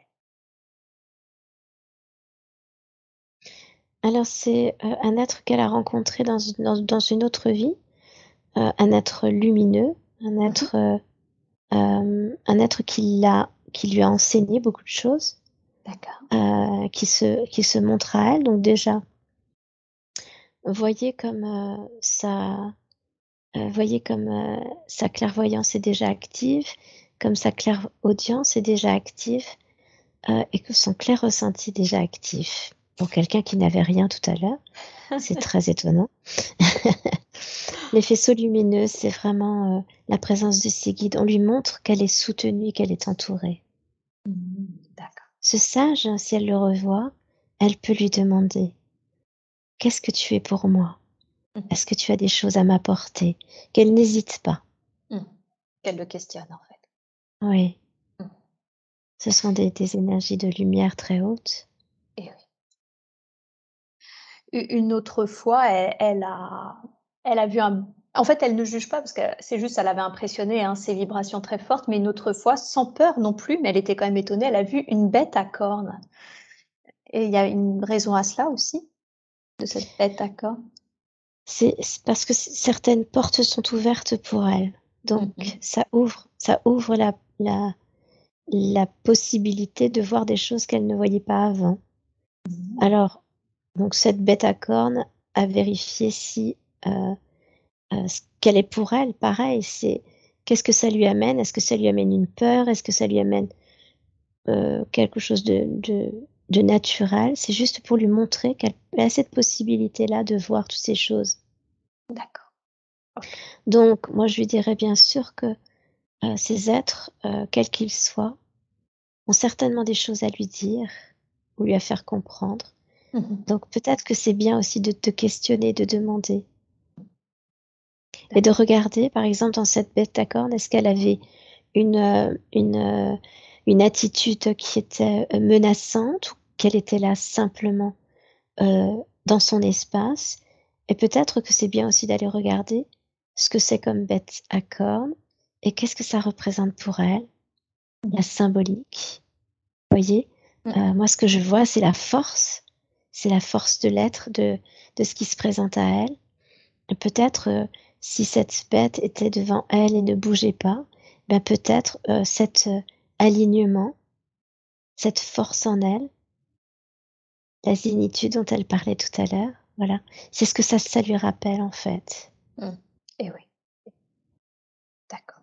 Alors c'est euh, un être qu'elle a rencontré dans, dans, une autre vie, euh, un être lumineux, un mmh être, un être qui, qui lui a enseigné beaucoup de choses. D'accord. qui, se, qui se montre à elle. Donc déjà, voyez comme euh, euh, voyez comme euh, sa clairvoyance est déjà active, comme sa clairaudience est déjà active et que son clair ressenti est déjà actif. Pour quelqu'un qui n'avait rien tout à l'heure, c'est très étonnant. Les faisceaux lumineux, c'est vraiment la présence de ses guides. On lui montre qu'elle est soutenue qu'elle est entourée. Mmh, d'accord. Ce sage, si elle le revoit, elle peut lui demander Qu'est-ce que tu es pour moi? Mmh. Est-ce que tu as des choses à m'apporter Qu'elle n'hésite pas? Mmh. Qu'elle le questionne en fait. Oui. Mmh. Ce sont des, énergies de lumière très hautes. Et oui. Une autre fois, elle, a, elle a vu un. En fait, elle ne juge pas parce que c'est juste, elle avait impressionné hein, ces vibrations très fortes, mais une autre fois, sans peur non plus, mais elle était quand même étonnée, elle a vu une bête à cornes. Et il y a une raison à cela aussi de cette bête d'accord C'est parce que certaines portes sont ouvertes pour elle. Donc mhm. ça ouvre, ça ouvre la, la, la, possibilité de voir des choses qu'elle ne voyait pas avant. Mhm. Alors, donc cette bête à cornes a vérifié si euh, euh, ce qu'elle est pour elle, pareil, c'est qu'est-ce que ça lui amène? Est-ce que ça lui amène une peur? Est-ce que ça lui amène euh, quelque chose de, de naturel, c'est juste pour lui montrer qu'elle a cette possibilité-là de voir toutes ces choses. D'accord. Donc, moi, je lui dirais bien sûr que euh, ces êtres, euh, quels qu'ils soient, ont certainement des choses à lui dire ou lui à faire comprendre. Mhm. Donc, peut-être que c'est bien aussi de te questionner, de demander. Et de regarder, par exemple, dans cette bête à cornes, est-ce qu'elle avait une, euh, une, une attitude qui était menaçante qu'elle était là simplement euh, dans son espace? Et peut-être que c'est bien aussi d'aller regarder ce que c'est comme bête à cornes et qu'est-ce que ça représente pour elle, la symbolique. Vous voyez, euh, moi ce que je vois, c'est la force, c'est la force de l'être, de, de ce qui se présente à elle. Peut-être euh, si cette bête était devant elle et ne bougeait pas, ben peut-être cet alignement, cette force en elle, la zénitude dont elle parlait tout à l'heure. Voilà, c'est ce que ça, ça lui rappelle en fait. Mmh. Et oui. D'accord.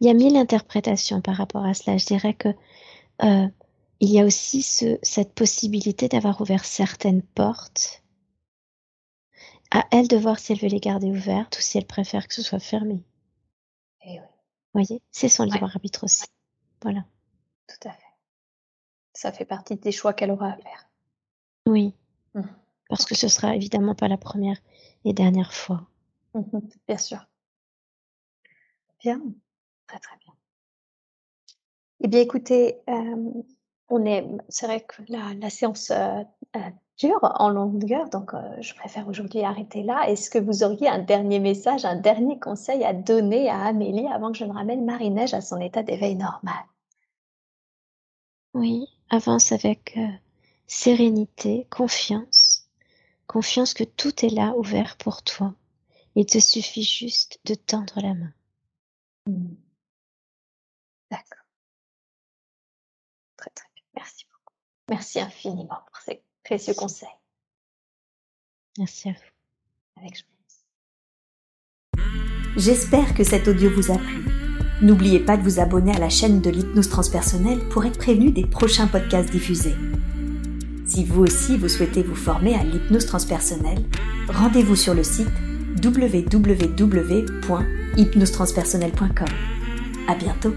il y a mille interprétations par rapport à cela. Je dirais que euh, il y a aussi ce, cette possibilité d'avoir ouvert certaines portes. À elle de voir si elle veut les garder ouvertes ou si elle préfère que ce soit fermé. Et eh oui. voyez, c'est son libre arbitre aussi. Voilà. Tout à fait. Ça fait partie des choix qu'elle aura à faire. Oui. Mmh. Parce que ce sera évidemment pas la première et dernière fois. Mmh bien sûr. Bien. Très très bien. Eh bien écoutez, euh, on est, c'est vrai que la, la séance euh, euh, dure en longueur, donc je préfère aujourd'hui arrêter là. Est-ce que vous auriez un dernier message, un dernier conseil à donner à Amélie avant que je ne ramène Marie-Neige à son état d'éveil normal? Oui, avance avec sérénité, confiance, confiance que tout est là ouvert pour toi. Il te suffit juste de tendre la main. Mmh. D'accord. Très très bien. Merci beaucoup. Merci infiniment pour ces précieux conseils. Merci à vous. Avec joie. J'espère que cet audio vous a plu. N'oubliez pas de vous abonner à la chaîne de l'hypnose transpersonnelle pour être prévenu des prochains podcasts diffusés. Si vous aussi vous souhaitez vous former à l'hypnose transpersonnelle, rendez-vous sur le site www.hypnosetranspersonnelle.com. À bientôt!